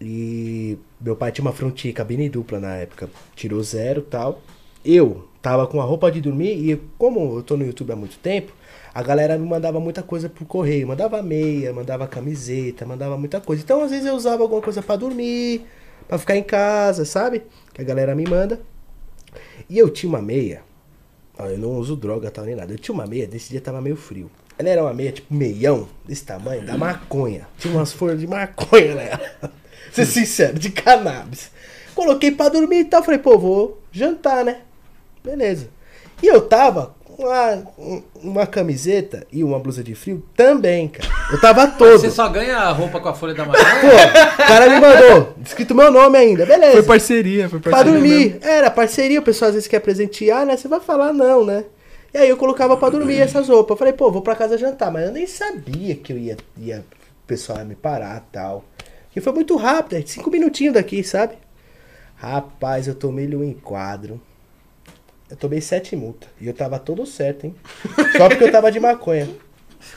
E meu pai tinha uma frontinha, cabine dupla na época, tirou zero tal. Eu tava com a roupa de dormir e como eu tô no YouTube há muito tempo, a galera me mandava muita coisa por correio, mandava meia, mandava camiseta, mandava muita coisa. Então às vezes eu usava alguma coisa pra dormir, pra ficar em casa, sabe? Que a galera me manda. E eu tinha uma meia. Eu não uso droga tal nem nada. Eu tinha uma meia, desse dia tava meio frio. Ela era uma meia tipo meião, desse tamanho, da maconha. Tinha umas folhas de maconha nela. Ser sincero, de cannabis. Coloquei pra dormir e tal. Falei, pô, vou jantar, né? Beleza. E eu tava uma, um- uma camiseta e uma blusa de frio também, cara. Eu tava todo. Você só ganha a roupa com a folha da manhã? Pô, o cara me mandou, escrito meu nome ainda, beleza. Foi parceria, foi Pra parceria. dormir. mesmo. Era parceria, o pessoal às vezes quer presentear, né? Você vai falar não, né? E aí eu colocava pra dormir essas roupas. Eu falei, pô, vou pra casa jantar, mas eu nem sabia que eu ia, ia o pessoal ia me parar e tal. E foi muito rápido, é cinco minutinhos daqui, sabe? Rapaz, eu tomei-lhe um enquadro. Eu tomei sete multas. E eu tava todo certo, hein? Só porque eu tava de maconha.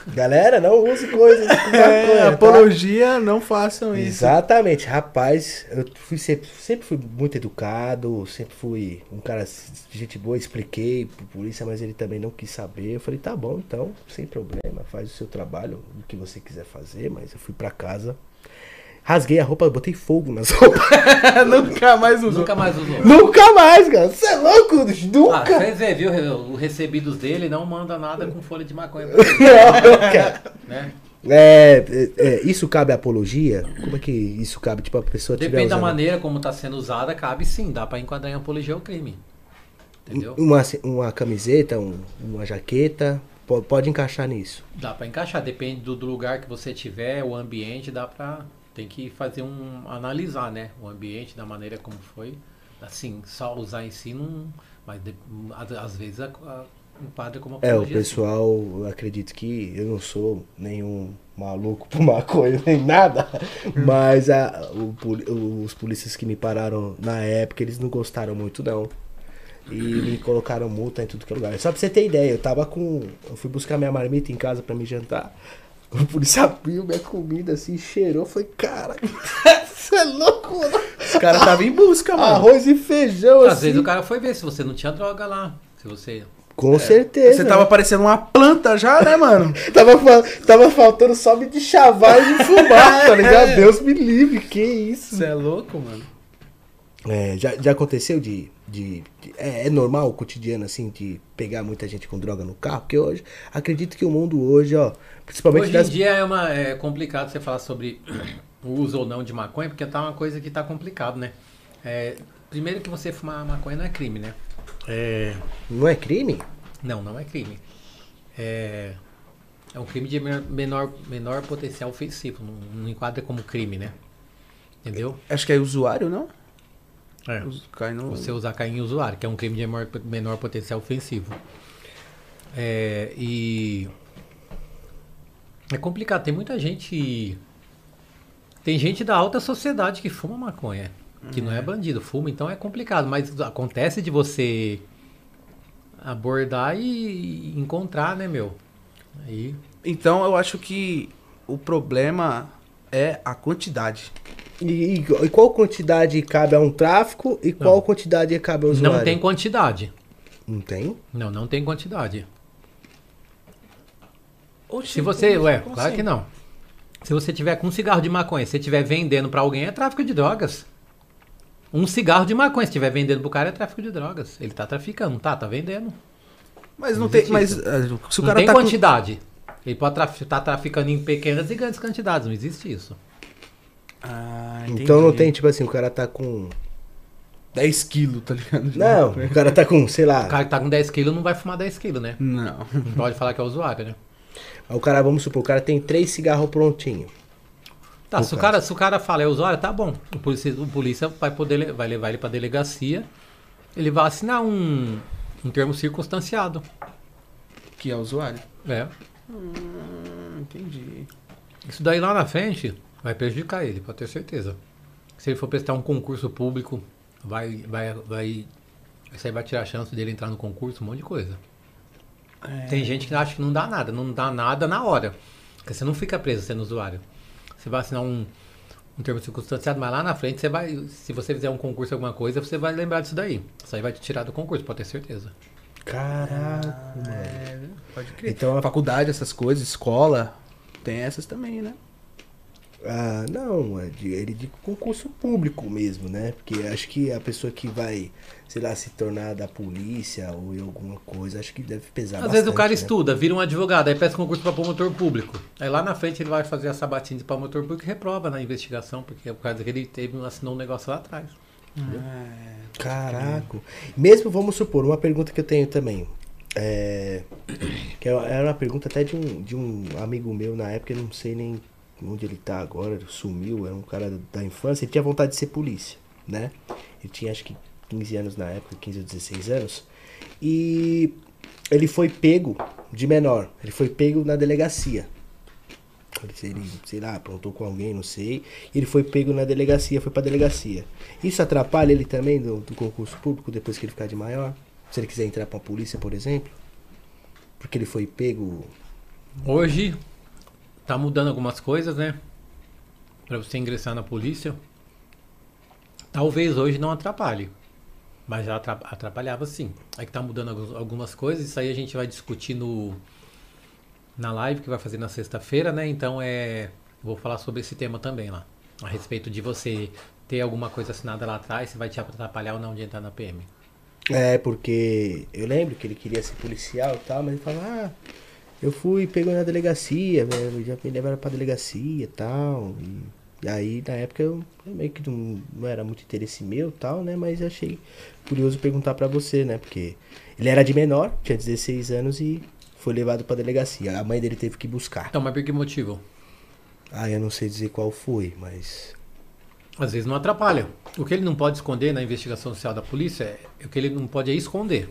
Galera, não use coisas com maconha. É, tá? apologia, não façam isso. Exatamente, rapaz, eu fui sempre, sempre fui muito educado, sempre fui um cara de gente boa, expliquei pro polícia, mas ele também não quis saber. Eu falei, tá bom, então, sem problema, faz o seu trabalho, o que você quiser fazer, mas eu fui pra casa, rasguei a roupa, botei fogo nas roupas. Nunca mais usou. Nunca mais usou. nunca mais, cara, você é louco, Ah, nunca. vocês vê, viu? O recebidos dele não manda nada com folha de maconha pra ele, Não, cara. né? É, é, é, isso cabe à apologia? Como é que isso cabe? Tipo, a pessoa tiver Depende da maneira como tá sendo usada, cabe sim, dá pra enquadrar em apologia ao crime. Entendeu? uma, uma camiseta, um- uma jaqueta, po- pode encaixar nisso. Dá pra encaixar, depende do, do lugar que você tiver, o ambiente, dá pra. Tem que fazer um. analisar, né? O ambiente, da maneira como foi. Assim, só usar em si não. Mas de- às, vezes a, a, enquadra como É, o pessoal, eu acredito que eu não sou nenhum maluco por maconha nem nada, mas a, o os polícias que me pararam na época, eles não gostaram muito não. E me colocaram multa em tudo que é lugar. Só pra você ter ideia, eu tava com. Eu fui buscar minha marmita em casa pra me jantar. O polícia abriu minha comida assim, cheirou. Foi, cara, você é louco, mano. Os caras estavam em busca, mano. Arroz e feijão, Às assim. vezes o cara foi ver se você não tinha droga lá. Se você. Com certeza. Você tava parecendo uma planta já, né, mano? Tava, tava faltando só me de chavar e de fumar, tá ligado? Deus me livre, que isso. Você é louco, mano? É, já, já aconteceu de. de, de- é, é normal o cotidiano, assim, de pegar muita gente com droga no carro? Porque hoje, acredito que o mundo hoje, ó, principalmente Hoje das. em dia é, uma, é complicado você falar sobre o uso ou não de maconha, porque tá uma coisa que tá complicado, né? É, primeiro que você fumar maconha não é crime, né? É, Não é crime? não, não é crime. É, é um crime de menor, menor, menor potencial ofensivo, não, não enquadra como crime, né? Entendeu? Acho que é usuário, não? É. No... Você usar cair em usuário, que é um crime de menor, menor potencial ofensivo. É, e. É complicado, tem muita gente. Tem gente da alta sociedade que fuma maconha. Que não é bandido, fuma, então é complicado. Mas acontece de você abordar e encontrar, né, meu? Aí. Então eu acho que o problema é a quantidade. E, e- qual quantidade cabe a um tráfico e qual Não. quantidade cabe ao usuário? Não tem quantidade. Não tem? Não, não tem quantidade. Oxi, Se você, ué, como claro assim? que não. Se você tiver com um cigarro de maconha, se você estiver vendendo pra alguém, é tráfico de drogas. Um cigarro de maconha, se estiver vendendo pro cara, é tráfico de drogas. Ele tá traficando, tá? Tá vendendo. Mas não Não tem. Mas ah, se o não cara tem tá com- quantidade. Ele pode estar traficando em pequenas e grandes quantidades, não existe isso. Ah, Então não tem, tipo assim, o cara tá com. 10 quilos, tá ligado? Não, o cara tá com, sei lá. O cara que tá com 10 quilos não vai fumar 10 quilos, né? Não. Não pode falar que é usuário, né? O cara, vamos supor, o cara tem três cigarros prontinho. Tá, se o, cara, se o cara fala é usuário, tá bom. O polícia, o polícia vai, poder, vai levar ele pra delegacia. Ele vai assinar um, um termo circunstanciado. Que é usuário. É. Hum, entendi. Isso daí lá na frente vai prejudicar ele, pode ter certeza. Se ele for prestar um concurso público, vai, vai, vai, isso aí vai tirar a chance dele entrar no concurso, um monte de coisa. É. Tem gente que acha que não dá nada, não dá nada na hora. Porque você não fica preso sendo usuário. Você vai assinar um, um termo circunstanciado, mas lá na frente você vai, se você fizer um concurso alguma coisa, você vai lembrar disso daí. Isso aí vai te tirar do concurso, pode ter certeza. Caraca, mano. É, pode crer. Então, a- faculdade, essas coisas, escola, tem essas também, né? Ah, não, é de, ele de concurso público mesmo, né? Porque acho que a pessoa que vai, sei lá, se tornar da polícia ou em alguma coisa, acho que deve pesar Às vezes o cara né? estuda, vira um advogado, aí peça concurso para promotor público. Aí lá na frente ele vai fazer a sabatina de promotor público e reprova na investigação, porque é por causa que ele teve, assinou um negócio lá atrás. Caraca. Mesmo, vamos supor, uma pergunta que eu tenho também. É, que era uma pergunta até de um, de um amigo meu na época, eu não sei nem onde ele tá agora, sumiu, é um cara da infância, ele tinha vontade de ser polícia, né? Ele tinha acho que 15 anos na época, 15 ou 16 anos. E ele foi pego de menor, ele foi pego na delegacia. Ele, sei lá, aprontou com alguém, não sei. Ele foi pego na delegacia, foi pra delegacia. Isso atrapalha ele também do, do concurso público depois que ele ficar de maior? Se ele quiser entrar pra polícia, por exemplo? Porque ele foi pego. Hoje tá mudando algumas coisas, né? Pra você ingressar na polícia. Talvez hoje não atrapalhe. Mas já atra- atrapalhava sim. É que tá mudando algumas coisas. Isso aí a gente vai discutir no, na live que vai fazer na sexta-feira, né? Então é. Vou falar sobre esse tema também lá. A respeito de você ter alguma coisa assinada lá atrás, se vai te atrapalhar ou não de entrar na PM. É, porque eu lembro que ele queria ser policial e tal, mas ele falava, ah, eu fui, pegou na delegacia, velho, já me levaram pra delegacia e tal. E, aí, na época, eu, eu meio que não, não era muito interesse meu tal, né? Mas achei curioso perguntar pra você, né? Porque ele era de menor, tinha 16 anos e foi levado pra delegacia. A mãe dele teve que buscar. Então, mas por que motivo? Ah, eu não sei dizer qual foi, mas. Às vezes não atrapalha. O que ele não pode esconder na investigação social da polícia é o que ele não pode é esconder.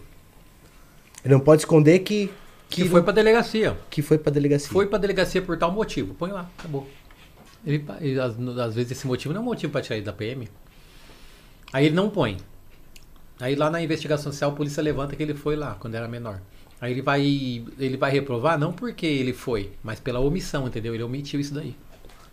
Ele não pode esconder que. Que foi pra delegacia. que foi pra delegacia. Foi pra delegacia por tal motivo. Põe lá, acabou. Ele, ele, às, às vezes esse motivo não é motivo pra tirar ele da PM. Aí ele não põe. Aí lá na investigação social a polícia levanta que ele foi lá quando era menor. Aí ele vai ele vai reprovar não porque ele foi, mas pela omissão, entendeu? Ele omitiu isso daí,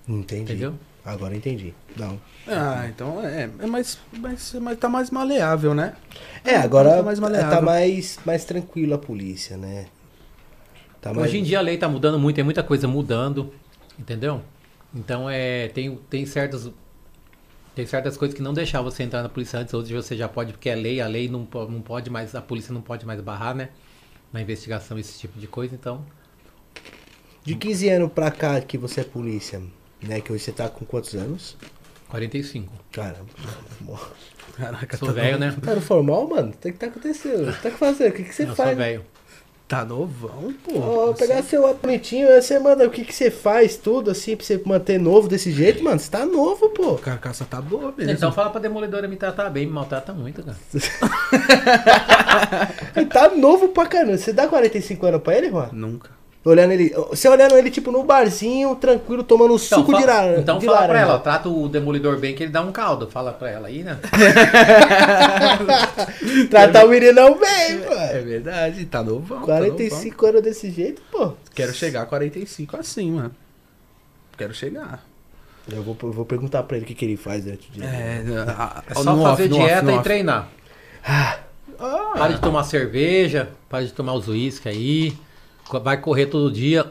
Entendi. entendeu? Agora entendi. Não. Ah, então é, é mais, mais, mas tá mais maleável, né? É, agora Tá mais tá maleável. mais, mais tranquilo a polícia, né? Tá mais... Hoje em dia a lei tá mudando muito, tem muita coisa mudando, entendeu? Então é tem tem certas tem certas coisas que não deixavam você entrar na polícia antes, hoje você já pode porque é lei, a lei não, não pode mais, a polícia não pode mais barrar, né? Na investigação esse tipo de coisa, então De 15 anos pra cá que você é polícia, né? Que hoje você tá com quantos anos? 45. Caramba. Caraca, Sou tá, velho, né? Tá no formal, mano? O que tá acontecendo? O que tá fazendo? O que, que você Não, faz? sou velho. Tá novão, pô. Ó, pegar seu bonitinho, aí você manda o que, que você faz, tudo assim, pra você manter novo desse jeito, mano. Você tá novo, pô. A carcaça tá boa mesmo. Então fala pra demolidora me tratar bem, me maltrata muito, cara. Ele tá novo pra caramba. Você dá 45 anos pra ele, mano? Nunca. Olhando ele. Você olhando ele, tipo, no barzinho, tranquilo, tomando Então, suco fa- de, lar... então de fala pra laranja. ela, ó, trata o demolidor bem que ele dá um caldo. Fala pra ela aí, né? Tratar o meninão bem, É mano. verdade, tá novão. tá 45 anos desse jeito, pô. Quero chegar a 45 assim, mano. Quero chegar. Eu vou, eu vou perguntar pra ele o que, que ele faz antes de. É, a- É só off, fazer off, dieta no e off. treinar. Ah, Para de tomar cerveja, para de tomar os uísque aí. Vai correr todo dia.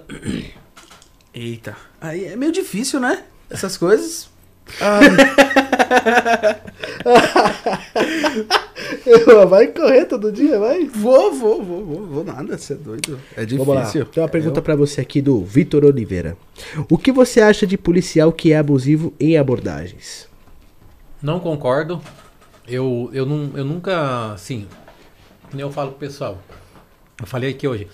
Eita. Aí é meio difícil, né? Essas coisas. vai correr todo dia, vai? Vou, vou, vou, vou, vou nada, você é doido. É difícil. Vamos lá. Tem uma pergunta Eu- pra você aqui do Vitor Oliveira. O que você acha de policial que é abusivo em abordagens? Não concordo. Eu, eu, não, eu nunca, assim, como eu falo pro pessoal, eu falei aqui hoje,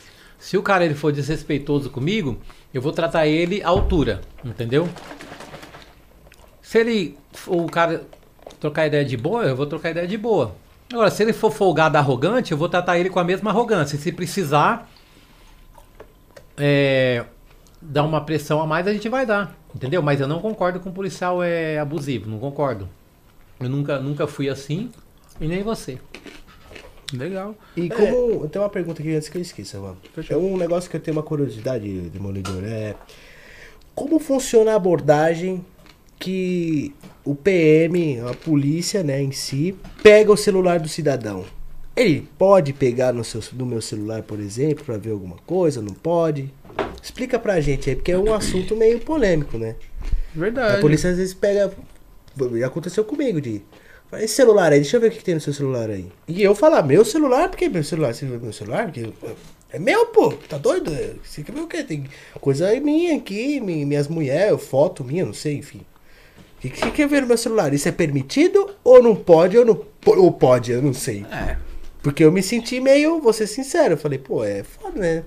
se o cara ele for desrespeitoso comigo, eu vou tratar ele à altura, entendeu? Se ele, o cara trocar ideia de boa, eu vou trocar ideia de boa. Agora, se ele for folgado arrogante, eu vou tratar ele com a mesma arrogância. Se precisar é, dar uma pressão a mais, a gente vai dar, entendeu? Mas eu não concordo com o policial é abusivo, não concordo. Eu nunca, nunca fui assim e nem você. Legal. E como. Eu tenho uma pergunta aqui antes que eu esqueça, mano. É um negócio que eu tenho uma curiosidade, Demolidor. É. Como funciona a abordagem que o PM, a polícia, né, em si, pega o celular do cidadão? Ele pode pegar no, seu, no meu celular, por exemplo, pra ver alguma coisa? Não pode? Explica pra gente aí, porque é um assunto meio polêmico, né? Verdade. A polícia às vezes pega. Aconteceu comigo de. Esse celular aí, deixa eu ver o que, que tem no seu celular aí. E eu falar, meu celular? Por que meu celular? Você viu meu celular? Porque é meu, pô. Tá doido? Você quer ver o quê? Tem coisa minha aqui, mi- minhas mulheres, foto minha, não sei, enfim. que, que você quer ver no meu celular? Isso é permitido ou não pode ou não ou pode? Eu não sei. É. Porque eu me senti meio, vou ser sincero, eu falei, pô, é foda, né?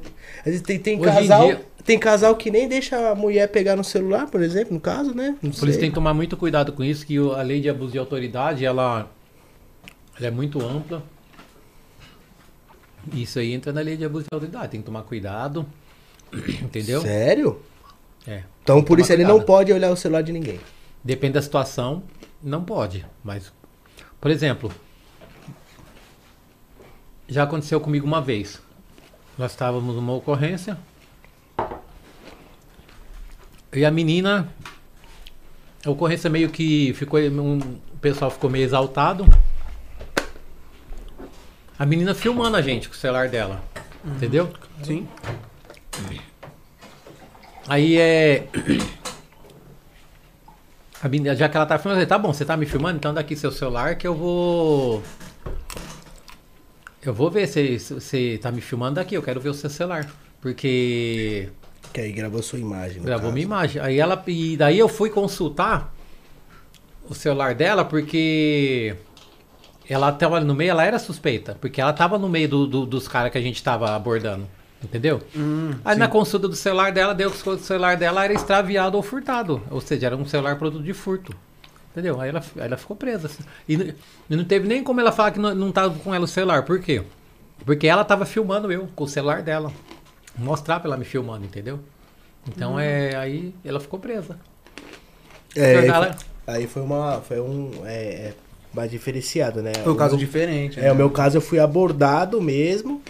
Tem, tem Hoje em casal, dia- tem casal que nem deixa a mulher pegar no celular, por exemplo, no caso, né? Não Por isso sei. tem que tomar muito cuidado com isso, que a lei de abuso de autoridade, ela, ela é muito ampla. Isso aí entra na lei de abuso de autoridade, tem que tomar cuidado. Entendeu? Sério? É. Então por isso ele cuidado. não pode olhar o celular de ninguém. Depende da situação, não pode. Mas, por exemplo, já aconteceu comigo uma vez. Nós estávamos numa ocorrência. E a menina. A ocorrência meio que ficou. Um, o pessoal ficou meio exaltado. A menina filmando a gente com o celular dela. Entendeu? Sim. Aí é. A menina, já que ela tá filmando, eu falei, tá bom, você tá me filmando, então dá aqui seu celular que eu vou. Eu vou ver se você tá me filmando daqui, eu quero ver o seu celular. Porque Que aí gravou sua imagem. gravou caso. minha imagem. Aí ela. E daí eu fui consultar o celular dela porque ela tava no meio, ela era suspeita. Porque ela tava no meio do- do- dos caras que a gente tava abordando. Entendeu? Hum, Aí na consulta do celular dela, deu que o celular dela era extraviado ou furtado. Ou seja, era um celular produto de furto. Entendeu? Aí ela, aí ela ficou presa. assim. E, e não teve nem como ela falar que não, não tava com ela o celular. Por quê? Porque ela tava filmando eu com o celular dela. Mostrar pra ela me filmando, entendeu? Então é. Aí ela ficou presa. É, aí, Ela- foi, aí foi uma. Foi um. É, é, mais diferenciado, né? Foi um caso diferente. É, né? o meu caso eu fui abordado mesmo.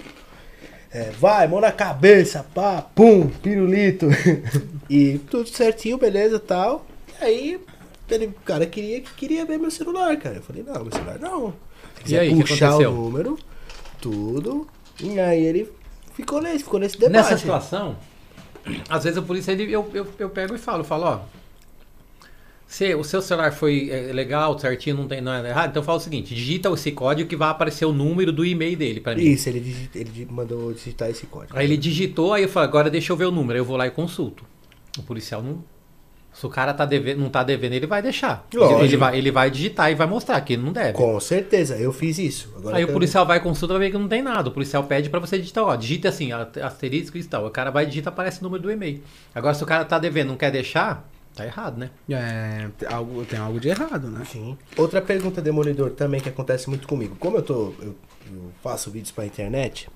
É, vai, mão na cabeça, pá, pum, pirulito. e tudo certinho, beleza tal. E aí, ele, o cara queria, queria ver meu celular, cara. Eu falei, não, meu celular não. Se quiser aí, puxar o número, tudo. E aí ele ficou nesse, ficou nesse debate. Nessa situação, às vezes a polícia ele, eu, eu, eu pego e falo, eu falo, ó. Se o seu celular foi é, legal, certinho, não tem nada errado, então fala o seguinte, digita esse código que vai aparecer o número do e-mail dele pra mim. Isso, ele, digi- ele mandou digitar esse código. Aí ele digitou, aí eu falo, agora deixa eu ver o número, aí eu vou lá e consulto. O policial não. Se o cara tá devendo, não tá devendo, ele vai deixar. Lógico. Ele vai, ele vai digitar e vai mostrar que ele não deve. Com certeza, eu fiz isso. Agora Aí eu o policial vai consulta vai ver que não tem nada. O policial pede pra você digitar, ó, digita assim, asterisco e tal. O cara vai digitar, aparece o número do e-mail. Agora, se o cara tá devendo, não quer deixar, tá errado, né? É, tem algo, tem algo de errado, né? Sim. Outra pergunta, Demolidor, também que acontece muito comigo. Como eu tô. Eu, eu faço vídeos pra internet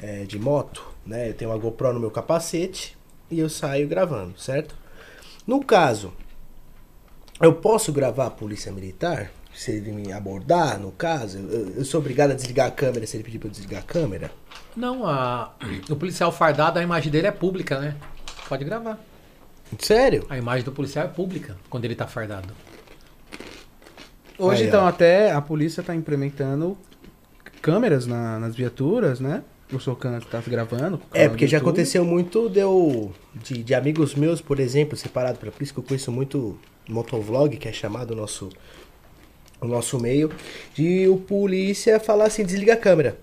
é, de moto, né? Eu tenho uma GoPro no meu capacete e eu saio gravando, certo? No caso, eu posso gravar a polícia militar? Se ele me abordar, no caso, eu, eu sou obrigado a desligar a câmera se ele pedir pra eu desligar a câmera? Não, a, o policial fardado, a imagem dele é pública, né? Pode gravar. Sério? A imagem do policial é pública quando ele tá fardado. Hoje, Aí, então, ó. até a polícia tá implementando câmeras na- nas viaturas, né? O Socan tá gravando. com o É, porque já YouTube. aconteceu muito deu de, de amigos meus, por exemplo, separado pela polícia, que eu conheço muito motovlog, que é chamado o nosso, o nosso meio, de o polícia falar assim, desliga a câmera.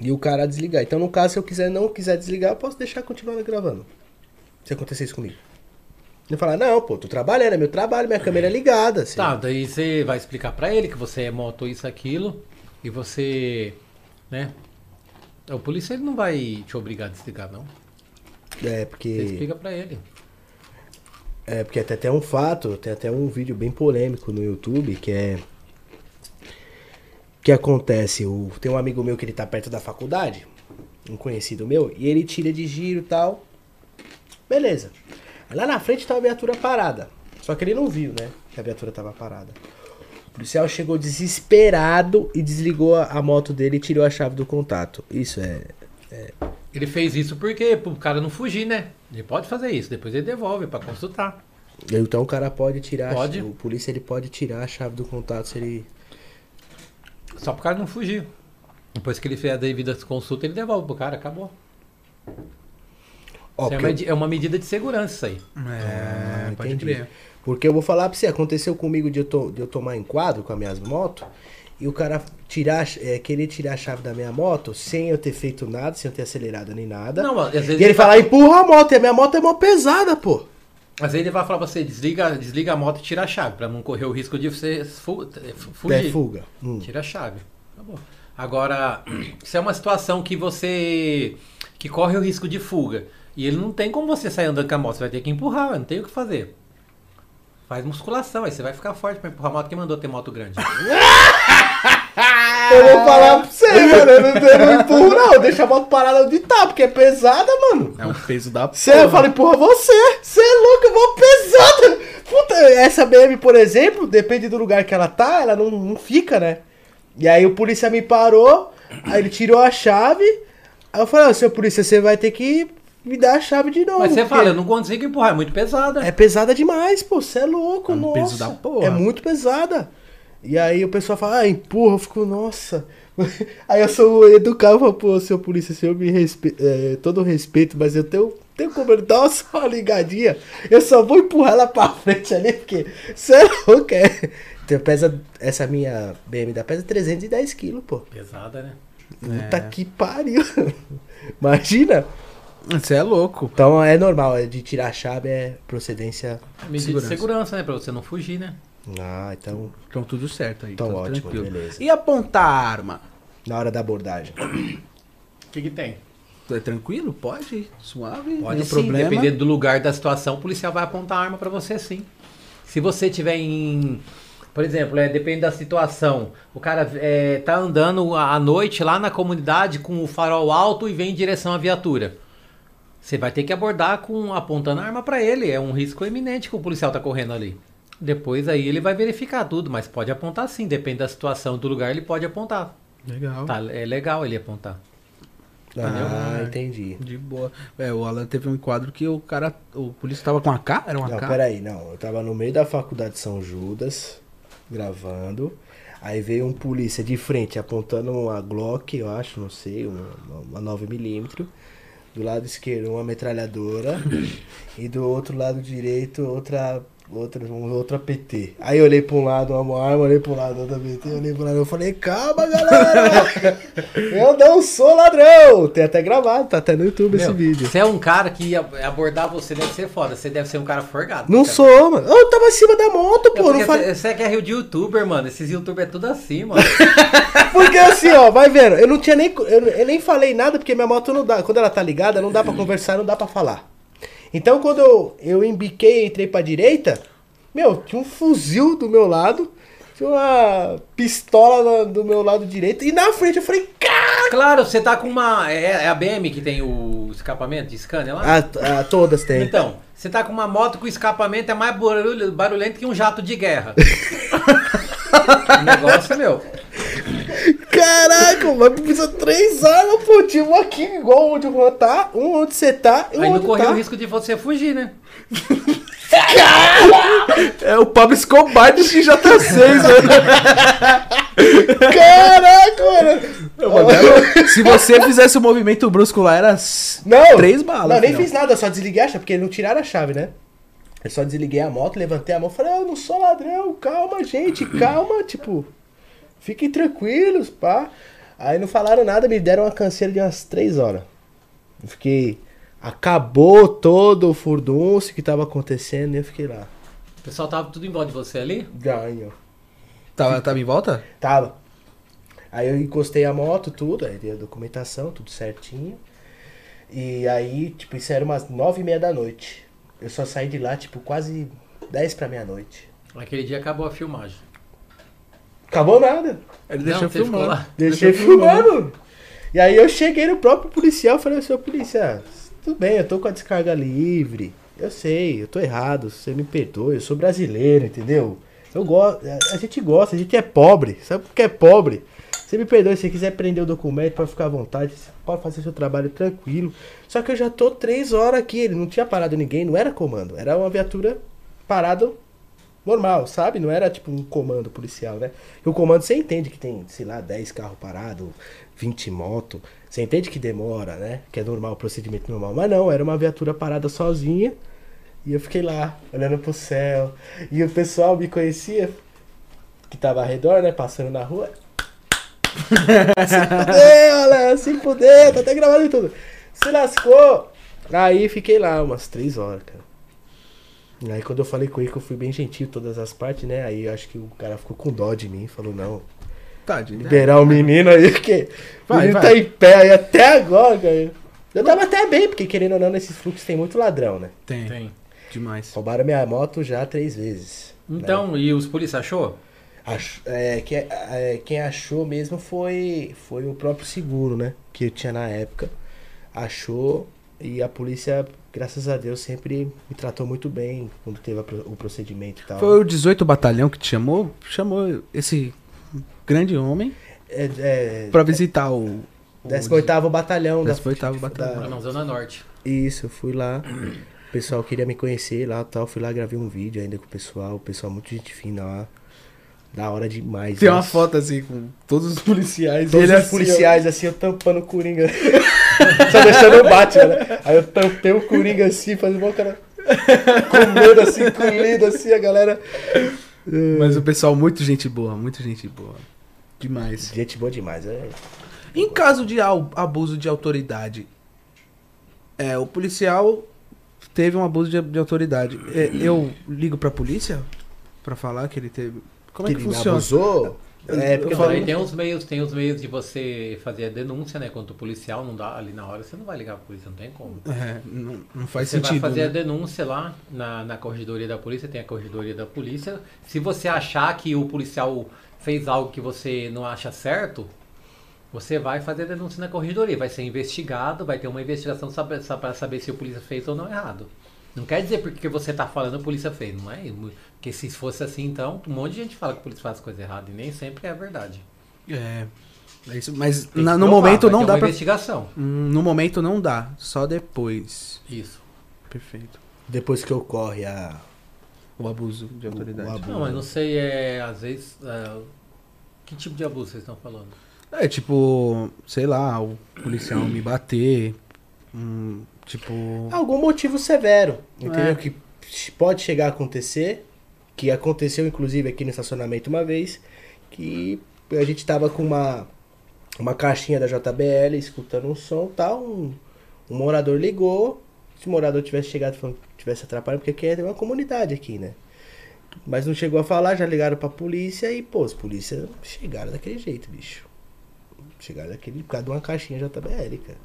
E o cara desligar. Então, no caso, se eu quiser não quiser desligar, eu posso deixar continuando gravando. Se acontecer isso comigo. Ele falar, não, pô, tô trabalhando, é meu trabalho, minha câmera é ligada. assim. Tá, daí você vai explicar pra ele que você é moto isso, aquilo, e você, né? O polícia ele não vai te obrigar a desligar, não. É, Você porque. explica pra ele. É, porque tem até um fato, tem até um vídeo bem polêmico no YouTube que é. que acontece? O, tem um amigo meu que ele tá perto da faculdade, um conhecido meu, e ele tira de giro e tal. Beleza. Lá na frente tá a viatura parada. Só que ele não viu, né? Que a viatura tava parada. O policial chegou desesperado e desligou a, a moto dele e tirou a chave do contato. Isso é. Ele fez isso porque pro cara não fugir, né? Ele pode fazer isso, depois ele devolve pra consultar. Então o cara pode tirar. a Pode. O polícia ele pode tirar a chave do contato se ele. Só pro cara não fugir. Depois que ele fez a devida consulta, ele devolve pro cara, acabou. É, uma, eu- é uma medida de segurança isso aí. É, Ah, pode entendi. crer. Porque eu vou falar pra você, aconteceu comigo de eu, to- de eu tomar enquadro com as minhas motos e o cara tirar, é, querer tirar a chave da minha moto sem eu ter feito nada, sem eu ter acelerado nem nada. Não, às vezes e ele tá- fala, empurra a moto, e a minha moto é mó pesada, pô. Às vezes ele vai falar pra você, desliga, desliga a moto e tira a chave, pra não correr o risco de você fu- fu- fugir. É fuga. Hum. Tira a chave. Acabou. Agora, se é uma situação que você. que corre o risco de fuga. E ele não tem como você sair andando com a moto, você vai ter que empurrar, não tem o que fazer. Faz musculação, aí você vai ficar forte pra empurrar a moto. Quem mandou ter moto grande? Eu vou falar pra você, mano. Eu não, eu não empurro, não. Deixa a moto parada onde tá, porque é pesada, mano. É um peso da Você, eu falo, empurra você. Você é louco, eu vou pesada. Puta, essa BM, por exemplo, depende do lugar que ela tá, ela não, não fica, né? E aí o polícia me parou, aí ele tirou a chave. Aí eu falei, ó, seu polícia, você vai ter que me dar a chave de novo. Mas você porque fala, eu não consigo empurrar, é muito pesada. É pesada demais, pô. Você é louco, É um nossa. peso da porra. É muito pesada. E aí o pessoal fala, ah, empurra. Eu fico, nossa. Aí eu sou educado, eu falo, pô, seu polícia, senhor me respeita, é, todo respeito, mas eu tenho, tenho como ele dar só uma ligadinha. Eu só vou empurrar ela pra frente ali, porque você é louco, é. Então, pesa, essa minha BMW pesa 310 quilos, pô. Pesada, né? Puta que pariu. Imagina. Você é louco. Então é normal, é de tirar a chave é procedência. Medida Segurança. de segurança, né? Pra você não fugir, né? Ah, então Então tudo certo aí. Então tudo ótimo, tranquilo. beleza. E apontar a arma? na hora da abordagem. O que, que tem? É tranquilo? Pode. Suave. Pode sim, problema. dependendo do lugar da situação, o policial vai apontar a arma pra você sim. Se você tiver em. Por exemplo, é, depende da situação. O cara é, tá andando à noite lá na comunidade com o farol alto e vem em direção à viatura. Você vai ter que abordar com apontando a arma pra ele. É um risco eminente que o policial tá correndo ali. Depois aí ele vai verificar tudo, mas pode apontar sim. Depende da situação do lugar, ele pode apontar. Legal. Tá, é legal ele apontar. Ah, entendi. De boa. É, o Alan teve um enquadro que o cara. O polícia tava com a K? Era uma Não, K? peraí, não. Eu tava no meio da faculdade de São Judas, gravando. Aí veio um polícia de frente apontando uma Glock, eu acho, não sei, uma, uma 9mm. Do lado esquerdo, uma metralhadora. e do outro lado direito, outra. Outra, outra PT. Aí eu olhei pra um lado uma arma, olhei pro lado outra PT, olhei pro lado, eu falei, calma galera! eu não sou ladrão! Tem até gravado, tá até no YouTube esse Meu, vídeo. Você é um cara que ia abordar você deve ser foda. Você deve ser um cara forgado. Não sou, mano. Eu tava acima da moto, É pô. Porque falei... Você você quer rio de youtuber, mano. Esses youtubers é tudo assim, mano. Porque assim, ó, vai vendo, eu não tinha nem. Eu, eu nem falei nada porque minha moto não dá. Quando ela tá ligada, não dá pra conversar, não dá pra falar. Então quando eu, eu embiquei e entrei pra direita, meu, tinha um fuzil do meu lado, tinha uma pistola do meu lado direito, e na frente eu falei, cara! claro, você tá com uma. É, é a BM que tem o escapamento de scanner lá? Ah, ah, todas tem. Então, você tá com uma moto com escapamento é mais barulho- barulhento que um jato de guerra. o negócio, meu. Caraca, mas precisa três armas, pô. Tinha um aqui, igual onde eu tá, um onde você tá e um Aí não correu tá. o risco de você fugir, né? É o Pablo Escobar de XJ6, mano. Caraca, mano. Se você fizesse o movimento brusco lá, era Não, três balas. Não, nem filhão. fiz nada, só desliguei a chave, porque não tiraram a chave, né? Eu só desliguei a moto, levantei a mão, falei, "Ah, eu não sou ladrão, calma, gente, calma, tipo, fiquem tranquilos, pá. Aí não falaram nada, me deram uma canseira de umas três horas. Eu fiquei. Acabou todo o furdunço que tava acontecendo e eu fiquei lá. O pessoal tava tudo em volta de você ali. Ganho. Tava, tava em volta? Tava. Aí eu encostei a moto, tudo, aí dei a documentação, tudo certinho. E aí, tipo, isso era umas nove e meia da noite. Eu só saí de lá, tipo, quase dez pra meia-noite. Aquele dia acabou a filmagem. Acabou nada. Ele Não, deixou ficou filmando. Deixei filmando. E aí eu cheguei no próprio policial e falei, seu policial, tudo bem, eu tô com a descarga livre. Eu sei, eu tô errado, você me perdoe, eu sou brasileiro, entendeu? Eu gosto, a gente gosta, a gente é pobre, sabe por que é pobre? Você me perdoe, se você quiser prender o documento pra ficar à vontade, você pode fazer seu trabalho tranquilo. Só que eu já tô três horas aqui, ele não tinha parado ninguém, não era comando, era uma viatura parada normal, sabe? Não era tipo um comando policial, né? E o comando você entende que tem, sei lá, 10 carros parados, 20 motos. Você entende que demora, né? Que é normal, procedimento normal. Mas não, era uma viatura parada sozinha. E eu fiquei lá, olhando pro céu. E o pessoal me conhecia, que tava ao redor, né? Passando na rua. se fudeu, Alan, se fudeu, tá até gravando e tudo. Se lascou. Aí fiquei lá umas 3 horas, cara. Aí quando eu falei com ele que eu fui bem gentil em todas as partes, né? Aí eu acho que o cara ficou com dó de mim, falou, não, Tadinho. né? liberar o menino aí, porque o Vai, menino vai. tá em pé aí até agora, cara. Eu tava até bem, porque querendo ou não, nesses fluxos tem muito ladrão, né? Tem. Tem. Demais. Roubaram minha moto já três vezes. Então, e os polícia achou? Ach- é, que- é, quem achou mesmo foi, foi o próprio seguro, né? Que eu tinha na época. Achou e a polícia, graças a Deus, sempre me tratou muito bem quando teve a o procedimento e tal. Foi o 18 Batalhão que te chamou? Chamou esse grande homem É, é, pra visitar o. o 18º Batalhão. da- 18º Batalhão. Lá na Zona Norte. Isso, eu fui lá. O pessoal queria me conhecer lá e tal. Fui lá, gravei um vídeo ainda com o pessoal. O pessoal muito gente fina lá. Da hora demais. Tem uma foto assim com todos os policiais. Todos ele os assim, ó. policiais assim, eu tampando o Coringa. Só deixando o bate, né? Aí eu tampei o Coringa assim, fazendo o cara com medo assim, com medo assim, a galera. Mas o pessoal, muito gente boa, muito gente boa. Demais. Gente boa demais, é. Em caso de abuso de autoridade, é, o policial teve um abuso de, de autoridade. É, eu ligo pra polícia pra falar que ele teve. Como é que ele me funciona? abusou. É, porque tem os meios, tem os meios de você fazer a denúncia, né? Contra o policial, não dá ali na hora, você não vai ligar pra polícia, não tem como. É, não, não faz você sentido. vai fazer né? a denúncia lá na, na corregedoria da polícia, tem a corregedoria da polícia. Se você achar que o policial fez algo que você não acha certo, você vai fazer a denúncia na corregedoria, vai ser investigado, vai ter uma investigação para saber se o polícia fez ou não errado. Não quer dizer porque você tá falando a polícia fez, não é? Porque se fosse assim, então, um monte de gente fala que a polícia faz coisa errada e nem sempre é verdade. É. é isso, mas na- no provar, momento não dá uma pra. investigação. Hum, No momento não dá, só depois. Isso. Perfeito. Depois que ocorre a. O abuso de autoridade. o abuso. Não, mas não sei, é, às vezes, é, que tipo de abuso vocês estão falando? É tipo, sei lá, o policial me bater. hum, tipo. Algum motivo severo, entendeu? É. Que pode chegar a acontecer, que aconteceu inclusive aqui no estacionamento uma vez, que a gente tava com uma, uma caixinha da JBL escutando um som e tal, um, um morador ligou, se o morador tivesse chegado e falando que tivesse atrapalhado, porque aqui é uma comunidade aqui, né? Mas não chegou a falar, já ligaram pra polícia e, pô, os polícia chegaram daquele jeito, bicho. Chegaram daquele, por causa de uma caixinha JBL, cara.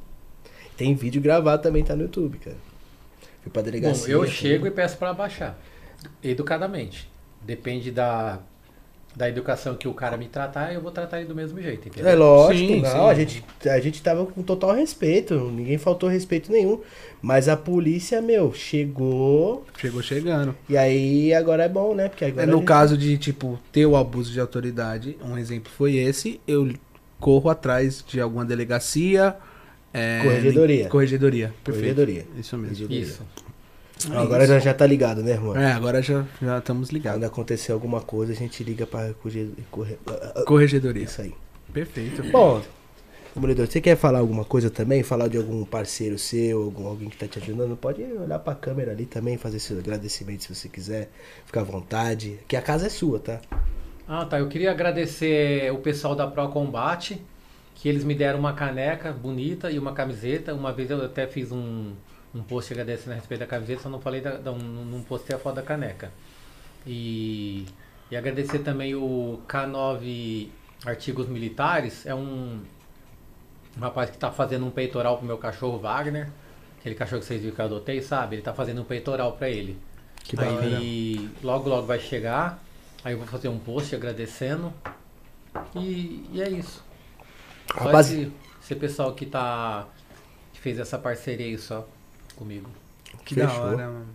Tem vídeo gravado também, tá no YouTube, cara. Fui pra Bom, delegacia. eu tudo. chego e peço para abaixar, educadamente. Depende da, da educação que o cara me tratar, eu vou tratar ele do mesmo jeito, entendeu? É lógico, Sim, não, sim. A, gente, a gente tava com total respeito, ninguém faltou respeito nenhum. Mas a polícia, meu, chegou. Chegou chegando. E aí agora é bom, né? Porque agora. É, no gente- caso de, tipo, ter o abuso de autoridade, um exemplo foi esse, eu corro atrás de alguma delegacia. É, Corregedoria. Corregedoria, perfeito. Corregedoria. Isso mesmo. Corregedoria. Isso. Agora já, já tá ligado, né, irmão? É, agora já, já estamos Quando ligados. acontecer alguma coisa, a gente liga pra corre... corre- Corregedoria. Isso aí. Perfeito. Bom, Demolidor, você quer falar alguma coisa também? Falar de algum parceiro seu, algum, alguém que tá te ajudando? Pode olhar pra câmera ali também, fazer seu agradecimento se você quiser. Fica à vontade. Que a casa é sua, tá? Ah, tá. Eu queria agradecer o pessoal da Pro Combate, que eles me deram uma caneca bonita e uma camiseta. Uma vez eu até fiz um, um post agradecendo a respeito da camiseta, só não falei da, da, não, não postei a foto da caneca. E, e agradecer também o K9 Artigos Militares, é um, um rapaz que está fazendo um peitoral pro meu cachorro Wagner. Aquele cachorro que vocês viram que eu adotei, sabe? Ele tá fazendo um peitoral para ele. Que da hora. Aí logo logo vai chegar. Aí eu vou fazer um post agradecendo. E, e é isso. Só Rapaz, esse, esse pessoal que tá. que fez essa parceria aí só comigo. Que da Fechou. hora, mano.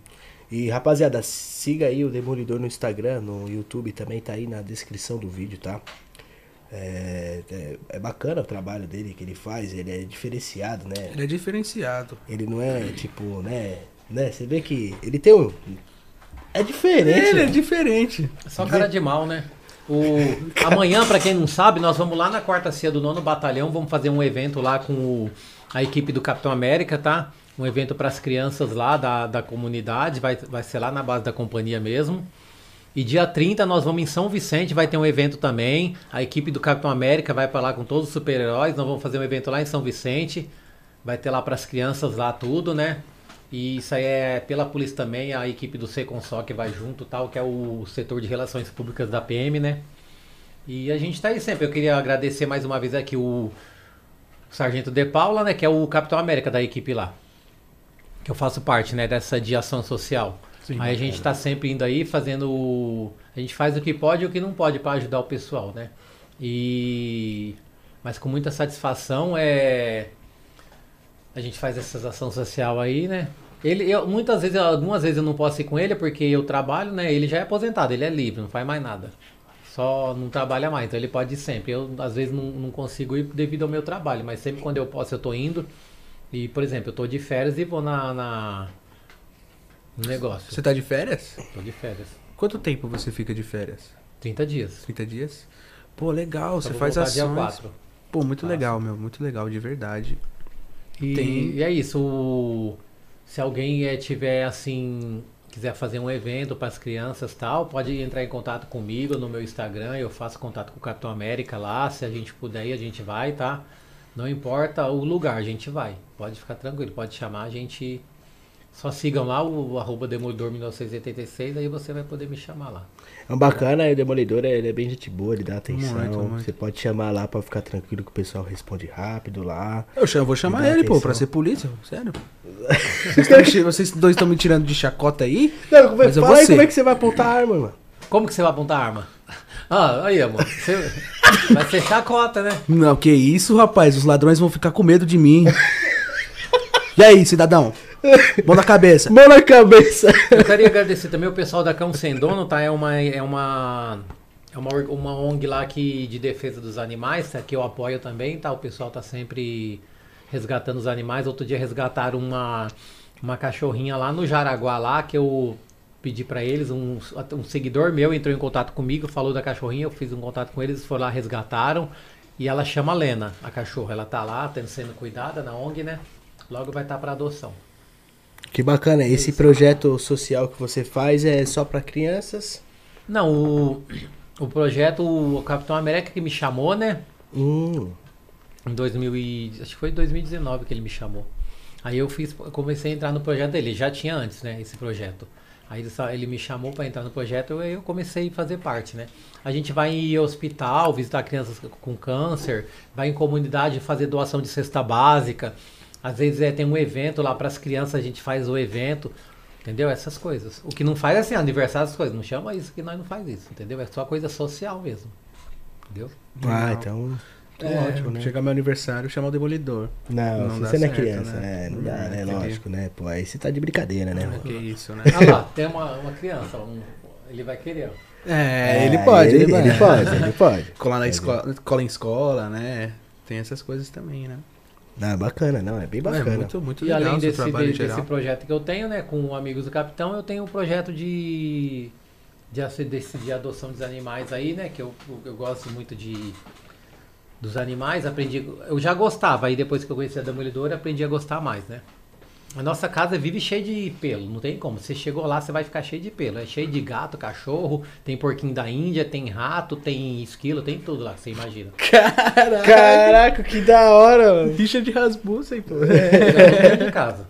E rapaziada, siga aí o Demolidor no Instagram, no YouTube também tá aí na descrição do vídeo, tá? É, é, é bacana o trabalho dele que ele faz, ele é diferenciado, né? Ele é diferenciado. Ele não é tipo, né? né? Você vê que ele tem um. É diferente. Ele é né? diferente. É só cara de mal, né? O... Amanhã, pra quem não sabe, nós vamos lá na quarta ceia do nono batalhão, vamos fazer um evento lá com o- a equipe do Capitão América, tá? Um evento para as crianças lá da, da comunidade, vai, vai ser lá na base da companhia mesmo. E dia 30 nós vamos em São Vicente, vai ter um evento também. A equipe do Capitão América vai para lá com todos os super-heróis. Nós vamos fazer um evento lá em São Vicente. Vai ter lá para as crianças lá tudo, né? E isso aí é pela polícia também, a equipe do Seconsó que vai junto, tal, que é o setor de relações públicas da PM, né? E a gente tá aí sempre. Eu queria agradecer mais uma vez aqui o Sargento De Paula, né, que é o Capitão América da equipe lá. Que eu faço parte, né, dessa de ação social. Sim, aí a gente tá sempre indo aí fazendo o... a gente faz o que pode e o que não pode para ajudar o pessoal, né? E mas com muita satisfação é a gente faz essa ação social aí, né? Ele, eu, muitas vezes, algumas vezes eu não posso ir com ele porque eu trabalho, né? Ele já é aposentado, ele é livre, não faz mais nada. Só não trabalha mais, então ele pode ir sempre. Eu, às vezes, não, não consigo ir devido ao meu trabalho, mas sempre quando eu posso, eu tô indo. E, por exemplo, eu tô de férias e vou na, na no negócio. Você tá de férias? Tô de férias. Quanto tempo você fica de férias? 30 dias. 30 dias? Pô, legal, Só você faz voltar dia ações. 4. Pô, muito legal, meu, muito legal, de verdade. E, Tem- e é isso. o- se alguém eh, tiver assim quiser fazer um evento para as crianças tal, pode entrar em contato comigo no meu Instagram. Eu faço contato com o Capitão América lá. Se a gente puder ir, a gente vai, tá? Não importa o lugar, a gente vai. Pode ficar tranquilo, pode chamar, a gente. Só sigam lá o, o arroba Demolidor 1986, aí você vai poder me chamar lá. É um bacana, o Demolidor ele é bem gente boa, ele dá atenção. Muito, muito. Você pode chamar lá pra ficar tranquilo que o pessoal responde rápido lá. Eu chamo- vou chamar ele, pô, atenção. pra ser polícia, sério. Vocês, tão vocês dois estão me tirando de chacota aí? Não, como é, Mas eu fala vou aí ser. como é que você vai apontar a arma, mano. Como que você vai apontar a arma? Ah, aí, amor. Você vai ser chacota, né? Não, que isso, rapaz, os ladrões vão ficar com medo de mim. E aí, cidadão? Mão na cabeça. Mão na cabeça. Eu queria agradecer também o pessoal da Cão Sem Dono, tá? É uma, é uma, é uma, uma ONG lá que, de defesa dos animais, tá? que eu apoio também, tá? O pessoal tá sempre resgatando os animais. Outro dia resgataram uma, uma cachorrinha lá no Jaraguá, lá, que eu pedi pra eles. Um, um seguidor meu entrou em contato comigo, falou da cachorrinha, eu fiz um contato com eles, foram lá, resgataram. E ela chama Lena, a cachorra. Ela tá lá, tendo sendo cuidada na ONG, né? Logo vai estar pra adoção. Que bacana, esse projeto social que você faz é só pra crianças? Não, o, o projeto, o Capitão América que me chamou, né? Hum. Em 2000 e, acho que foi em 2019 que ele me chamou. Aí eu fiz, eu comecei a entrar no projeto dele. Já tinha antes, né, esse projeto. Aí ele me chamou para entrar no projeto e eu comecei a fazer parte, né? A gente vai em hospital, visitar crianças com câncer, vai em comunidade fazer doação de cesta básica. Às vezes é, tem um evento lá para as crianças, a gente faz o evento. Entendeu? Essas coisas. O que não faz é assim, aniversário, essas coisas. Não chama isso que nós não faz isso, entendeu? É só coisa social mesmo. Entendeu? Ah, então. Então É, ótimo, né? Chegar meu aniversário, chamar o demolidor. Não, Não você não é criança, né? é, não dá, Hum, né? Lógico, né? Pô, aí você tá de brincadeira, né, mano? Que isso, né? Ah lá, tem uma, uma criança, um- ele vai querer. ó. É, ele pode, ele, ele, ele pode, ele pode. Colar na É, escola, cola em escola, né? Tem essas coisas também, né? Não, é bacana, não, é bem É bacana. muito, muito E legal além o seu desse, de- geral. desse projeto que eu tenho, né, com amigos do Capitão, eu tenho um projeto de, de, desse, de adoção dos animais aí, né, que eu, eu gosto muito de dos animais, aprendi, eu já gostava, aí depois que eu conheci a Demolidora, aprendi a gostar mais, né. A nossa casa vive cheia de pelo, não tem como. Você chegou lá, você vai ficar cheio de pelo. É cheio de gato, cachorro, tem porquinho da Índia, tem rato, tem esquilo, tem tudo lá, que você imagina. Caraca, que da hora, mano. Richard Rasmussen, pô. Dentro de casa.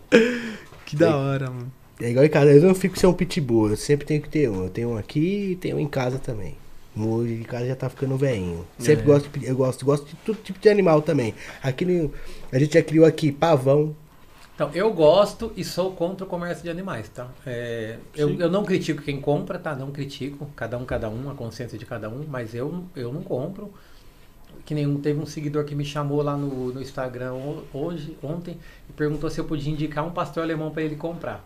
Que da hora, mano. É igual em casa, eu não fico sem um pitbull, eu sempre tenho que ter um. Eu tenho um aqui e tenho um em casa também. O de casa já tá ficando velhinho. Sempre É. gosto, de, eu gosto, gosto de todo tipo de animal também. Aqui no- a gente já criou aqui pavão. Então, eu gosto e sou contra o comércio de animais, tá? É, eu, eu não critico quem compra, tá? Não critico. Cada um, cada um, a consciência de cada um, mas eu, eu não compro. Que nenhum teve um seguidor que me chamou lá no, no Instagram ho- hoje, ontem, e perguntou se eu podia indicar um pastor alemão para ele comprar.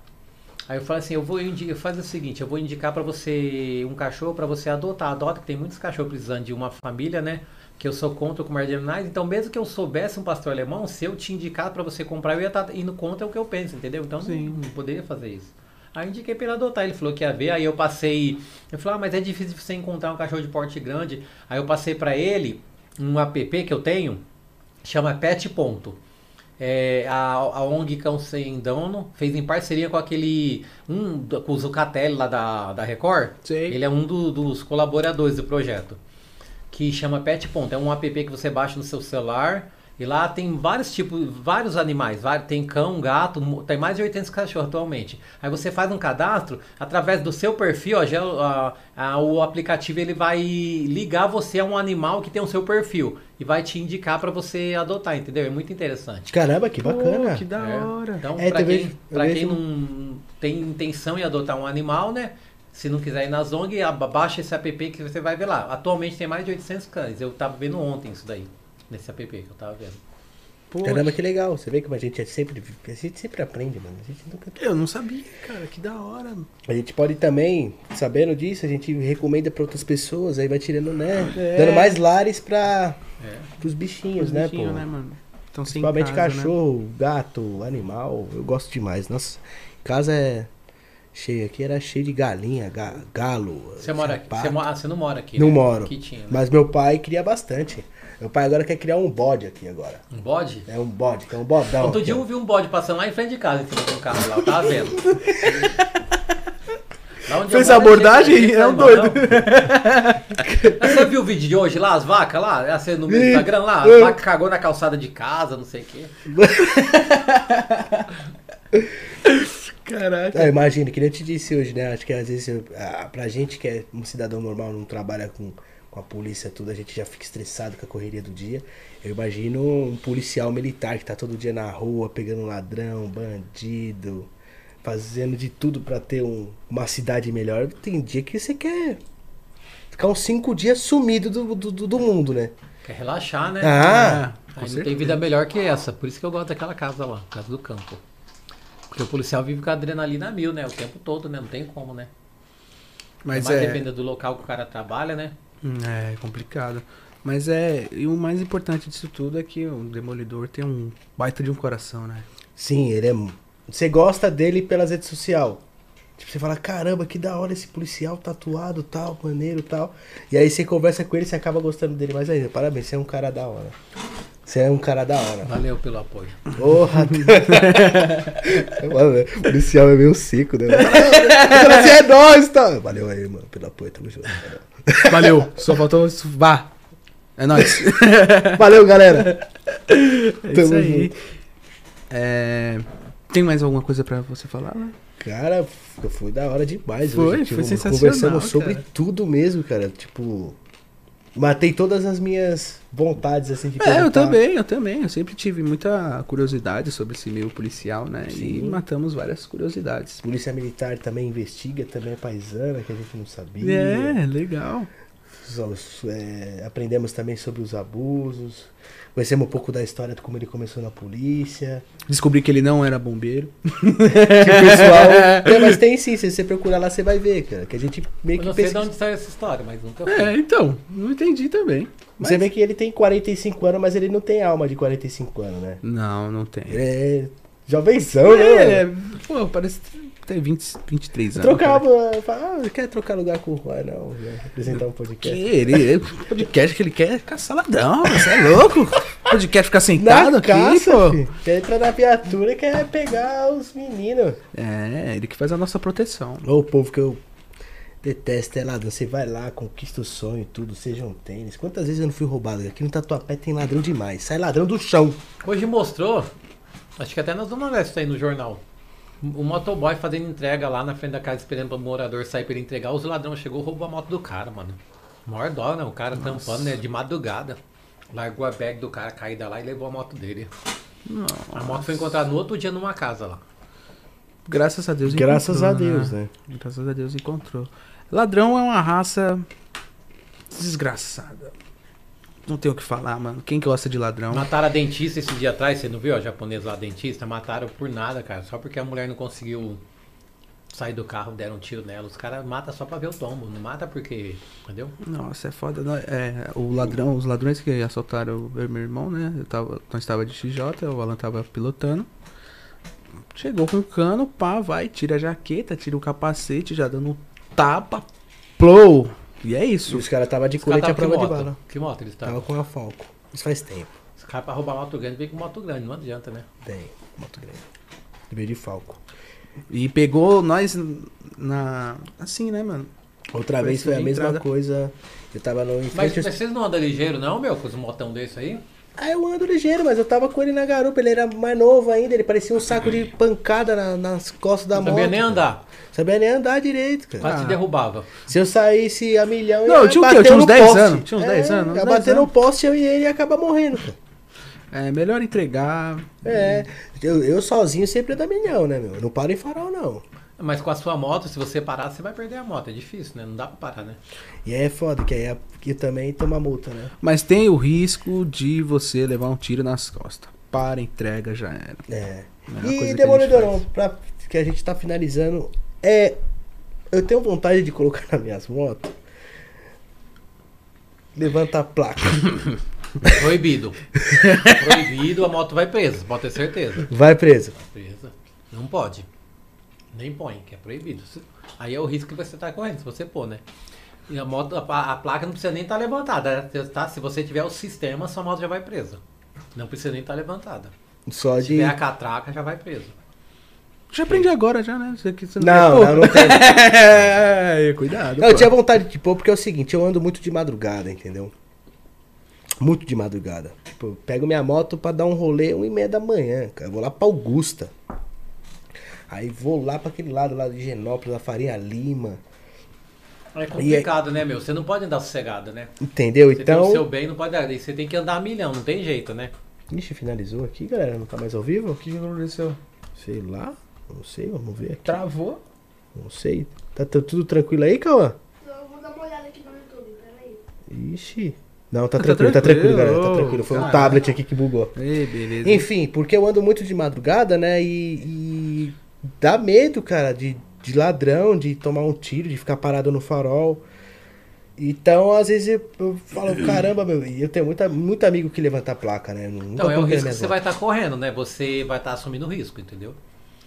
Aí eu falei assim, eu vou indicar, faz o seguinte, eu vou indicar para você um cachorro para você adotar. Adota, que tem muitos cachorros precisando de uma família, né? Que eu sou contra o comércio de animais. Então, mesmo que eu soubesse um pastor alemão, se eu te indicar para você comprar, eu ia estar indo contra o que eu penso, entendeu? Então, Sim. não, poderia fazer isso. Aí eu indiquei para ele adotar, ele falou que ia ver, aí eu passei, eu falei, ah, mas é difícil você encontrar um cachorro de porte grande. Aí eu passei para ele um app que eu tenho, chama Pet Ponto. É, a, a ONG Cão Sem Dono fez em parceria com aquele. Um, com o Zucatelli lá da, da Record. Sei. Ele é um do- dos colaboradores do projeto. Que chama Pet Ponto. É um app que você baixa no seu celular. E lá tem vários tipos, vários animais. vários- Tem cão, gato, tem mais de 800 cachorros atualmente. Aí você faz um cadastro, através do seu perfil, ó, já, a- a- o aplicativo ele vai ligar você a um animal que tem o seu perfil. E vai te indicar para você adotar, entendeu? É muito interessante. Caramba, que bacana. Pô, que da É. hora. Então, É, pra, eu quem, vejo- pra vejo- quem não tem intenção em adotar um animal, né? Se não quiser ir na Zong, baixa esse app que você vai ver lá. Atualmente tem mais de 800 cães. Eu tava vendo ontem isso daí, nesse app que eu tava vendo. Pô, Caramba, que legal. Você vê como a gente é sempre. A gente sempre aprende, mano. A gente nunca. eu não sabia, cara. Que da hora. A gente pode também, sabendo disso, a gente recomenda pra outras pessoas, aí vai tirando, né? É. Dando mais lares pra, É. pros bichinhos, Os né, bichinhos, pô? né, mano? Então, Principalmente casa, né? cachorro, gato, animal, eu gosto demais. Nossa, casa é cheia aqui, era cheio de galinha, ga- galo. Você mora aqui? Você, ah, você não mora aqui? Não né? moro. Aqui tinha, né? Mas meu pai cria bastante. Meu pai agora quer criar um bode aqui agora. Um bode? É um bode, que é um bodão. Outro dia eu vi um bode passando lá em frente de casa, em cima de um carro lá, eu tava vendo. Fez a abordagem? cheio É um doido. Você viu o vídeo de hoje lá, as vacas lá? É Assim, no meu. Instagram lá? As vacas cagou na calçada de casa, não sei o quê. Caraca. Ah, imagina, que nem eu te disse hoje, né? Acho que às vezes eu, ah, pra gente que é um cidadão normal, não trabalha com, com a polícia tudo, a gente já fica estressado com a correria do dia. Eu imagino um policial militar que tá todo dia na rua, pegando ladrão, bandido, fazendo de tudo pra ter um- uma cidade melhor. Tem dia que você quer ficar uns cinco dias sumido do, do, do- do mundo, né? Quer relaxar, né? Ah, com Aí não certeza. tem vida melhor que essa. Por isso que eu gosto daquela casa lá, casa do campo. Porque o policial vive com a adrenalina a mil, né? O tempo todo, né? Não tem como, né? Mas Mas é. depende do local que o cara trabalha, né? Hum, É complicado. Mas é. E o mais importante disso tudo é que o Demolidor tem um baita de um coração, né? Sim, ele é. Você gosta dele pelas redes sociais. Tipo, você fala, caramba, que da hora esse policial tatuado, tal, maneiro tal. E aí você conversa com ele e você acaba gostando dele mais ainda. Parabéns, você é um cara da hora. Você é um cara da hora. Valeu pelo apoio. Porra! Mano, o policial é meio seco, né? Você é nóis, tá? Valeu aí, mano, pelo apoio, tamo junto. Valeu. Só faltou. Vá. É nóis. Valeu, galera! É isso Tamo aí. junto. É, Tem mais alguma coisa pra você falar, né? Cara, foi da hora demais Foi, hoje. foi Tipo, sensacional, Conversamos sobre cara. tudo mesmo, cara. Tipo, matei todas as minhas vontades, assim, de É, eu também, eu também. Eu sempre tive muita curiosidade sobre esse meio policial, né? E Sim. matamos várias curiosidades. Polícia Militar também investiga, também é paisana, que a gente não sabia. É, legal. Os- é, aprendemos também sobre os abusos. Conhecemos um pouco da história de como ele começou na polícia. Descobri que ele não era bombeiro. Que o pessoal. É, mas tem sim, se você procurar lá, você vai ver, cara. Que a gente meio Eu que não sei de onde saiu essa história, mas nunca fui. É, então, não entendi também. Você vê que ele tem 45 anos, mas ele não tem alma de 45 anos, né? Não, não tem. Ele é jovenzão, né? É, pô, parece que tem 20, 23 anos. Trocava, cara. fala, ah, quer trocar lugar com o Juan, não, né? apresentar um podcast. Querer, podcast que ele quer é caçar ladrão, você é louco? Podcast ficar sentado Na aqui, caça, pô. filho. Quer entrar na viatura e quer pegar os meninos. É, ele que faz a nossa proteção. Ô, o povo que eu detesto é ladrão. Você vai lá, conquista o sonho e tudo, seja um tênis. Quantas vezes eu não fui roubado? Aqui no Tatuapé tem ladrão demais. Sai ladrão do chão. Hoje mostrou, acho que até nós vamos ver isso aí no jornal. O motoboy fazendo entrega lá na frente da casa, esperando para o morador sair para ele entregar. Os ladrões chegou e roubou a moto do cara, mano. Maior dó, né? O cara tampando, né? De madrugada. Largou a bag do cara caída lá e levou a moto dele. A moto foi encontrada no outro dia numa casa lá. Graças a Deus Graças a Deus, né? Graças a Deus encontrou. Ladrão é uma raça desgraçada. Não tem o que falar, mano. Quem gosta de ladrão? Mataram a dentista esse dia atrás, você não viu? A japonesa lá, a dentista, mataram por nada, cara. Só porque a mulher não conseguiu sair do carro, deram um tiro nela. Os caras matam só pra ver o tombo, não mata porque. Entendeu? Nossa, é foda. É, o ladrão, os ladrões que assaltaram e meu irmão, né? Eu tava, nós estava de XJ, o Alan tava pilotando. Chegou com o cano, pá, vai, tira a jaqueta, tira o capacete, já dando um tapa, plou. E é E isso. os caras tava de Os colete à prova de moto? bala. Que moto eles Tava estavam? com a Falco. Isso faz tempo. Os caras pra roubar moto grande, vem com moto grande, não adianta, né? Tem. Moto grande. Veio de Falco. E pegou nós na. Assim, né, mano? Outra Foi vez foi a assim mesma entrada. coisa. Eu tava no em Mas, frente mas vocês não andam ligeiro, não, meu, com os motão desse aí? Aí eu ando ligeiro, mas eu tava com ele na garupa, ele era mais novo ainda, ele parecia um saco de pancada na- nas costas da Não moto. sabia nem cara. andar. Sabia nem andar direito, cara. Quase te derrubava. Se eu saísse a milhão, Não, ia tinha o quê? bater Eu tinha uns no 10 poste. anos, tinha uns 10 É, anos, uns Ia 10 bater no anos. poste eu e ele ia acabar morrendo, cara. É melhor entregar. É, eu, eu sozinho sempre ando a milhão, né, meu? Eu não paro em farol, não. Mas com a sua moto, se você parar, você vai perder a moto. É difícil, né? Não dá pra parar, né? E aí é foda, que aí é- que também toma multa, né? Mas tem o risco de você levar um tiro nas costas. Para, entrega, já era. É. Que E Demolidorão, pra, que a gente tá finalizando, é. Eu tenho vontade de colocar nas minhas motos. Levanta a placa. Proibido. Proibido, a moto vai presa, pode ter certeza. Vai preso. Presa. Não pode. Nem põe, que é proibido. Se- Aí é o risco que você tá correndo, se você pôr, né? E a moto, a, a placa não precisa nem estar levantada. né? Tá? Se você tiver o sistema, sua moto já vai presa. Não precisa nem estar levantada. Só Se de. tiver a catraca, já vai preso. Já aprendi agora, já, né? Você, você Não, não, pôr. não tem. É, cuidado. Não, eu tinha vontade de pôr porque é o seguinte, eu ando muito de madrugada, entendeu? Muito de madrugada. Tipo, eu pego minha moto pra dar um rolê uma e meia da manhã, cara. Eu vou lá pra Augusta. Aí vou lá pra aquele lado lá de Genópolis, da Faria Lima. É complicado, né, meu? Você não pode andar sossegado, né? Entendeu? Você tem o seu Então. bem, não pode. Aí Você tem que andar a milhão, não tem jeito, né? Ixi, finalizou aqui, galera. Não tá mais ao vivo? O que aconteceu? Sei lá. Não sei, vamos ver aqui. Travou? Não sei. Tá tu- tudo tranquilo aí, Cauã? Eu vou dar uma olhada aqui no YouTube, peraí. Ixi. Não, tá Tá tranquilo, tá tranquilo, tranquilo, galera. Tá tranquilo. Foi um caralho. tablet aqui que bugou. Ei, beleza. Enfim, porque eu ando muito de madrugada, né? E, e dá medo, cara, de, de ladrão, de tomar um tiro, de ficar parado no farol. Então, às vezes eu, eu falo, caramba, meu, e eu tenho muita, muito amigo que levanta a placa, né? Nunca Então é o risco que você vai estar correndo, né? Você vai estar assumindo risco, entendeu?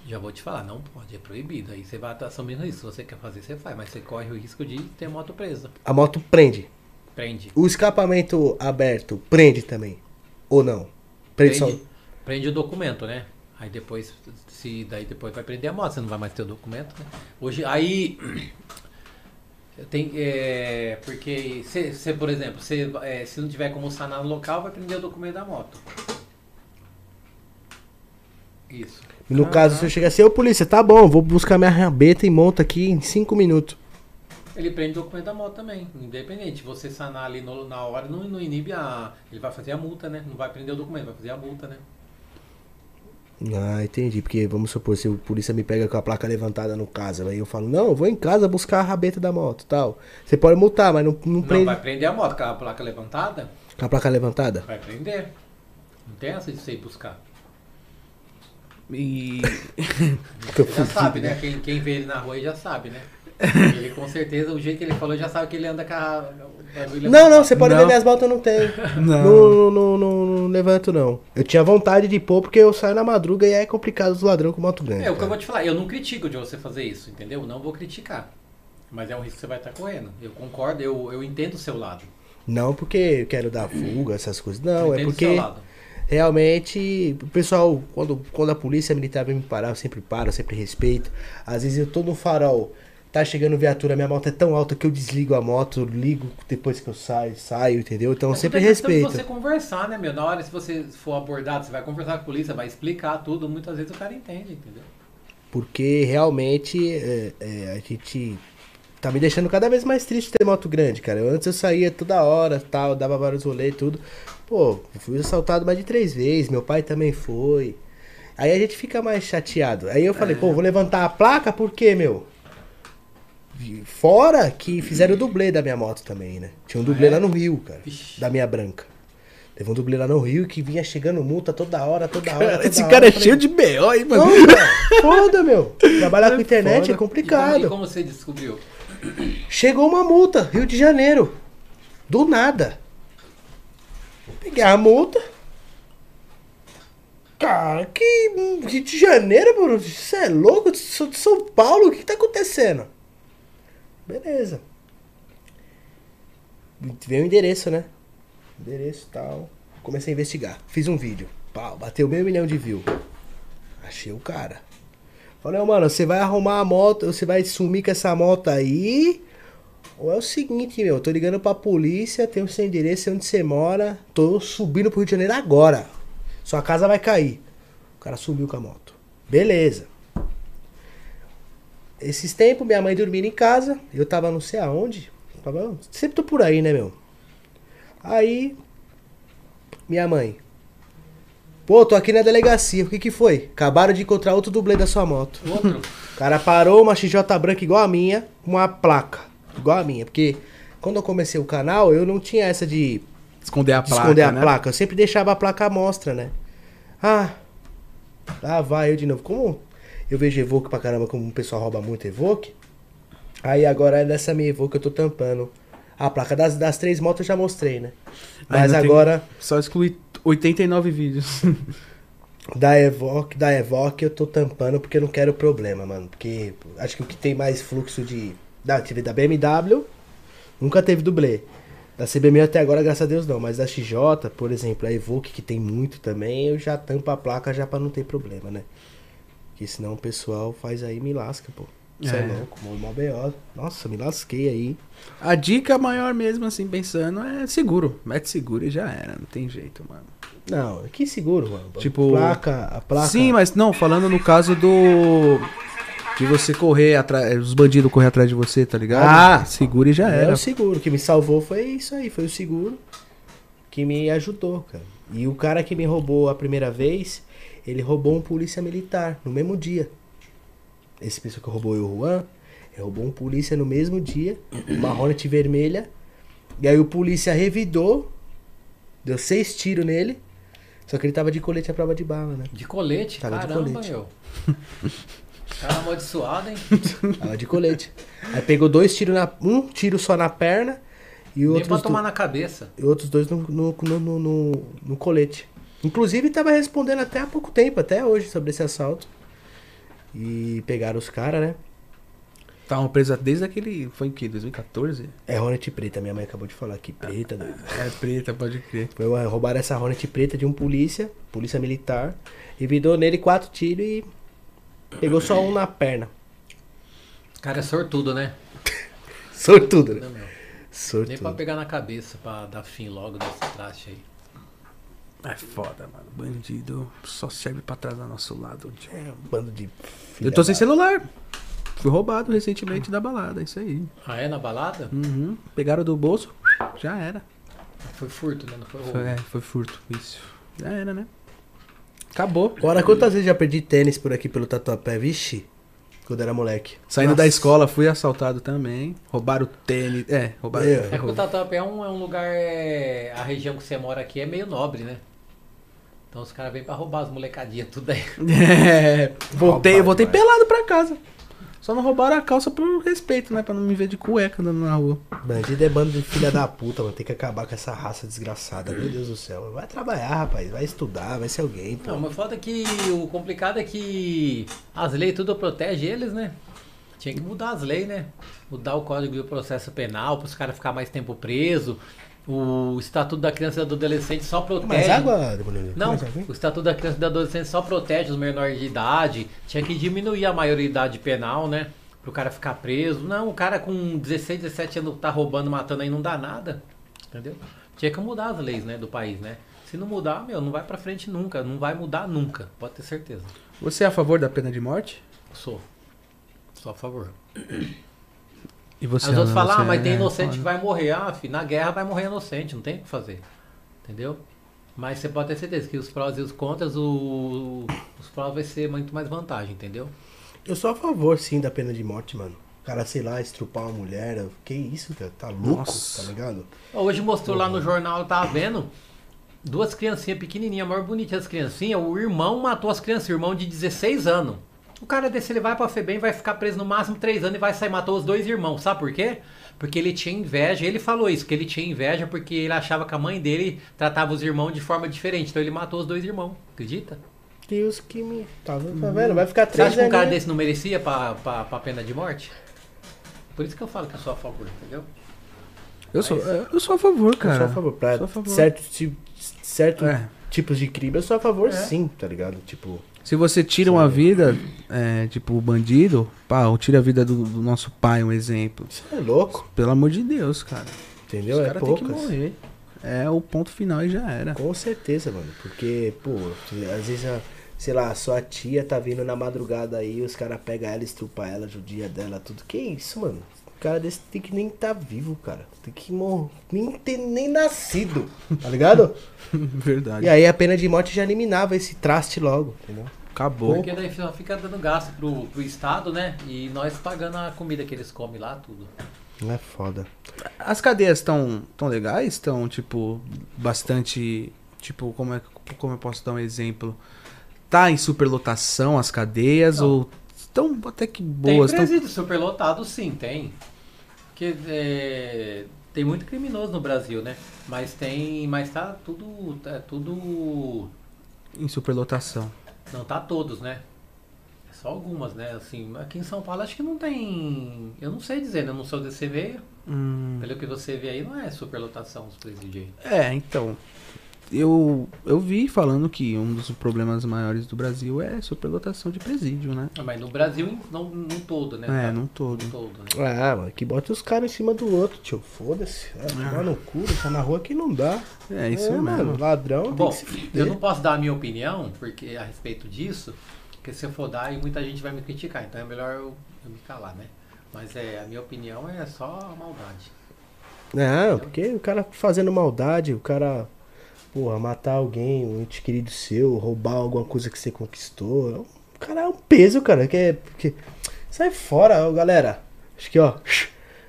Já vou te falar, não pode, é proibido. Aí você vai estar assumindo risco. Se você quer fazer, você faz. Mas você corre o risco de ter moto presa. A moto prende. Prende. O escapamento aberto prende também. Ou não? Prende, Prende, só. prende o documento, né? Aí depois, se daí depois vai prender a moto, você não vai mais ter o documento, né? Hoje, aí. Tem, é, porque, se, se, por exemplo, se, é, se não tiver como sanar no local, vai prender o documento da moto. Isso. No caso, se eu chegar assim, ô polícia, tá bom, vou buscar minha rabeta e monta aqui em 5 minutos. Ele prende o documento da moto também, independente. Você sanar ali no- na hora, não, não inibe a. Ele vai fazer a multa, né? Não vai prender o documento, vai fazer a multa, né? Ah, entendi. Porque vamos supor, se o polícia me pega com a placa levantada no caso, aí eu falo, não, eu vou em casa buscar a rabeta da moto tal. Você pode multar, mas não, não Não, prende. vai prender a moto com a placa levantada, Com a placa levantada? vai prender. Não tem essa de você ir buscar. E. Eu Já sabe, né? Quem, quem vê ele na rua aí já sabe, né? Ele com certeza, o jeito que ele falou, já sabe que ele anda com a. Não, não, você pode ver Não. minhas motos, eu não tenho. Não. Não, não, não, não levanto, não. Eu tinha vontade de pôr porque eu saio na madruga e é complicado os ladrões com moto grande. É o que eu vou te falar, eu não critico de você fazer isso, entendeu? Não vou criticar. Mas é um risco que você vai estar correndo. Eu concordo, eu, eu entendo o seu lado. Não porque eu quero dar fuga, essas coisas. Não, eu é entendo porque o seu lado. realmente o pessoal, quando, quando a polícia militar vem me parar, eu sempre paro, eu sempre respeito. Às vezes eu tô no farol, tá chegando viatura, minha moto é tão alta que eu desligo a moto, ligo depois que eu saio, saio, entendeu? Então É sempre respeito. você conversar, né, meu? Na hora, se você for abordado, você vai conversar com a polícia, vai explicar tudo. Muitas vezes o cara entende, entendeu? Porque realmente é, é, a gente tá me deixando cada vez mais triste ter moto grande, cara. Eu, antes eu saía toda hora, tal, dava vários rolês e tudo. Pô, fui assaltado mais de três vezes, meu pai também foi. Aí a gente fica mais chateado. Aí eu falei, pô, vou levantar a placa, por quê, meu? Fora que fizeram o dublê da minha moto também, né? Tinha um dublê Ah, é? lá no Rio, cara. Vixe. Da minha branca. Teve um dublê lá no Rio que vinha chegando multa toda hora, toda hora. toda Esse hora. cara é falei, cheio de B.O., hein, mano? não, cara, foda, meu. Trabalhar com É internet foda. é E como, complicado. e como você descobriu? Chegou uma multa, Rio de Janeiro. Do nada. Peguei a multa. Cara, que Rio de Janeiro, mano? Você é louco? Eu sou de São Paulo, o que, que tá acontecendo? Beleza. Veio o endereço, né? Endereço e tal. Comecei a investigar. Fiz um vídeo. Pau, bateu meio milhão de views. Achei o cara. Falei, ô, mano, você vai arrumar a moto, você vai sumir com essa moto aí, Ou é o seguinte, meu, eu tô ligando pra polícia, tenho seu endereço, sei onde você mora, tô subindo pro Rio de Janeiro agora. Sua casa vai cair. O cara subiu com a moto. Beleza. Esses tempos, minha mãe dormindo em casa, eu tava não sei aonde. Tava, sempre tô por aí, né, meu? Aí, minha mãe. Pô, tô aqui na delegacia. O que que foi? Acabaram de encontrar outro dublê da sua moto. Outro. O cara parou uma XJ branca igual a minha, com uma placa. Igual a minha. Porque quando eu comecei o canal, eu não tinha essa de, Esconder a de placa, esconder a né? placa. Eu sempre deixava a placa à mostra, né? Ah, lá vai eu de novo. Como eu vejo Evoque pra caramba, como o pessoal rouba muito Evoque. Aí agora é dessa minha Evoque eu tô tampando. A placa das, das três motos eu já mostrei, né? Mas Ainda tem- agora, Só excluir 89 vídeos. da Evoque, da Evoque eu tô tampando porque eu não quero problema, mano. Porque acho que o que tem mais fluxo de. Da, tive da BMW, nunca teve dublê. Da CB1000 até agora, graças a Deus, não. Mas da XJ, por exemplo, a Evoque, que tem muito também, eu já tampo a placa já pra não ter problema, né? Porque senão o pessoal faz aí e me lasca, pô. Isso é, É. louco, mó mó BO. Nossa, me lasquei aí. A dica maior mesmo, assim, pensando, é seguro. Mete seguro e já era, não tem jeito, mano. Não, que seguro, mano. Tipo- Placa, a placa. Sim, mas não, falando no caso do. De você correr atrás. Os bandidos correr atrás de você, tá ligado? Ah! Segura e já É era. o seguro. O que me salvou foi isso aí, foi o seguro que me ajudou, cara. E o cara que me roubou a primeira vez, ele roubou um polícia militar no mesmo dia. Esse pessoa que roubou eu, o Juan, ele roubou um polícia no mesmo dia, uma Hornet vermelha. E aí o polícia revidou, deu seis tiros nele. Só que ele tava de colete à prova de bala, né? De colete? Tava de Caramba, colete. meu. Cara amaldiçoado, hein? Tava de colete. Aí pegou dois tiros na. Um tiro só na perna e Nem pra outros, tomar do- na cabeça. e outros dois no, no, no, no- no colete. Inclusive tava respondendo até há pouco tempo, até hoje, sobre esse assalto. E pegaram os caras, né? Estavam presos desde aquele. Foi em que? 2014? É Hornet preta, minha mãe acabou de falar aqui, preta, doido. É preta, pode crer. Foi, roubaram essa Hornet preta de um polícia, polícia militar, e vidou nele quatro tiros e pegou só um na perna. O cara é sortudo, né? Sortudo, né? Não, meu. Nem pra Sortudo. pegar na cabeça pra dar fim logo nesse traste aí. É foda, mano. Bandido só serve pra trás do nosso lado. É um bando de filha Eu tô sem da- celular. Fui roubado recentemente da balada, isso aí. Ah, é na balada? Uhum. Pegaram do bolso, já era. Foi furto, né? Não foi roubo. Foi, é, foi furto, isso. Já era, né? Acabou. Ora, quantas vezes já perdi tênis por aqui pelo Tatuapé? Vixe, quando era moleque. Saindo da Nossa. escola, fui assaltado também. Roubaram o tênis. É, roubaram. É. É que o Tatuapé é um, é um lugar. é, a região que você mora aqui é meio nobre, né? Então os caras vêm pra roubar as molecadinhas tudo aí. É, voltei, Roubaram, voltei pelado pra casa. Só não roubaram a calça por respeito, né? Pra não me ver de cueca andando na rua. Bandido é bando de filha da puta, mano. Tem que acabar com essa raça desgraçada. Meu Deus do céu. Vai trabalhar, rapaz. Vai estudar, vai ser alguém, pô. Não, mas foda que o complicado é que as leis tudo protege eles, né? Tinha que mudar as leis, né? Mudar o código do processo penal para os caras ficar mais tempo preso. O estatuto da criança e do adolescente só protege. Mais água, Demolino? Não, água, hein? o Estatuto da Criança e do Adolescente só protege os menores de idade. Tinha que diminuir a maioridade penal, né? Pro cara ficar preso. Não, o cara com 16, 17 anos tá roubando, matando aí não dá nada. Entendeu? Tinha que mudar as leis, né, do país, né? Se não mudar, meu, não vai pra frente nunca. Não vai mudar nunca. Pode ter certeza. Você é a favor da pena de morte? Sou. Sou a favor. E você As outras Ana, falam, ah, mas tem é inocente foda. que vai morrer. Ah, filho, na guerra vai morrer inocente, não tem o que fazer. Entendeu? Mas você pode ter certeza que os prós e os contras, o, os prós vai ser muito mais vantagem, entendeu? Eu sou a favor, sim, da pena de morte, mano. O cara, sei lá, estrupar uma mulher. Que isso, cara? Tá louco, Nossa. tá ligado? Hoje mostrou lá no jornal, eu tava vendo, duas criancinhas pequenininhas, maior bonitinha as criancinhas, o irmão matou as crianças, o irmão de 16 anos. O cara desse, ele vai pra FEBEM, vai ficar preso no máximo 3 anos e vai sair, matou os dois irmãos. Sabe por quê? Porque ele tinha inveja, ele falou isso, que ele tinha inveja porque ele achava que a mãe dele tratava os irmãos de forma diferente. Então ele matou os dois irmãos, acredita? Deus que me. Tá, tá vendo? Vai ficar Você três acha que um cara desse não merecia pra, pra, pra pena de morte? Por isso que eu falo que eu sou a favor, entendeu? Eu sou, eu sou a favor, cara. Eu sou a favor. Pra Sou a favor. certo, tipo, certo É. tipos de crime, eu sou a favor sim, tá ligado? Tipo, Se você tira uma vida, é, tipo, o bandido, pá, ou tira a vida do, do nosso pai, um exemplo. isso é louco, Pelo amor de Deus, cara. entendeu? Os É caras têm que poucas. morrer. É o ponto final e já era. Com certeza, mano. Porque, pô, às vezes, a, sei lá, a sua tia tá vindo na madrugada aí, os caras pegam ela, estrupam ela, judia dela, tudo. Que isso, mano? O cara desse tem que nem tá vivo, cara. Tem que morrer. Nem ter nem nascido. Tá ligado? Verdade. e aí a pena de morte já eliminava esse traste logo, entendeu? Acabou. Porque daí só fica dando gasto pro, pro Estado, né? E nós pagando a comida que eles comem lá, tudo. Não é foda. As cadeias estão tão legais? Estão, tipo, bastante. Tipo, como, é, como eu posso dar um exemplo? Tá em superlotação as cadeias Não. ou estão até que boas? tem Tão... presídio superlotado, sim, tem. Porque é, tem muito criminoso no Brasil, né? Mas tem. Mas tá tudo. É tudo. Em superlotação. Não tá todos, né? É só algumas, né? Assim, aqui em São Paulo acho que não tem. Eu não sei dizer, né? Eu não sou desse meio. Hum, Pelo que você vê aí, não é superlotação os presídios aí. é, então. Eu, eu vi falando que um dos problemas maiores do Brasil é superlotação de presídio, né? Ah, Mas no Brasil, não, não todo, né? É, Tá- não todo. não todo, né? Ah, mano, que bota os caras em cima do outro, tio. Foda-se. É, tomar no cu, deixar na rua que não dá. É isso é, mesmo. mano. Ladrão tem Bom, que se fuder. eu não posso dar a minha opinião porque a respeito disso, porque se eu for dar, aí muita gente vai me criticar, então é melhor eu, eu me calar, né? Mas é, a minha opinião é só a maldade. Não, porque o cara fazendo maldade, o cara, porra, matar alguém, um ente querido seu, roubar alguma coisa que você conquistou. O cara é um peso, cara. Que é, porque... Sai fora, galera. Acho que, ó,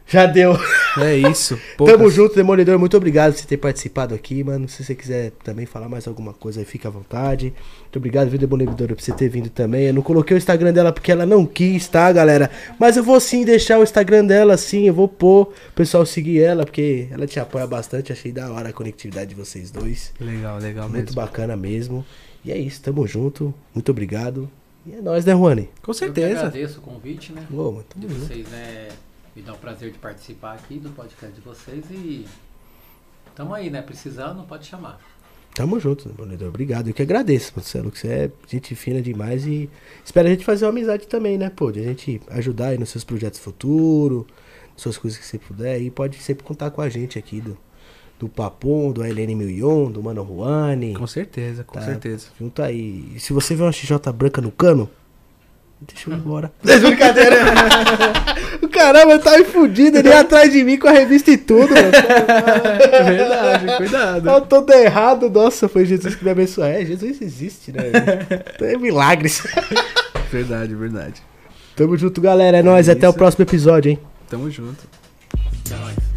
já deu. É isso. Tamo junto, Demolidor. Muito obrigado por você ter participado aqui, mano. Se você quiser também falar mais alguma coisa aí, fica à vontade. Muito obrigado, viu, Demolidor, por você ter vindo também. Eu não coloquei o Instagram dela porque ela não quis, tá, galera? Mas eu vou sim deixar o Instagram dela, sim. Eu vou pôr o pessoal seguir ela, porque ela te apoia bastante. Achei da hora a conectividade de vocês dois. Legal, legal Muito mesmo. bacana mesmo. E é isso, tamo junto. Muito obrigado. E é nóis, né, Juani? Com Eu que certeza. agradeço o convite, né? Mano, De vocês, né? Me dá o prazer de participar aqui do podcast de vocês e tamo aí, né? Precisando, pode chamar. Tamo junto, Demolidor. Obrigado. Eu que agradeço, Marcelo, que você é gente fina demais e espero a gente fazer uma amizade também, né, pô? De a gente ajudar aí nos seus projetos futuros, nas suas coisas que você puder. E pode sempre contar com a gente aqui do, do Papum, do Helene Milion, do Mano Juani. Com certeza, com Tá. certeza. Junto aí. E se você vê uma XJ branca no cano, deixa eu ir embora. Brincadeira. o caramba tá aí fudido, ele ia atrás de mim com a revista e tudo, mano. É verdade, cuidado. Eu tô errado, nossa, foi Jesus que me abençoou. É, Jesus existe, né? Tem milagres. Verdade, verdade. Tamo junto, galera. É nóis. É Até o próximo episódio, hein? Tamo junto. É nóis.